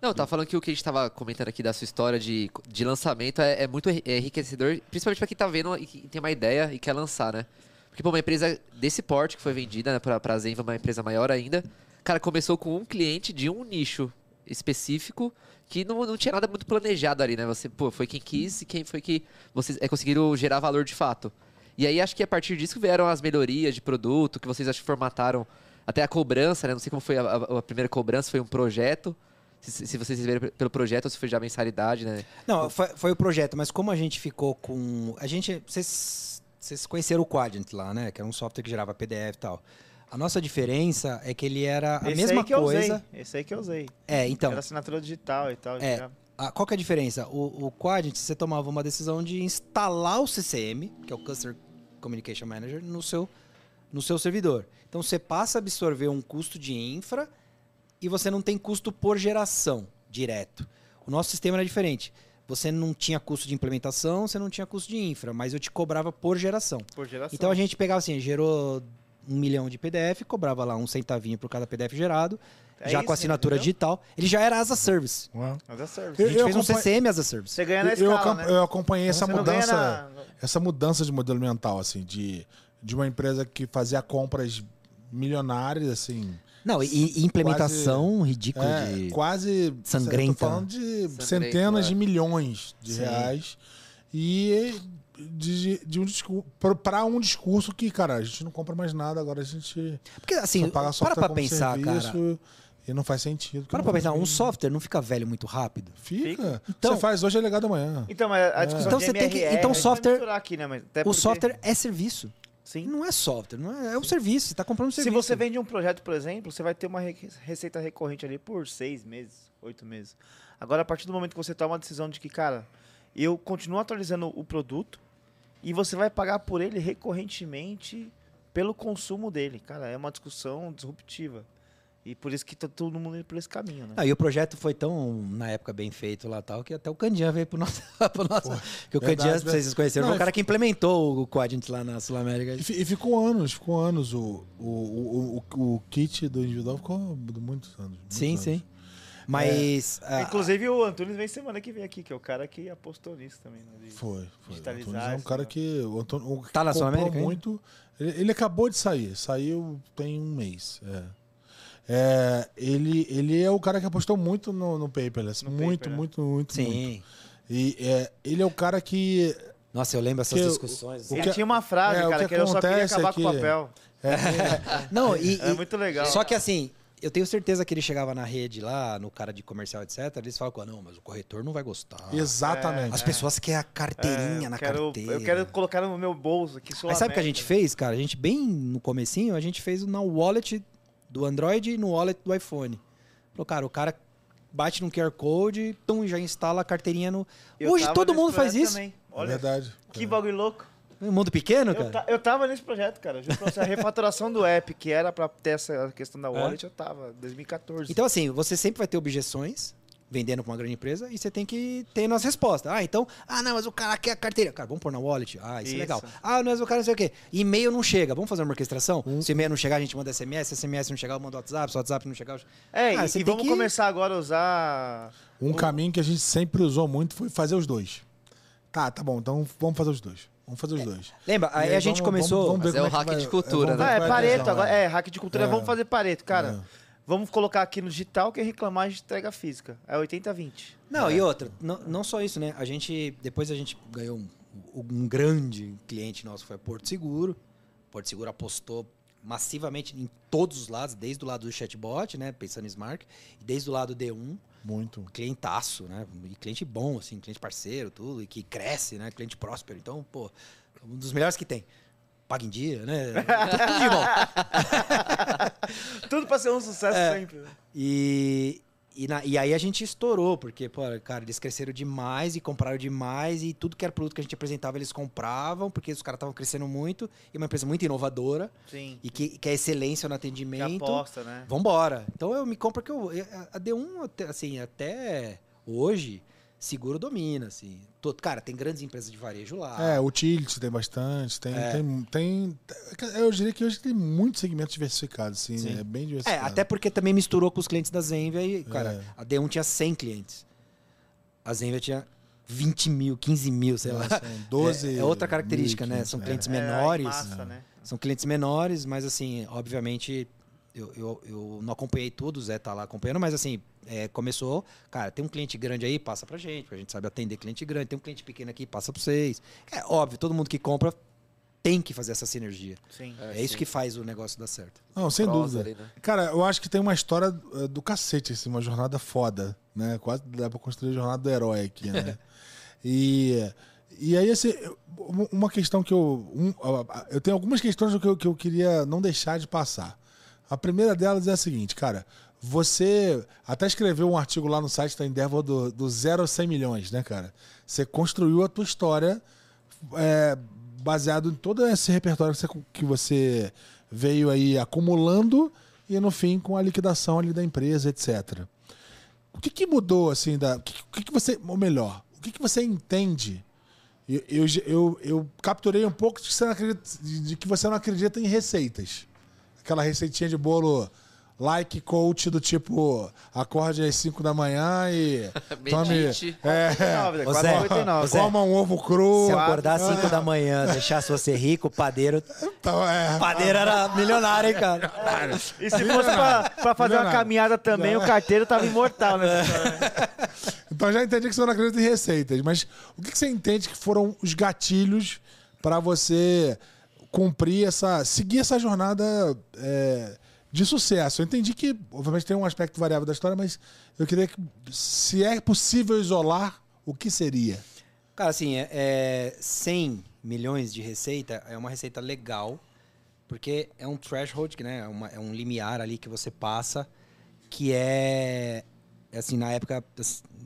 Não, tá falando que o que a gente tava comentando aqui da sua história de, de lançamento é, é muito é enriquecedor, principalmente pra quem tá vendo e tem uma ideia e quer lançar, né? Porque, pô, uma empresa desse porte que foi vendida né, pra, pra Zenva, uma empresa maior ainda, cara, começou com um cliente de um nicho específico que não, não tinha nada muito planejado ali, né? Você, pô, foi quem quis e quem foi que vocês é, conseguiram gerar valor de fato. E aí acho que a partir disso vieram as melhorias de produto, que vocês acho que formataram até a cobrança, né? Não sei como foi a, a- a primeira cobrança, foi um projeto. Se, se vocês receberam pelo projeto ou se foi já mensalidade, né? Não, foi, foi o projeto, mas como a gente ficou com. A gente. Vocês, vocês conheceram o Quadrant lá, né? Que era um software que gerava PDF e tal. A nossa diferença é que ele era a Esse mesma aí que eu coisa. usei. Esse aí que eu usei. É, então. Era assinatura digital e tal. É. já. a- qual que é a diferença? O, o Quadrant, você tomava uma decisão de instalar o CCM, que é o Customer Communication Manager, no seu, no seu servidor. Então você passa a absorver um custo de infra e você não tem custo por geração direto. O nosso sistema era diferente. Você não tinha custo de implementação, você não tinha custo de infra, mas eu te cobrava por geração. Por geração. Então a gente pegava assim, gerou um milhão de PDF, cobrava lá um centavinho por cada PDF gerado, É já isso, com assinatura entendeu? digital. Ele já era as a service. Uau. Mas é service. A Eu- gente fez um CCM as a service. Você ganha na Eu, escala, acom- né? eu acompanhei essa não ganha mudança, na- essa mudança de modelo mental, assim, de, de uma empresa que fazia compras milionárias, assim. Não, e, e implementação ridícula É, de. quase. sangrenta. Tô falando de Sangrenta, centenas é. de milhões de Sim. reais. E de, de um discurso. Para um discurso que, cara, a gente não compra mais nada, agora a gente Porque assim, só paga para como pensar, cara. serviço E não faz sentido. Para pra pensar, um software não fica velho muito rápido. Fica. Então- você faz hoje é legado amanhã. Então, mas a discussão Então de você tem que- MRR, então software- aqui, né? Mas até O porque- software é serviço. Sim. Não é software, não é, é um serviço. Você tá comprando um Se serviço. você vende um projeto, por exemplo, você vai ter uma re- receita recorrente ali por seis meses, oito meses. Agora, a partir do momento que você toma a decisão de que, cara, eu continuo atualizando o produto e você vai pagar por ele recorrentemente pelo consumo dele. Cara, é uma discussão disruptiva. E por isso que tá todo mundo indo por esse caminho, né? Ah, e o projeto foi tão, na época, bem feito lá tal, que até o Candian veio pro nosso. Pro nosso que o verdade, Candian, verdade. vocês conheceram, Não, foi o cara que implementou o Quadrant lá na Sul-América. E, fi- e ficou anos, ficou anos. O, o, o, o, o kit do individual ficou muitos anos. muitos Sim, anos. sim. Mas. ah, Inclusive, o Antunes vem semana que vem aqui, que é o cara que apostou nisso também. Né? De- Foi, foi. O é um esse cara que. O Antônio, o que Tá na Sul-América ainda? muito. Ele, ele acabou de sair. Saiu tem um mês. É. É, ele, ele é o cara que apostou muito no, no paperless. No muito, paper, né? muito, muito, muito. sim. E é, ele é o cara que. Nossa, eu lembro essas Que discussões. o Ele que- tinha uma frase, é, cara, que que, eu só queria acontece é acabar com o papel. É, Não, e, É e- muito legal. Só que assim, eu tenho certeza que ele chegava na rede lá, no cara de comercial, etc. Eles falam, não, mas o corretor não vai gostar. exatamente. As pessoas querem a carteirinha É, na quero, carteira. Eu quero colocar no meu bolso aqui. Aí sabe o que a gente fez, cara? A gente, bem no comecinho, a gente fez na wallet do Android e no wallet do iPhone. Falou, cara, o cara bate num QR Code, tum, já instala a carteirinha no... Hoje todo mundo faz isso. É Olha, verdade. que bagulho louco. Um mundo pequeno, Eu, cara. ta- eu tava nesse projeto, cara. Você, a refaturação do app, que era pra ter essa questão da wallet, eu tava. 2014. Então, assim, você sempre vai ter objeções vendendo pra uma grande empresa e você tem que ter nas respostas. Ah, então, ah, não, mas o cara quer a carteira. Cara, vamos pôr na wallet? Ah, isso, é Isso. legal. Ah, mas o cara não sei o quê. E-mail não chega. Vamos fazer uma orquestração? Se e-mail não chegar, a gente manda SMS. Se SMS não chegar, eu mando WhatsApp. Se WhatsApp não chegar... é, Ah, e, e vamos que- começar agora a usar. Um O- caminho que a gente sempre usou muito foi fazer os dois. Tá, tá bom, então vamos fazer os dois. Vamos fazer os dois. Lembra? E Aí a gente vamos- começou... vamos ver Mas é que hack vai- de cultura, ver né? Ah, é Pareto agora. É, hack de cultura. É. Vamos fazer Pareto, cara. É. Vamos colocar aqui no digital que reclamar de entrega física. É 80-20. Não, e outra, não, não só isso, né? A gente, depois a gente ganhou um, um grande cliente nosso, foi a Porto Seguro. Porto Seguro apostou massivamente em todos os lados, desde o lado do chatbot, né? Pensando em Smart, e desde o lado D1, Muito. clientaço, né? E cliente bom, assim, cliente parceiro, tudo, e que cresce, né? Cliente próspero. Então, pô, um dos melhores que tem. Paga em dia, né? Tudo de bom. Tudo pra ser um sucesso É. sempre. né? E, e, na- e aí a gente estourou, porque, pô, cara, eles cresceram demais e compraram demais, e tudo que era produto que a gente apresentava, eles compravam, porque os caras estavam crescendo muito, e uma empresa muito inovadora, Sim. e que, que é excelência no Que atendimento. aposta, né? Vambora. Então eu me compro que eu. A D1, até- assim, até hoje, seguro domina, assim. Todo, cara, tem grandes empresas de varejo lá. É, Tilt tem bastante, tem, É. tem, tem. Eu diria que hoje tem muitos segmentos diversificados, assim, Sim. né? É bem É, diversificado. até porque também misturou com os clientes da Zenvia e, cara, É. a D1 tinha 100 clientes. A Zenvia tinha 20 mil, 15 mil, sei lá. É, são 12 É, é outra característica, né? 1.500, São é. clientes É, menores. massa, né? São clientes menores, mas assim, obviamente, eu, eu, eu não acompanhei tudo, o Zé tá lá acompanhando, mas assim, é, começou, cara, tem um cliente grande aí, passa pra gente, a gente sabe atender cliente grande, tem um cliente pequeno aqui, passa pra vocês. É óbvio, todo mundo que compra tem que fazer essa sinergia. Sim. É, isso que faz o negócio dar certo. Não, sem Prosa dúvida. ali, né? Cara, eu acho que tem uma história eh, do cacete, assim, uma jornada foda, né? Quase dá pra construir a jornada do herói aqui, né? e, e aí, assim, uma- questão que eu. um, eu tenho algumas questões que eu, que eu queria não deixar de passar. A primeira delas é a seguinte, cara. Você até escreveu um artigo lá no site da Endeavor do, do 0 a 100 milhões, né, cara? Você construiu a tua história é, baseado em todo esse repertório que você, que você veio aí acumulando e no fim com a liquidação ali da empresa, etc. O que, que mudou assim da, o que, que, você, ou melhor, o que, que você entende? Eu, eu, eu, eu capturei um pouco de que, você não acredita, de que você não acredita em receitas. Aquela receitinha de bolo like coach do tipo acorde às 5 da manhã e tome é, 99, Ô, quase Zé, 99. ô, Zé. coma um ovo cru. Se acordar às 5 da manhã, deixasse você rico, o padeiro. Então, é, O padeiro era milionário, hein, cara? E se fosse pra, pra fazer uma caminhada também, o carteiro tava imortal nessa história. Então já entendi que você não acredita em receitas, mas o que que você entende que foram os gatilhos para você cumprir essa. seguir essa jornada é, de sucesso? Eu entendi que, obviamente, tem um aspecto variável da história, mas eu queria que, se é possível isolar, o que seria? Cara, assim, é, é 100 milhões de receita é uma receita legal, porque é um threshold, né? É, uma- é um limiar ali que você passa, que é, é assim, na época,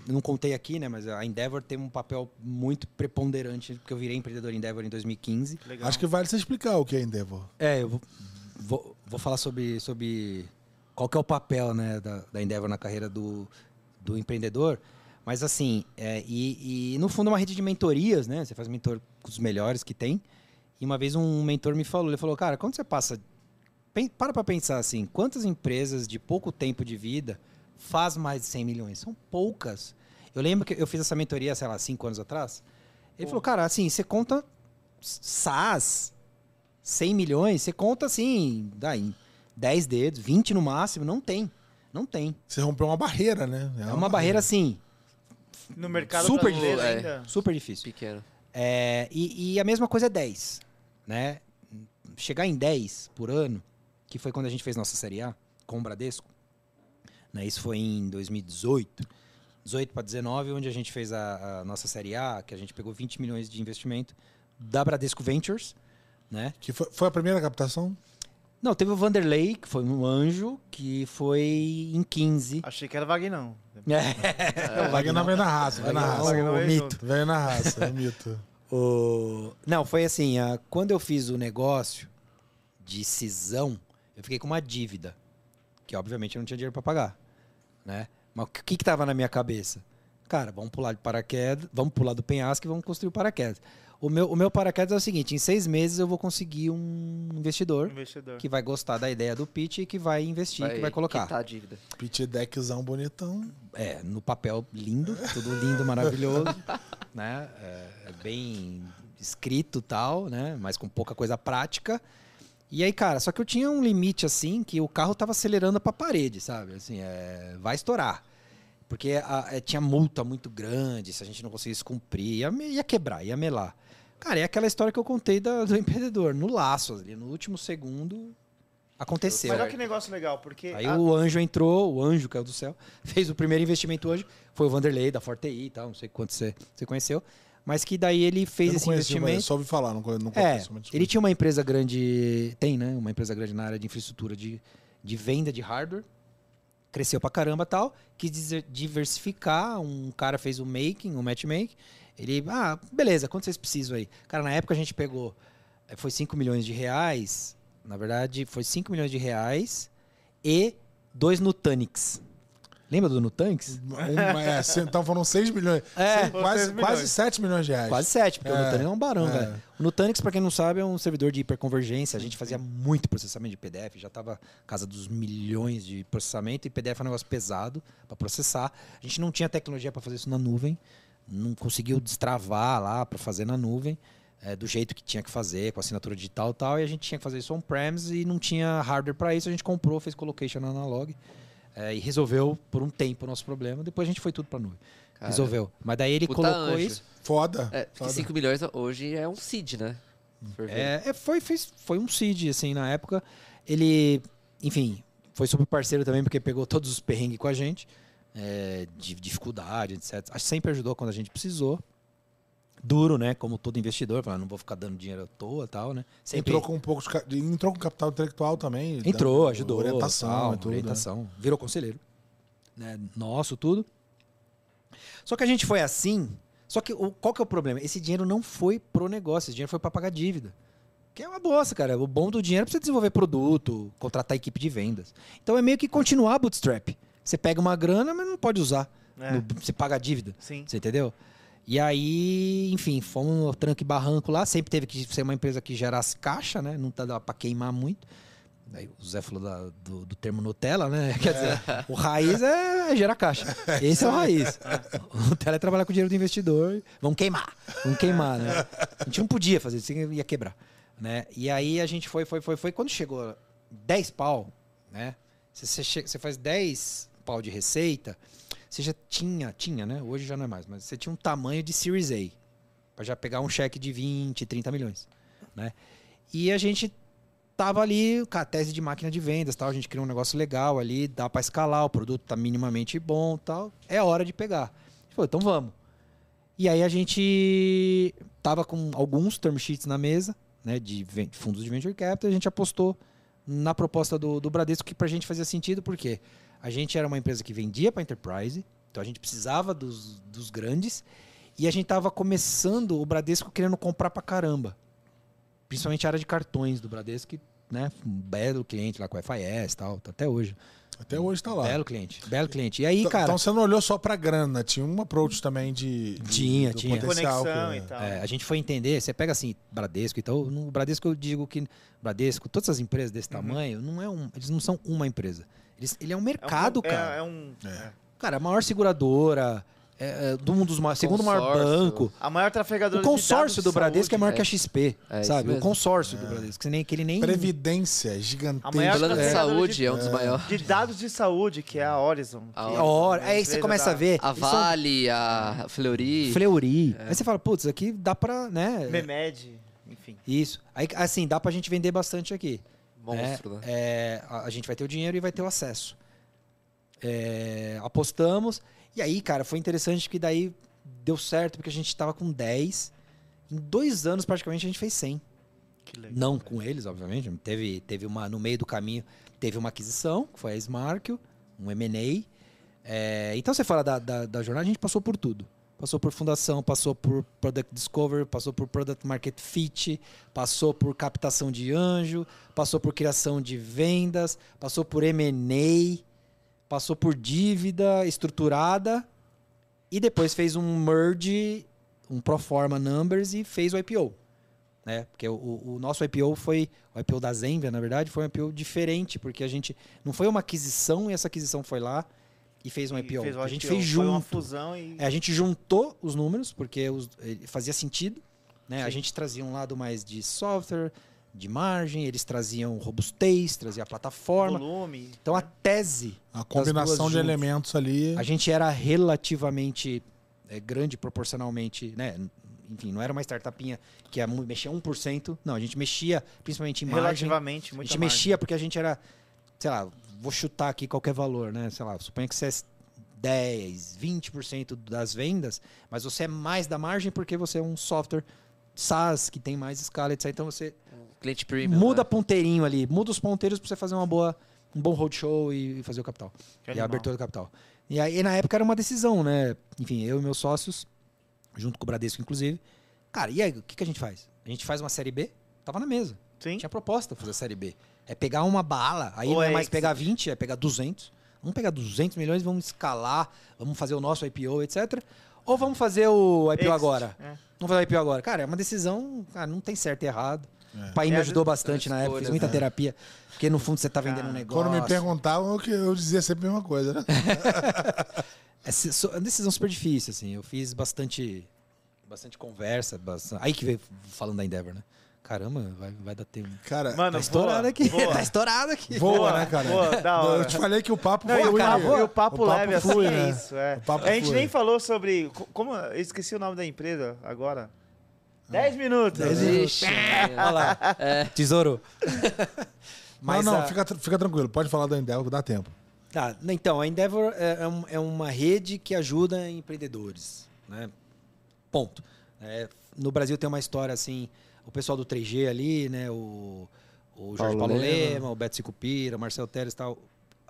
eu não contei aqui, né? Mas a Endeavor tem um papel muito preponderante, porque eu virei empreendedor Endeavor em 2015. Legal. Acho que vale você explicar o que é Endeavor. É, eu vou, vou, vou falar sobre, sobre qual que é o papel né, da, da Endeavor na carreira do, do empreendedor. Mas assim, é, e, e no fundo é uma rede de mentorias, né? Você faz mentor com os melhores que tem. E uma vez um mentor me falou, ele falou, cara, quando você passa... Para pra pensar assim, quantas empresas de pouco tempo de vida faz mais de 100 milhões? São poucas. Eu lembro que eu fiz essa mentoria, sei lá, cinco anos atrás. Ele falou, cara, assim, você conta SaaS, 100 milhões, você conta assim, em 10 dedos, 20 no máximo, não tem. Não tem. Você rompeu uma barreira, né? É uma barreira assim, No mercado Super brasileiro difícil, ainda. super difícil. Pequeno. É, e, e a mesma coisa é 10, né? Chegar em 10 por ano, que foi quando a gente fez nossa Série A com o Bradesco, né? Isso foi em 2018, 18 para 19, onde a gente fez a, a nossa Série A, que a gente pegou 20 milhões de investimento da Bradesco Ventures, né? Que foi, foi a primeira captação? Não, teve o Vanderlei, que foi um anjo, que foi em 15. Achei que era Vagnão. É. O Wagner veio na raça, veio na Wagner- raça. O mito. Veio na raça, é mito. O... Não, foi assim, a- quando eu fiz o negócio de cisão, eu fiquei com uma dívida, que obviamente eu não tinha dinheiro para pagar, né? Mas o que que tava na minha cabeça? Cara, vamos pular de paraquedas, vamos pular do penhasco e vamos construir o paraquedas. O meu, o meu paraquedas é o seguinte, em seis meses eu vou conseguir um investidor Investidor. que vai gostar da ideia do pitch e que vai investir, que vai colocar. quitar a dívida. Pitch deckzão bonitão. É, no papel lindo, tudo lindo, maravilhoso, né? É, é bem escrito tal, né? Mas com pouca coisa prática. E aí, cara, só que eu tinha um limite assim que o carro tava acelerando pra parede, sabe? Assim, é, vai estourar. Porque a- é, tinha multa muito grande, se a gente não conseguisse cumprir, ia, ia quebrar, ia melar. Cara, é aquela história que eu contei da- do empreendedor, no laço ali, no último segundo aconteceu. Mas olha que negócio legal, porque Aí a- o anjo entrou, o anjo caiu do céu, fez o primeiro investimento hoje, foi o Vanderlei da Fortei e tal, não sei quanto você, você conheceu, mas que daí ele fez esse investimento. só ouvi falar, não, conhe- não É, conheço. mas- ele tinha uma empresa grande, tem, né? Uma empresa grande na área de infraestrutura de, de venda de hardware. Cresceu pra caramba tal. Quis diversificar. Um cara fez o making, o matchmaking. Ele, ah, beleza, quanto vocês precisam aí? Cara, na época a gente pegou, eh, foi 5 milhões de reais. Na verdade, foi 5 milhões de reais e dois Nutanix. Lembra do Nutanix? Um- é, então foram 6 milhões. É. Seis- quase, milhões. quase 7 milhões de reais. Quase sete, porque o É, Nutanix é um barão, é. velho. O Nutanix, pra quem não sabe, é um servidor de hiperconvergência. A gente fazia muito processamento de PDF, já tava casa dos milhões de processamento, e PDF é um negócio pesado pra processar. A gente não tinha tecnologia pra fazer isso na nuvem, não conseguiu destravar lá pra fazer na nuvem. é, do jeito que tinha que fazer, com assinatura digital e tal, e a gente tinha que fazer isso on-premise e não tinha hardware pra isso, a gente comprou, fez colocation analog é, e resolveu por um tempo o nosso problema. Depois a gente foi tudo pra nuvem. Cara, resolveu. Mas daí ele colocou anjo. isso. Foda. É, porque foda. 5 milhões hoje é um seed, né? É, é, foi, fez- foi um seed, assim, na época. Ele, enfim, foi super parceiro também, porque pegou todos os perrengues com a gente, é, de dificuldade, etc. Acho que sempre ajudou quando a gente precisou. Duro, né? Como todo investidor, falando, não vou ficar dando dinheiro à toa e tal, né? Sempre Entrou com um pouco de, entrou com capital intelectual também. entrou, dando ajudou. Orientação tal, e tudo. né? orientação. Virou conselheiro. Né? Nosso, tudo. Só que a gente foi assim. Só que o- qual que é o problema? Esse dinheiro não foi pro negócio, esse dinheiro foi para pagar dívida. Que é uma bosta, cara. O bom do dinheiro é pra você desenvolver produto, contratar equipe de vendas. Então é meio que continuar bootstrap. Você pega uma grana, mas não pode usar. É. No- você paga a dívida. Sim. Você entendeu? E aí, enfim, fomos no e barranco lá. Sempre teve que ser uma empresa que gerasse caixa, né? Não dava pra queimar muito. Aí o Zé falou da- do, do termo Nutella, né? Quer dizer, o raiz é gerar caixa. Esse é o raiz. O Nutella é trabalhar com o dinheiro do investidor. Vamos queimar. Vamos queimar, né? A gente não podia fazer isso, ia quebrar. Né? E aí a gente foi, foi, foi, foi. Quando chegou 10 pau, né? Você faz 10 pau de receita, você já tinha, tinha, né? Hoje já não é mais, mas você tinha um tamanho de Series A. Pra já pegar um cheque de 20, 30 milhões, né? E a gente tava ali com a tese de máquina de vendas, tal, a gente criou um negócio legal ali, dá pra escalar, o produto tá minimamente bom, tal. É hora de pegar. Falou, então vamos. E aí a gente tava com alguns term sheets na mesa, né, de fundos de venture capital, a gente apostou na proposta do, do Bradesco que pra gente fazia sentido, porque a gente era uma empresa que vendia para enterprise, então a gente precisava dos, dos grandes, e a gente tava começando o Bradesco querendo comprar pra caramba. Principalmente a área de cartões do Bradesco, que, né, um belo cliente lá com FIS e tal, tá até hoje. Até hoje tá lá. Belo cliente, belo cliente. E aí, cara, Então você não olhou só pra grana, tinha um approach também de. de- Tinha, do tinha. potencial Conexão que- e tal. É, a gente foi entender, você pega assim, Bradesco e tal, no Bradesco eu digo que Bradesco, todas as empresas desse tamanho, não é um, eles não são uma empresa. Eles, ele é um É um- mercado, é- cara. É, um, É. é. Cara, a maior seguradora, é, é, do um dos maiores, segundo maior banco. A maior trafegadora O consórcio de dados do Bradesco de é maior é. que a XP, É sabe? O consórcio do Bradesco, que, nem, que ele nem... Previdência A gigantesca. maior Plano de saúde de- é um dos maiores. De dados de saúde, que é a Horizon. A A uma aí você começa da a ver... A são Vale, a Fleury. Fleury. Aí você fala, putz, aqui dá pra, né... Memed, enfim. Isso. Aí, assim, dá pra gente vender bastante aqui. Monstro, né? É, a, a gente vai ter o dinheiro e vai ter o acesso. É, apostamos. E aí, cara, foi interessante que daí deu certo, porque a gente tava com 10. Em dois anos, praticamente, a gente fez 100. Que legal. Não com eles, obviamente. Teve, teve uma, no meio do caminho, teve uma aquisição, que foi a Smarkio, um M&A. É, então, você fala da, da, da jornada, a gente passou por tudo. Passou por fundação, passou por Product Discovery, passou por Product Market Fit, passou por captação de anjo, passou por criação de vendas, passou por M&A, passou por dívida estruturada e depois fez um merge, um pro forma numbers e fez o IPO né? Porque o, o nosso IPO foi o IPO da Zenvia, na verdade, foi um IPO diferente, porque a gente não foi uma aquisição e essa aquisição foi lá e fez um IPO. fez a gente IPO, fez junto. fusão e... É, a gente juntou os números porque os- fazia sentido, né? A gente trazia um lado mais de software, de margem, eles traziam robustez, trazia a plataforma. volume. Então a tese A combinação de juntas. elementos ali. a gente era relativamente é, grande proporcionalmente, né? Enfim, não era uma startupinha que mexia 1%. Não, a gente mexia principalmente em margem. Relativamente, A muito gente mexia porque a gente era, sei lá, vou chutar aqui qualquer valor, né? Sei lá, suponha que você é 10, 20% das vendas, mas você é mais da margem porque você é um software SaaS que tem mais escala, etc. Então você Cliente premium. muda né? ponteirinho ali, muda os ponteiros para você fazer uma boa, um bom roadshow e fazer o capital. Que E a animal. abertura do capital. E aí, na época, era uma decisão, né? Enfim, eu e meus sócios, junto com o Bradesco, inclusive. Cara, e aí, o que, que a gente faz? A gente faz uma série B? Tava na mesa. Sim. Tinha proposta fazer a série B. É pegar uma bala, aí Ou não é é mais pegar 20, é pegar 200. Vamos pegar 200 milhões, vamos escalar, vamos fazer o nosso IPO, etc. Ou vamos fazer o IPO Exit, agora? é. Vamos fazer o IPO agora. Cara, é uma decisão, cara, não tem certo e errado. É. O pai me É, ajudou as- bastante as na época, fiz muita né? terapia. Porque no fundo você tá vendendo um negócio. Quando me perguntavam, eu, que- eu dizia sempre a mesma coisa, né? É é uma decisão super difícil, assim. Eu fiz bastante, bastante conversa. bastante- Aí que veio falando da Endeavor, né? Caramba, vai, vai dar tempo. Cara, Mano, Tá estourado boa, aqui. boa. Tá estourado aqui. voa, boa, né, cara? boa, da hora. Eu te falei que o papo Não, e, o papo, o papo leve assim é né? isso. É. O papo a gente flui. nem falou sobre. co- Como. Eu esqueci o nome da empresa agora. 10 minutos. Ixi, Olha lá. Tesouro. Mas não, não a- fica, tr- fica tranquilo. Pode falar da Endeavor que dá tempo. Tá, então, a Endeavor é, é é uma rede que ajuda empreendedores, né? Ponto. É, no Brasil tem uma história assim, o pessoal do 3G ali, né? O, o Jorge Paulo Paulo Lema. Lema, o Beto Sicupira, o Marcel Teres e tal,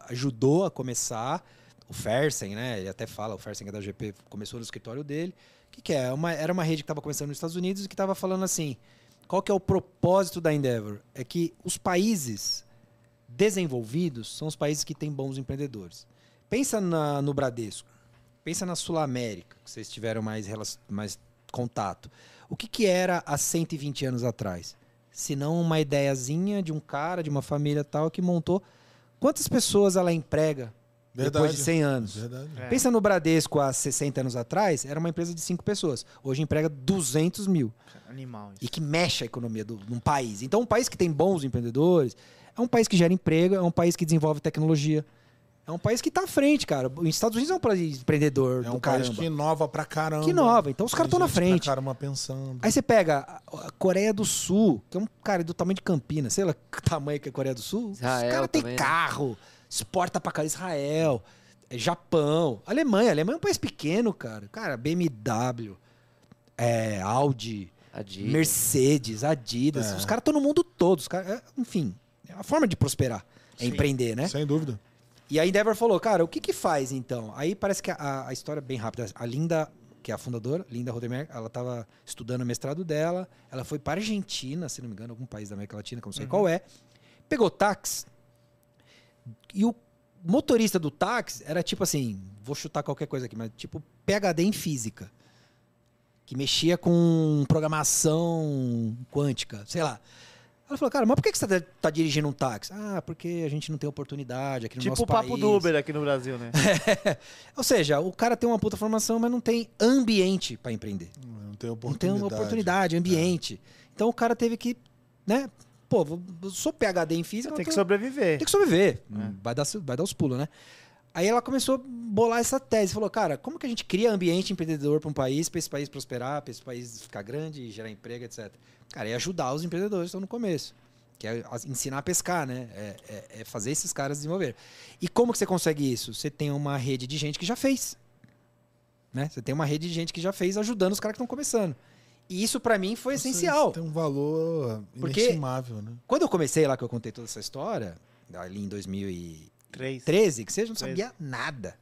ajudou a começar. O Fersen, né? Ele até fala, o Fersen é da GP, começou no escritório dele. O que, que é? Uma, era uma rede que estava começando nos Estados Unidos e que estava falando assim, qual que é o propósito da Endeavor? É que os países desenvolvidos são os países que têm bons empreendedores. Pensa na- no Bradesco. Pensa na Sul América, que vocês tiveram mais, mais contato. O que, que era há 120 anos atrás? Se não uma ideiazinha de um cara, de uma família tal, que montou. Quantas pessoas ela emprega depois Verdade. de 100 anos? Verdade. É. Pensa no Bradesco há 60 anos atrás, era uma empresa de 5 pessoas. Hoje emprega 200 mil Animal. e que mexe a economia do, de um país. Então, um país que tem bons empreendedores é um país que gera emprego, é um país que desenvolve tecnologia. É um país que está à frente, cara. Os Estados Unidos é um país empreendedor É do um caramba. país que inova pra caramba. Que inova. Então, os caras estão na frente. Pra caramba pensando. Aí você pega a Coreia do Sul, que é um cara do tamanho de Campinas, sei lá que tamanho que é a Coreia do Sul. Israel Os caras têm né? carro, exporta pra cá Israel, é Japão, Alemanha. Alemanha é um país pequeno, cara. Cara, BMW, é, Audi, Adidas. Mercedes, Adidas. É. Os caras estão no mundo todo. Os caras, é, enfim, é a forma de prosperar. É Sim. empreender, né? Sem dúvida. E a Endeavor falou, cara, o que que faz então? Aí parece que a, a história é bem rápida. A Linda, que é a fundadora, Linda Rodemer, ela estava estudando o mestrado dela, ela foi para Argentina, se não me engano, algum país da América Latina, que eu não sei qual é, pegou táxi e o motorista do táxi era tipo assim, vou chutar qualquer coisa aqui, mas tipo PhD em física, que mexia com programação quântica, sei lá. Ela falou, cara, mas por que que você tá, tá dirigindo um táxi? Ah, porque a gente não tem oportunidade aqui no Tipo nosso o papo país. do Uber aqui no Brasil, né? Ou seja, o cara tem uma puta formação, mas não tem ambiente para empreender. Não tem Não oportunidade. tem uma oportunidade, ambiente. Então o cara teve que, né? Pô, eu sou PhD em física, Tem que tô- sobreviver. tem que sobreviver. É. Vai, dar, vai dar os pulos, né? Aí ela começou a bolar essa tese. Falou, cara, como que a gente cria ambiente empreendedor para um país, para esse país prosperar, para esse país ficar grande, gerar emprego, etc. Cara, e ajudar os empreendedores que estão no começo. Que é ensinar a pescar, né? É, é- é fazer esses caras desenvolver. E como que você consegue isso? Você tem uma rede de gente que já fez. Né? Você tem uma rede de gente que já fez ajudando os caras que estão começando. E isso para mim foi Isso- essencial. Tem um valor Porque- inestimável, né? Quando eu comecei lá, que eu contei toda essa história, ali em 2013, Três. que seja, não sabia nada.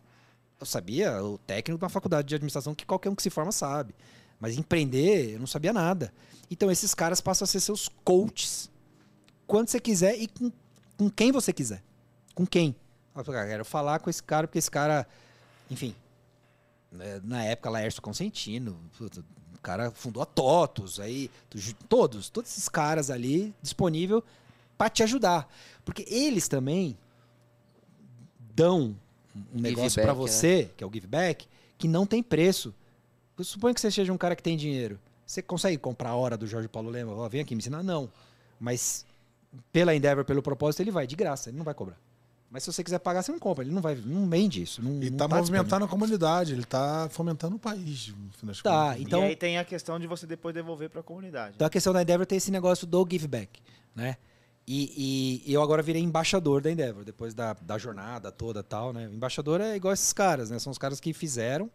Eu sabia o técnico uma faculdade de administração que qualquer um que se forma sabe. Mas empreender, eu não sabia nada. Então esses caras passam a ser seus coaches. Quando você quiser e com, com quem você quiser. Com quem? Eu quero falar com esse cara, porque esse cara, enfim. né, Na época, Laércio Consentino, o cara fundou a TOTUS, aí, todos, todos esses caras ali disponível para te ajudar. Porque eles também dão um negócio para né? você, que é o give back, que não tem preço. Eu suponho que você seja um cara que tem dinheiro. Você consegue comprar a hora do Jorge Paulo Lema? Ó, vem aqui me ensinar? Não. Mas pela Endeavor, pelo propósito, ele vai de graça, ele não vai cobrar. Mas se você quiser pagar, você não compra. Ele não vai, não vende isso. Não, E não tá, disponível. movimentando a comunidade, ele tá fomentando o país, no fim das Tá, contas. então- E aí tem a questão de você depois devolver pra comunidade. Então a questão da Endeavor tem esse negócio do give back, né? E, e eu agora virei embaixador da Endeavor, depois da, da jornada toda tal, né? Embaixador é igual esses caras, né? São os caras que fizeram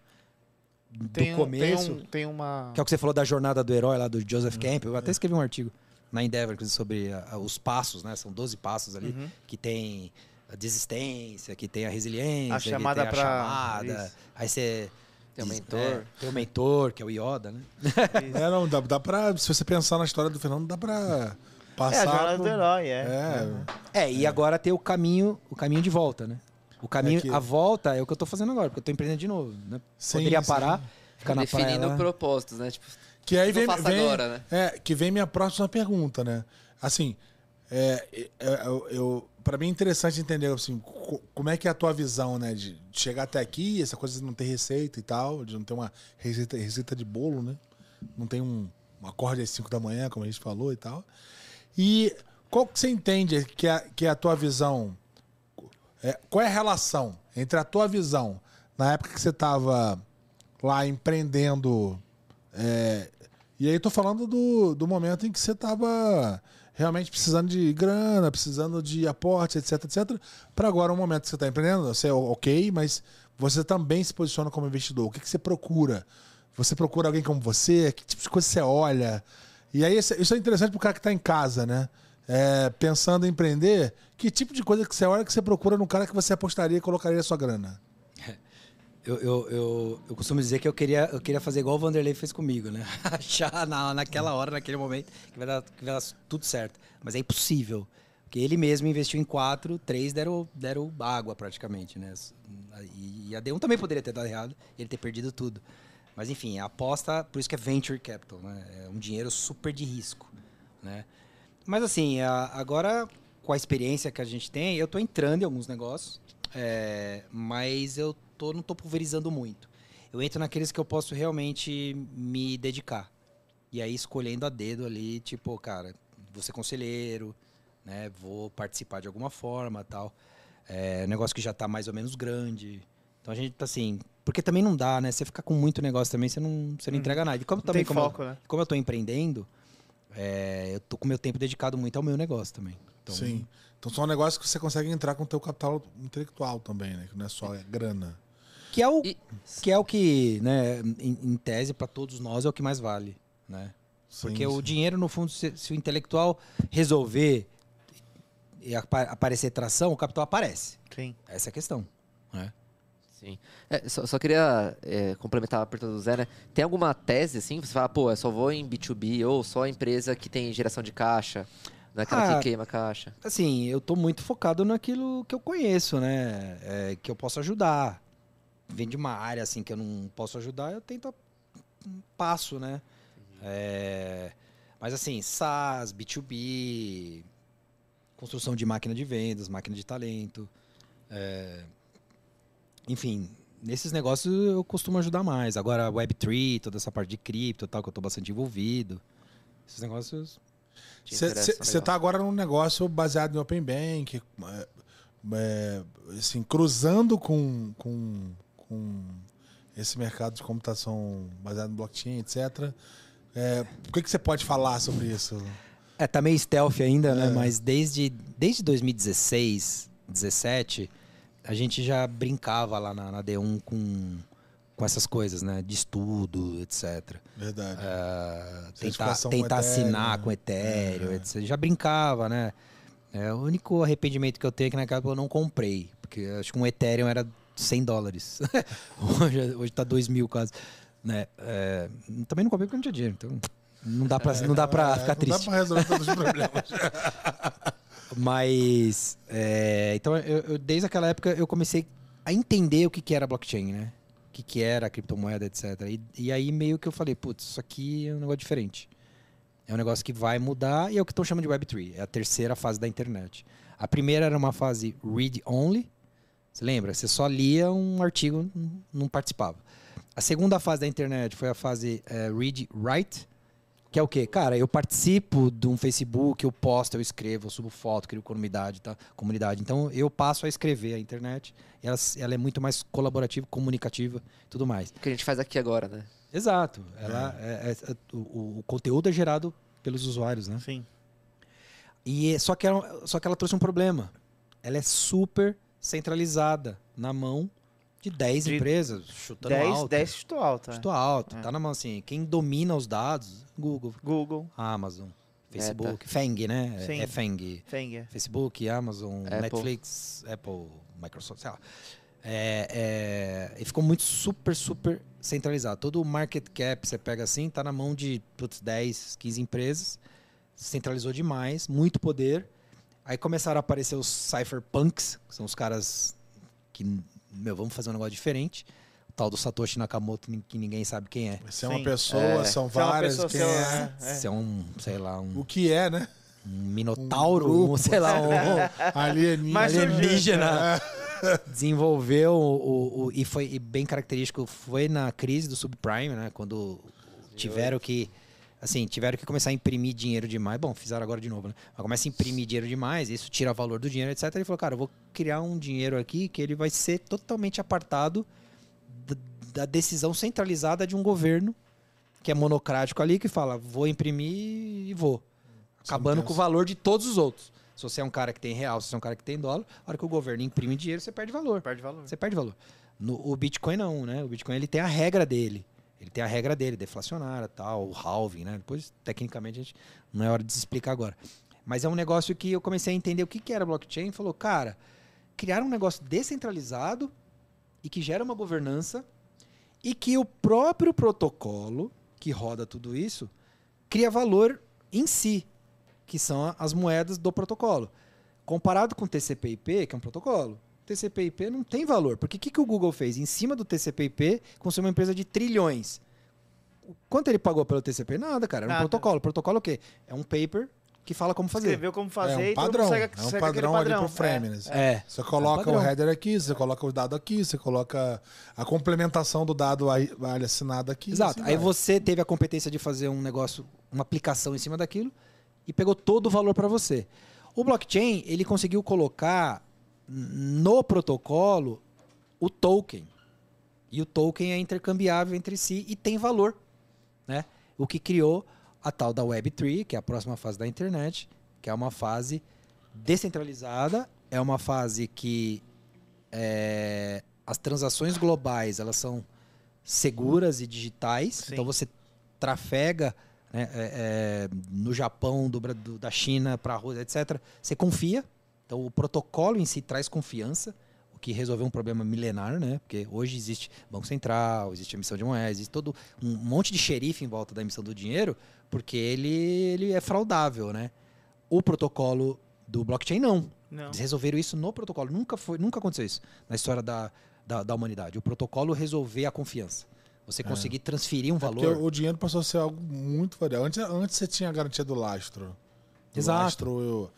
do Tem, um- começo. tem, um- tem uma. Que é o que você falou da jornada do herói lá do Joseph Campbell. Eu até escrevi um artigo na Endeavor sobre a- a- os passos, né? São 12 passos ali, Uhum. que tem a desistência, que tem a resiliência, A chamada que tem a pra- chamada. isso. Aí você. Tem o diz- mentor. é, tem o mentor, que é o Yoda, né? É, não, dá, dá pra. Se você pensar na história do Fernando, dá pra É, passar. a jornada do herói, é. É, É, e agora tem o caminho, o caminho de volta, né? O caminho, É a volta é o que eu tô fazendo agora, porque eu tô empreendendo de novo, né? Sim, Poderia sim. parar, ficar na praia Definindo propósitos, né? Tipo, Que aí vem, vem- agora, né? É, que vem minha próxima pergunta, né? Assim, é, é, é, eu, eu, para mim é interessante entender assim, co- como é que é a tua visão, né? De chegar até aqui, essa coisa de não ter receita e tal, de não ter uma receita, receita de bolo, né? Não tem um, um acorde às 5 da manhã, como a gente falou e tal. E qual que você entende que é, que é a tua visão? É, qual é a relação entre a tua visão na época que você estava lá empreendendo é, E aí tô falando do, do momento em que você tava realmente precisando de grana, precisando de aporte, etc, etc. Para agora, um momento que você está empreendendo, você é ok, mas você também se posiciona como investidor. O que, que você procura? Você procura alguém como você? Que tipo de coisa você olha? E aí, isso é interessante para o cara que está em casa, né? É, pensando em empreender, que tipo de coisa que você olha que você procura no cara que você apostaria e colocaria a sua grana? Eu, eu, eu, eu, costumo dizer que eu queria, eu queria fazer igual o Vanderlei fez comigo, né? Achar na, naquela hora, naquele momento, que vai, dar, que vai dar tudo certo. Mas é impossível. Porque ele mesmo investiu em quatro, três deram, deram água praticamente, né? E a D1 também poderia ter dado errado, ele ter perdido tudo. Mas enfim, a aposta, por isso que é venture capital, né? É um dinheiro super de risco, né? Mas assim, a, agora com a experiência que a gente tem, eu estou entrando em alguns negócios, é, mas eu tô, não estou pulverizando muito. Eu entro naqueles que eu posso realmente me dedicar. E aí escolhendo a dedo ali, tipo, cara, vou ser conselheiro, né? Vou participar de alguma forma, tal. É negócio que já está mais ou menos grande. Então a gente tá assim, porque também não dá, né? Você ficar com muito negócio também, você não, você não uhum. entrega nada. E como também como, foco, eu, né? como eu tô empreendendo, é, eu tô com meu tempo dedicado muito ao meu negócio também. Então, Sim. Então são negócios que você consegue entrar com o teu capital intelectual também, né? Que não é só grana. Que é o e... que, é o que né, em, em tese, para todos nós, é o que mais vale. Né? Sim, Porque sim. o dinheiro, no fundo, se, se, o intelectual resolver e aparecer tração, o capital aparece. Sim. Essa é a questão. Né? Sim. É, só, só, queria é, complementar a pergunta do Zé, né? Tem alguma tese, assim? Você fala, pô, eu só vou em B2B ou só empresa que tem geração de caixa? Naquela ah, que queima caixa? Assim, eu tô muito focado naquilo que eu conheço, né? É, que eu posso ajudar vem de uma área assim que eu não posso ajudar, eu tento passo, né? Uhum. É, mas assim, SaaS, B2B, construção de máquina de vendas, máquina de talento, é, enfim, nesses negócios eu costumo ajudar mais. Agora Web3, toda essa parte de cripto, tal que eu estou bastante envolvido, esses negócios. Você está agora num negócio baseado em Open Bank, é, é, assim, cruzando com, com com esse mercado de computação baseado no blockchain, etc. É, o que, que você pode falar sobre isso? É, tá meio stealth ainda, né? É. Mas desde, desde 2016, 2017, a gente já brincava lá na, na D1 com, com essas coisas, né? De estudo, etc. Verdade. É, tentar tentar assinar com Ethereum, é. etc. Já brincava, né? É, o único arrependimento que eu tenho é que naquela época eu não comprei. Porque acho que um Ethereum era 100 dólares. hoje, hoje tá 2 mil quase. Né? É, também não comprei porque não tinha dinheiro, então não dá pra, não dá pra é, ficar triste. Não dá pra resolver todos os problemas. Mas, é, então, eu, eu, desde aquela época eu comecei a entender o que, que era blockchain, né? O que, que era criptomoeda, etc. E, e aí meio que eu falei, putz, isso aqui é um negócio diferente. É um negócio que vai mudar e é o que estão chamando de Web3. É a terceira fase da internet. A primeira era uma fase read-only, você lembra? Você só lia um artigo, não participava. A segunda fase da internet foi a fase é, read write, que é o quê? Cara, eu participo de um Facebook, eu posto, eu escrevo, eu subo foto, crio comunidade, tá? comunidade. Então eu passo a escrever a internet. Ela, ela é muito mais colaborativa, comunicativa, tudo mais. O que a gente faz aqui agora, né? Exato. Ela é. É, é, o, o, conteúdo é gerado pelos usuários, né? Sim. E só que ela, só que ela trouxe um problema. Ela é super centralizada na mão de 10 de empresas, chutando 10, alto. 10 chutou alto. É. Chutou alto. É. Tá na mão assim. Quem domina os dados, Google. Google. Amazon. Facebook. É, tá. Feng, né? Sim. É Feng. Feng. É. Facebook, Amazon, Apple. Netflix, Apple, Microsoft, sei lá. É, é, e ficou muito super, super centralizado. Todo o market cap, você pega assim, tá na mão de putz, 10, 15 empresas. Centralizou demais, muito poder. Aí começaram a aparecer os cypherpunks, que são os caras que, meu, vamos fazer um negócio diferente. O tal do Satoshi Nakamoto, que ninguém sabe quem é. Se é uma Sim. pessoa, é. são se várias, é, quem é. é. Se é um, sei lá, um... O que é, né? Um minotauro, um, grupo, um sei lá, um alienígena. alienígena. Desenvolveu o, o, o, e foi e bem característico, foi na crise do subprime, né? Quando tiveram que assim, tiveram que começar a imprimir dinheiro demais. Bom, fizeram agora de novo, né? Mas começa a imprimir dinheiro demais, isso tira valor do dinheiro, etc. Ele falou, cara, eu vou criar um dinheiro aqui que ele vai ser totalmente apartado da decisão centralizada de um governo que é monocrático ali, que fala, vou imprimir e vou. Acabando pensa. com o valor de todos os outros. Se você é um cara que tem real, se você é um cara que tem dólar, a hora que o governo imprime dinheiro, você perde valor. Perde valor. Você perde valor. No, o Bitcoin não, né? O Bitcoin ele tem a regra dele. Ele tem a regra dele, deflacionária, tal, o halving, né? Depois, tecnicamente, a gente não é hora de explicar agora. Mas é um negócio que eu comecei a entender o que, que era blockchain. Falou, cara, criar um negócio descentralizado e que gera uma governança e que o próprio protocolo que roda tudo isso cria valor em si, que são as moedas do protocolo. Comparado com TCP/IP, que é um protocolo, TCP/IP não tem valor. Porque o que, que o Google fez? Em cima do TCP/IP, construiu uma empresa de trilhões. Quanto ele pagou pelo TCP? Nada, cara. Era um Nada. protocolo. Protocolo o quê? É um paper que fala como fazer. Escreveu como fazer é e um padrão. segue, é um segue padrão, aquele ali padrão. pro frame, né? É. Você coloca padrão. o header aqui, você coloca o dado aqui, você coloca a complementação do dado aí assinado aqui. Exato. assim Aí vai. você teve a competência de fazer um negócio, uma aplicação em cima daquilo e pegou todo o valor para você. O blockchain, ele conseguiu colocar no protocolo o token. E o token é intercambiável entre si e tem valor, né? O que criou a tal da Web3, que é a próxima fase da internet, que é uma fase descentralizada, é uma fase que é, as transações globais elas são seguras e digitais. Sim. Então você trafega né, é, é, no Japão, do, do- da China para a Rússia, etc. Você confia. Então o protocolo em si traz confiança, o que resolveu um problema milenar, né? Porque hoje existe Banco Central, existe emissão de moedas, existe todo um monte de xerife em volta da emissão do dinheiro, porque ele, ele é fraudável, né? O protocolo do blockchain não. Não. Eles resolveram isso no protocolo. Nunca foi, nunca aconteceu isso na história da, da, da humanidade. O protocolo resolver a confiança. Você conseguir transferir um É porque valor. o dinheiro passou a ser algo muito variável. Antes, antes você tinha a garantia do lastro. Do Exato. Lastro eu,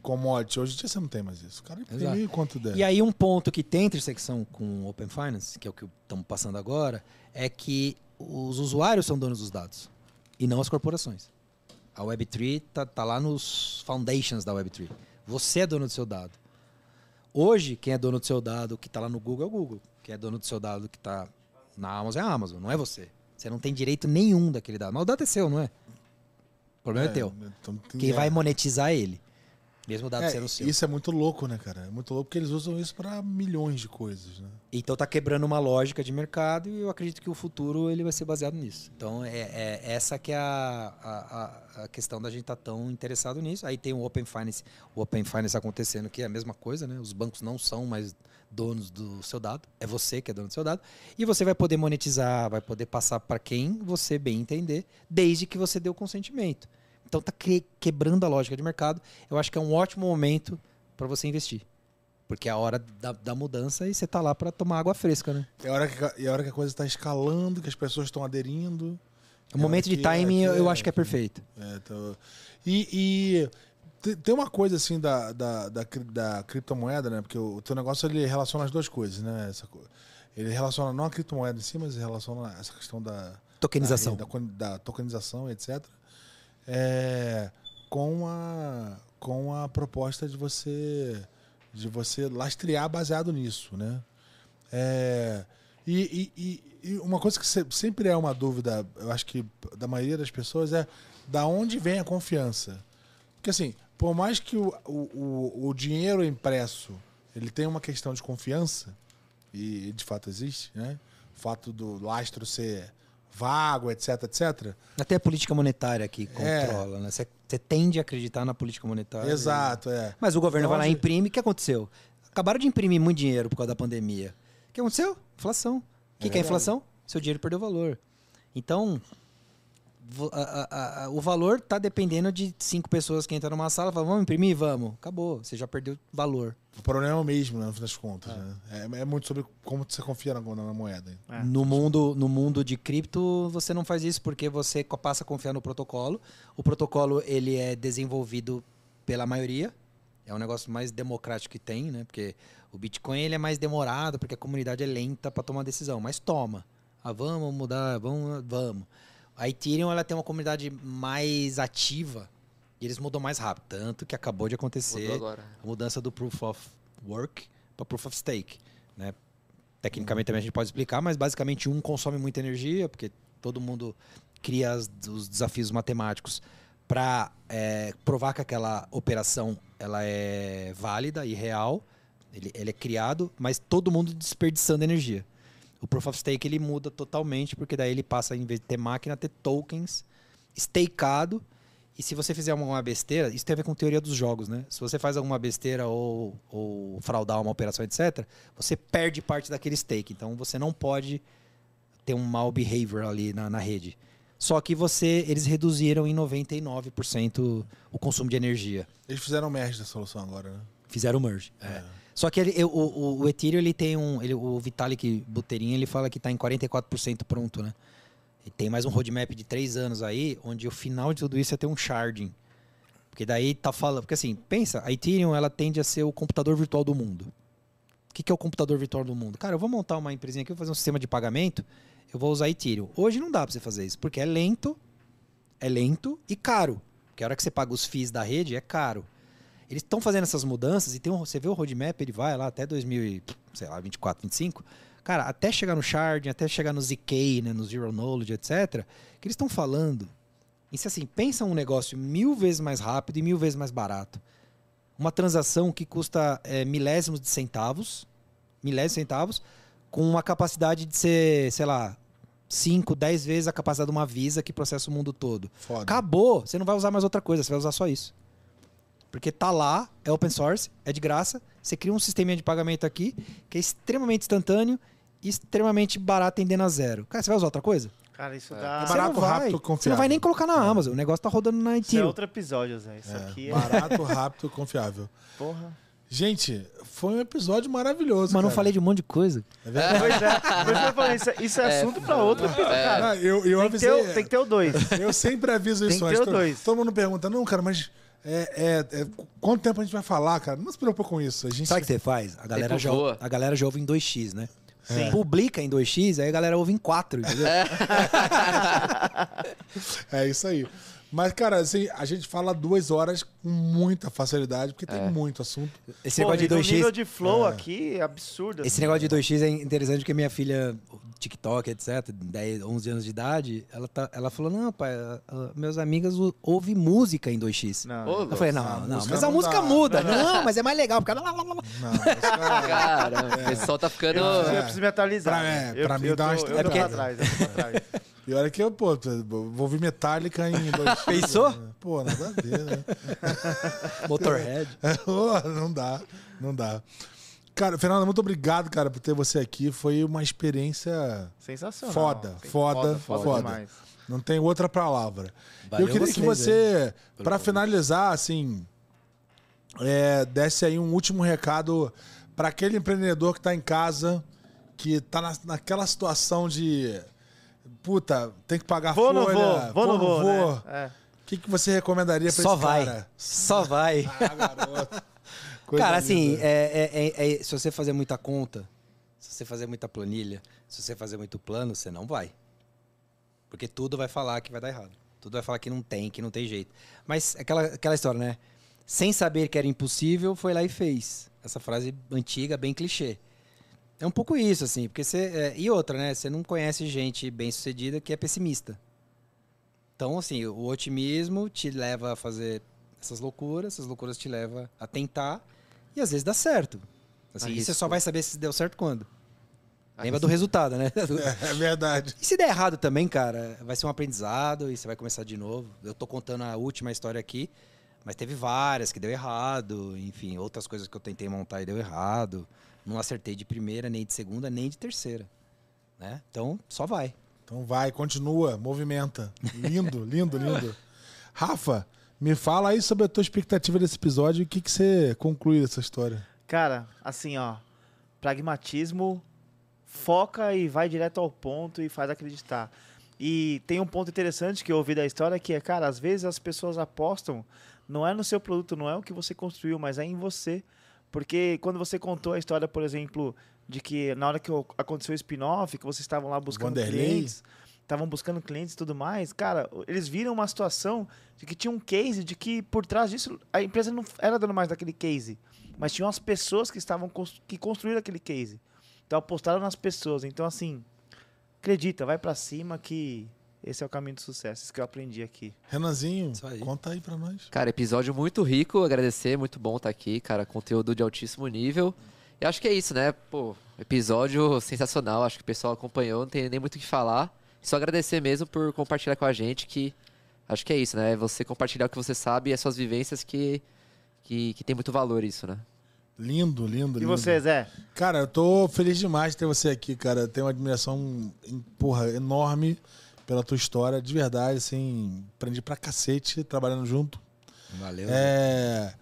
commodity. Hoje em dia você não tem mais isso. O cara imprimiu quanto der. E aí um ponto que tem intersecção com Open Finance, que é o que estamos passando agora, é que os usuários são donos dos dados e não as corporações. A Web3 tá, tá lá nos foundations da Web3. Você é dono do seu dado. Hoje, quem é dono do seu dado que está lá no Google é o Google. Quem é dono do seu dado que está na Amazon é a Amazon, não é você. Você não tem direito nenhum daquele dado. Mas o dado é seu, não é? O problema é, teu. então Quem é. vai monetizar é ele. Mesmo o dado É, sendo seu. Isso é muito louco, né, cara? É muito louco porque eles usam isso pra milhões de coisas, né? Então tá quebrando uma lógica de mercado e eu acredito que o futuro ele vai ser baseado nisso. Então é, é essa que é a, a, a- questão da gente estar tão interessado nisso. Aí tem o Open Finance, o Open Finance acontecendo que é a mesma coisa, né? Os bancos não são mais donos do seu dado, é você que é dono do seu dado e você vai poder monetizar, vai poder passar para quem você bem entender, desde que você dê o consentimento. Então tá que- quebrando a lógica de mercado. Eu acho que é um ótimo momento para você investir. Porque é a hora da, da mudança e você tá lá para tomar água fresca, né? É a hora que, é a, hora que a coisa está escalando, que as pessoas estão aderindo. O momento de que- timing é eu, eu é- acho que é perfeito. É, então- E, e te- tem uma coisa assim da, da, da, da criptomoeda, né? Porque o, teu negócio ele relaciona as duas coisas, né? Essa ele relaciona não a criptomoeda em si, mas relaciona essa questão da, Tokenização. da, da, da tokenização, etc. É, com, a, com a proposta de você de você lastrear baseado nisso, né? É, e, e- e- uma coisa que se- sempre é uma dúvida, eu acho que da maioria das pessoas é da onde vem a confiança. Porque assim, por mais que o, o, o- dinheiro impresso ele tenha uma questão de confiança, e de fato existe, né? O fato do lastro ser vago, etc, etc. Até a política monetária que É. controla, né? Você você tende a acreditar na política monetária. Exato, é. Mas o governo Então, vai lá e onde- imprime. O que aconteceu? Acabaram de imprimir muito dinheiro por causa da pandemia. O que aconteceu? Inflação. O que, que é inflação? Seu dinheiro perdeu valor. Então, a- a- a- o valor está dependendo de cinco pessoas que entram numa sala e falam, vamos imprimir? Vamos. Acabou. Você já perdeu valor. O problema é o mesmo, né, no fim das contas. né? É, é muito sobre como você confia na, na moeda. É. No, mundo, no mundo de cripto, você não faz isso porque você passa a confiar no protocolo. O protocolo ele é desenvolvido pela maioria. É um negócio mais democrático que tem, né? Porque o Bitcoin ele é mais demorado, porque a comunidade é lenta para tomar decisão. Mas toma. Ah, vamos mudar, vamos, vamos. A Ethereum ela tem uma comunidade mais ativa e eles mudam mais rápido. Tanto que acabou de acontecer a mudança do Proof of Work para Proof of Stake. Né? Tecnicamente também a gente pode explicar, mas basicamente um consome muita energia, porque todo mundo cria as- os desafios matemáticos para provar que aquela operação ela é válida e real. Ele, ele é criado, mas todo mundo desperdiçando energia. O Proof of Stake ele muda totalmente, porque daí ele passa, em vez de ter máquina, a ter tokens stakeado. E se você fizer uma besteira, isso tem a ver com teoria dos jogos, né? Se você faz alguma besteira ou, ou fraudar uma operação, etc., você perde parte daquele stake. Então você não pode ter um mau behavior ali na, na rede. Só que você, eles reduziram em 99% o consumo de energia. Eles fizeram merge da solução agora, né? Fizeram merge. é. Só que ele, o, o, o Ethereum ele tem um. Ele, o Vitalik Buterin ele fala que está em 44% pronto, né? E tem mais um roadmap de três anos aí, onde o final de tudo isso é ter um sharding. Porque daí tá falando. Porque assim, pensa, a Ethereum ela tende a ser o computador virtual do mundo. O que, que é o computador virtual do mundo? Cara, eu vou montar uma empresinha aqui, vou fazer um sistema de pagamento, eu vou usar Ethereum. Hoje não dá para você fazer isso, porque é lento, é lento e caro. Porque a hora que você paga os FIIs da rede é caro. Eles estão fazendo essas mudanças e tem um, você vê o roadmap, ele vai lá até 2024, 25. Cara, até chegar no Shard, até chegar no ZK, né, no Zero Knowledge, etc. Que eles estão falando. E se assim, pensa um negócio mil vezes mais rápido e mil vezes mais barato. Uma transação que custa é, milésimos de centavos, milésimos de centavos, com uma capacidade de ser, sei lá, 5, 10 vezes a capacidade de uma Visa que processa o mundo todo. Foda. Acabou. Você não vai usar mais outra coisa, você vai usar só isso. Porque tá lá, é open source, é de graça. Você cria um sistema de pagamento aqui que é extremamente instantâneo e extremamente barato tendendo a zero. Cara, você vai usar outra coisa? Cara, isso É. dá. É barato, não vai. rápido, Você não confiável. vai nem colocar na Amazon. O negócio tá rodando na Isso é outro episódio, Zé. Isso É, aqui é. Barato, rápido, confiável. Porra. Gente, foi um episódio maravilhoso. Mas não cara. falei de um monte de coisa. É verdade. Pois é. Que eu falei, isso, é- isso é assunto pra outro episódio. Cara, Ah, eu, eu tem, que avisei. ter, o- tem que ter o dois. Eu sempre aviso Tem isso que antes. ter o dois. todo mundo pergunta, não, cara, mas é, é- é- quanto tempo a gente vai falar, cara? Não se preocupa com isso. A gente Sabe o que você faz? A galera, Tempo já, a galera já ouve em 2x, né? Sim. Publica em 2x, aí a galera ouve em 4, entendeu? É isso aí. Mas, cara, assim, a gente fala duas horas com muita facilidade, porque tem É. muito assunto. Esse Pô, negócio de e no 2x. nível de flow É. aqui é absurdo. Esse assim. negócio de 2x é interessante porque minha filha, TikTok, etc., 10, 11 anos de idade, ela, tá, ela falou: Não, pai, a- a- meus amigos ou- ouvem música em 2x. Não. Ô, Eu falei: Não, não, música mas a não música dá. muda. Não, mas é mais legal, porque. lá, lá, lá, lá. Não, cara- Cara, o pessoal tá ficando. Eu, preciso, É. eu preciso me atualizar. Pra- é, eu, pra mim eu dá uma eu tô estragada. pra trás, eu tô pra trás. E olha que eu, pô, vou ouvir Metallica em dois Pensou? Pô, nada a ver, né? Motorhead. Não dá, não dá. Cara, Fernando, muito obrigado, cara, por ter você aqui. Foi uma experiência Sensacional. foda, foda, foda. foda demais. Não tem outra palavra. Valeu eu queria que vocês, você, pelo pra convite. finalizar, assim, é, desse aí um último recado para aquele empreendedor que tá em casa, que tá na, naquela situação de puta, tem que pagar Vou ou não folha, vou? Vou ou não vou? né? É. O que, que você recomendaria pra Só esse vai. cara? Só vai. Ah, garoto. Coisa Cara, assim, é, é- é- é- se você fazer muita conta, se você fazer muita planilha, se você fazer muito plano, você não vai. Porque tudo vai falar que vai dar errado. Tudo vai falar que não tem, que não tem jeito. Mas aquela, aquela história, né? Sem saber que era impossível, foi lá e fez. Essa frase antiga, bem clichê. É um pouco isso, assim, porque você. é, e outra, né? Você não conhece gente bem sucedida que é pessimista. Então, assim, o otimismo te leva a fazer essas loucuras, essas loucuras te levam a tentar, e às vezes dá certo. Assim, e você Arrisco. só vai saber se deu certo quando. Lembra do resultado, né? É verdade. E se der errado também, cara, vai ser um aprendizado e você vai começar de novo. Eu tô contando a última história aqui, mas teve várias que deu errado, enfim, outras coisas que eu tentei montar e deu errado. Não acertei de primeira, nem de segunda, nem de terceira. Né? Então, só vai. Então vai, continua, movimenta. Lindo, lindo, lindo. Rafa, me fala aí sobre a tua expectativa desse episódio e o que, que você conclui dessa história. Cara, assim, ó. Pragmatismo, foca e vai direto ao ponto e faz acreditar. E tem um ponto interessante que eu ouvi da história que é, cara, às vezes as pessoas apostam não é no seu produto, não é o que você construiu, mas é em você. Porque quando você contou a história, por exemplo, de que na hora que aconteceu o spin-off, que vocês estavam lá buscando Vanderlei. clientes, estavam buscando clientes e tudo mais, cara, eles viram uma situação de que tinha um case, de que por trás disso a empresa não era dando mais daquele case, mas tinham as pessoas que estavam que construíram aquele case. Então apostaram nas pessoas. Então assim, acredita, vai pra cima que Esse é o caminho do sucesso, isso que eu aprendi aqui. Renanzinho, aí. conta aí pra nós. Cara, episódio muito rico, agradecer, muito bom estar aqui, cara, conteúdo de altíssimo nível. E acho que é isso, né? Pô, episódio sensacional, acho que o pessoal acompanhou, não tem nem muito o que falar. Só agradecer mesmo por compartilhar com a gente, que acho que é isso, né? Você compartilhar o que você sabe e as suas vivências que, que, que tem muito valor isso, né? Lindo, lindo, E lindo. você, Zé? Cara, eu tô feliz demais de ter você aqui, cara. Eu tenho uma admiração, porra, enorme pela tua história, de verdade, assim, aprendi pra cacete trabalhando junto. Valeu. É.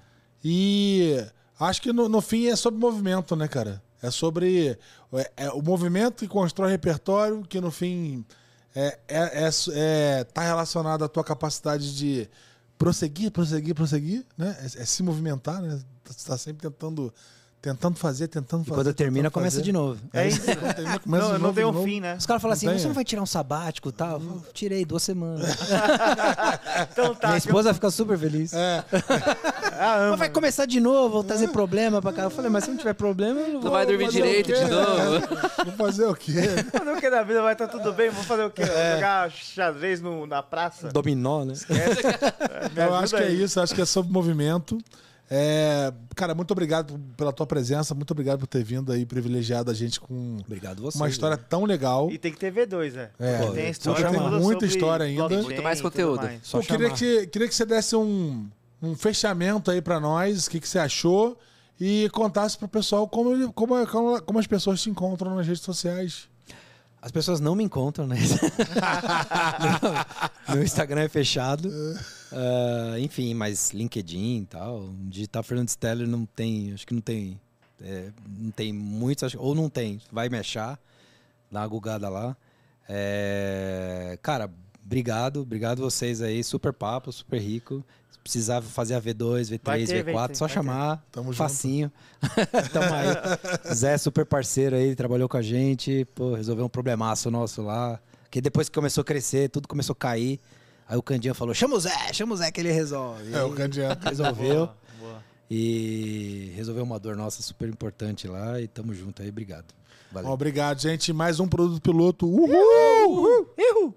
E acho que no, no fim é sobre movimento, né, cara? É sobre é, é o movimento que constrói repertório, que no fim é, é, é, é- tá relacionado à tua capacidade de prosseguir, prosseguir, prosseguir, né? É, é se movimentar, né? Você tá sempre tentando, tentando fazer, tentando E fazer. quando termina, começa fazer. de novo. É isso. Quando termina, começa Não, de não novo, tem de um novo. fim, né? Os caras falam assim, Não tem, você não é. vai tirar um sabático e tal? Eu falo, Tirei duas semanas. Então tá. Minha esposa fica super feliz. É, Ah, vai começar de novo, vou trazer problema pra cá. Eu falei, mas se não tiver problema, eu não Não vou. vai dormir direito de novo. vou fazer o quê? Não que da vida vai estar tudo bem, vou fazer o quê? É. Jogar xadrez no- na praça? Dominó, né? Me Eu acho que é isso, acho que é sobre movimento. É, cara, muito obrigado pela tua presença, muito obrigado por ter vindo aí, privilegiado a gente com Obrigado você. uma história tão legal. E tem que ter V2, né? É, pô, tem história Muita história ainda. blockchain Muito mais conteúdo. mais. Só Pô, queria, que, queria que você desse um, um fechamento aí pra nós, o que, que você achou, e contasse pro pessoal como, como, como, como as pessoas te encontram nas redes sociais. As pessoas não me encontram, né? Meu Instagram é fechado. Ah, enfim, mas LinkedIn e tal. Digitar Fernando Steller não tem. Acho que não tem. é, não tem muitos, acho- ou não tem. Vai me achar. Dá uma gugada lá. É, cara, obrigado. Obrigado vocês aí. Super papo, super rico. Se precisar fazer a V2, Vai V3, ter, V4, vai ter, só chamar. Tamo junto. Facinho. Tamo aí. Zé, super parceiro aí, trabalhou com a gente. Pô, resolveu um problemaço nosso lá. Que depois que começou a crescer, tudo começou a cair. Aí o Candinha falou: chama o Zé, chama o Zé que ele resolve. É, o Candiano. Resolveu. Boa, boa. E resolveu uma dor nossa super importante lá. E tamo junto aí, obrigado. Valeu. Obrigado, gente. Mais um produto piloto. Uhul! Uhul!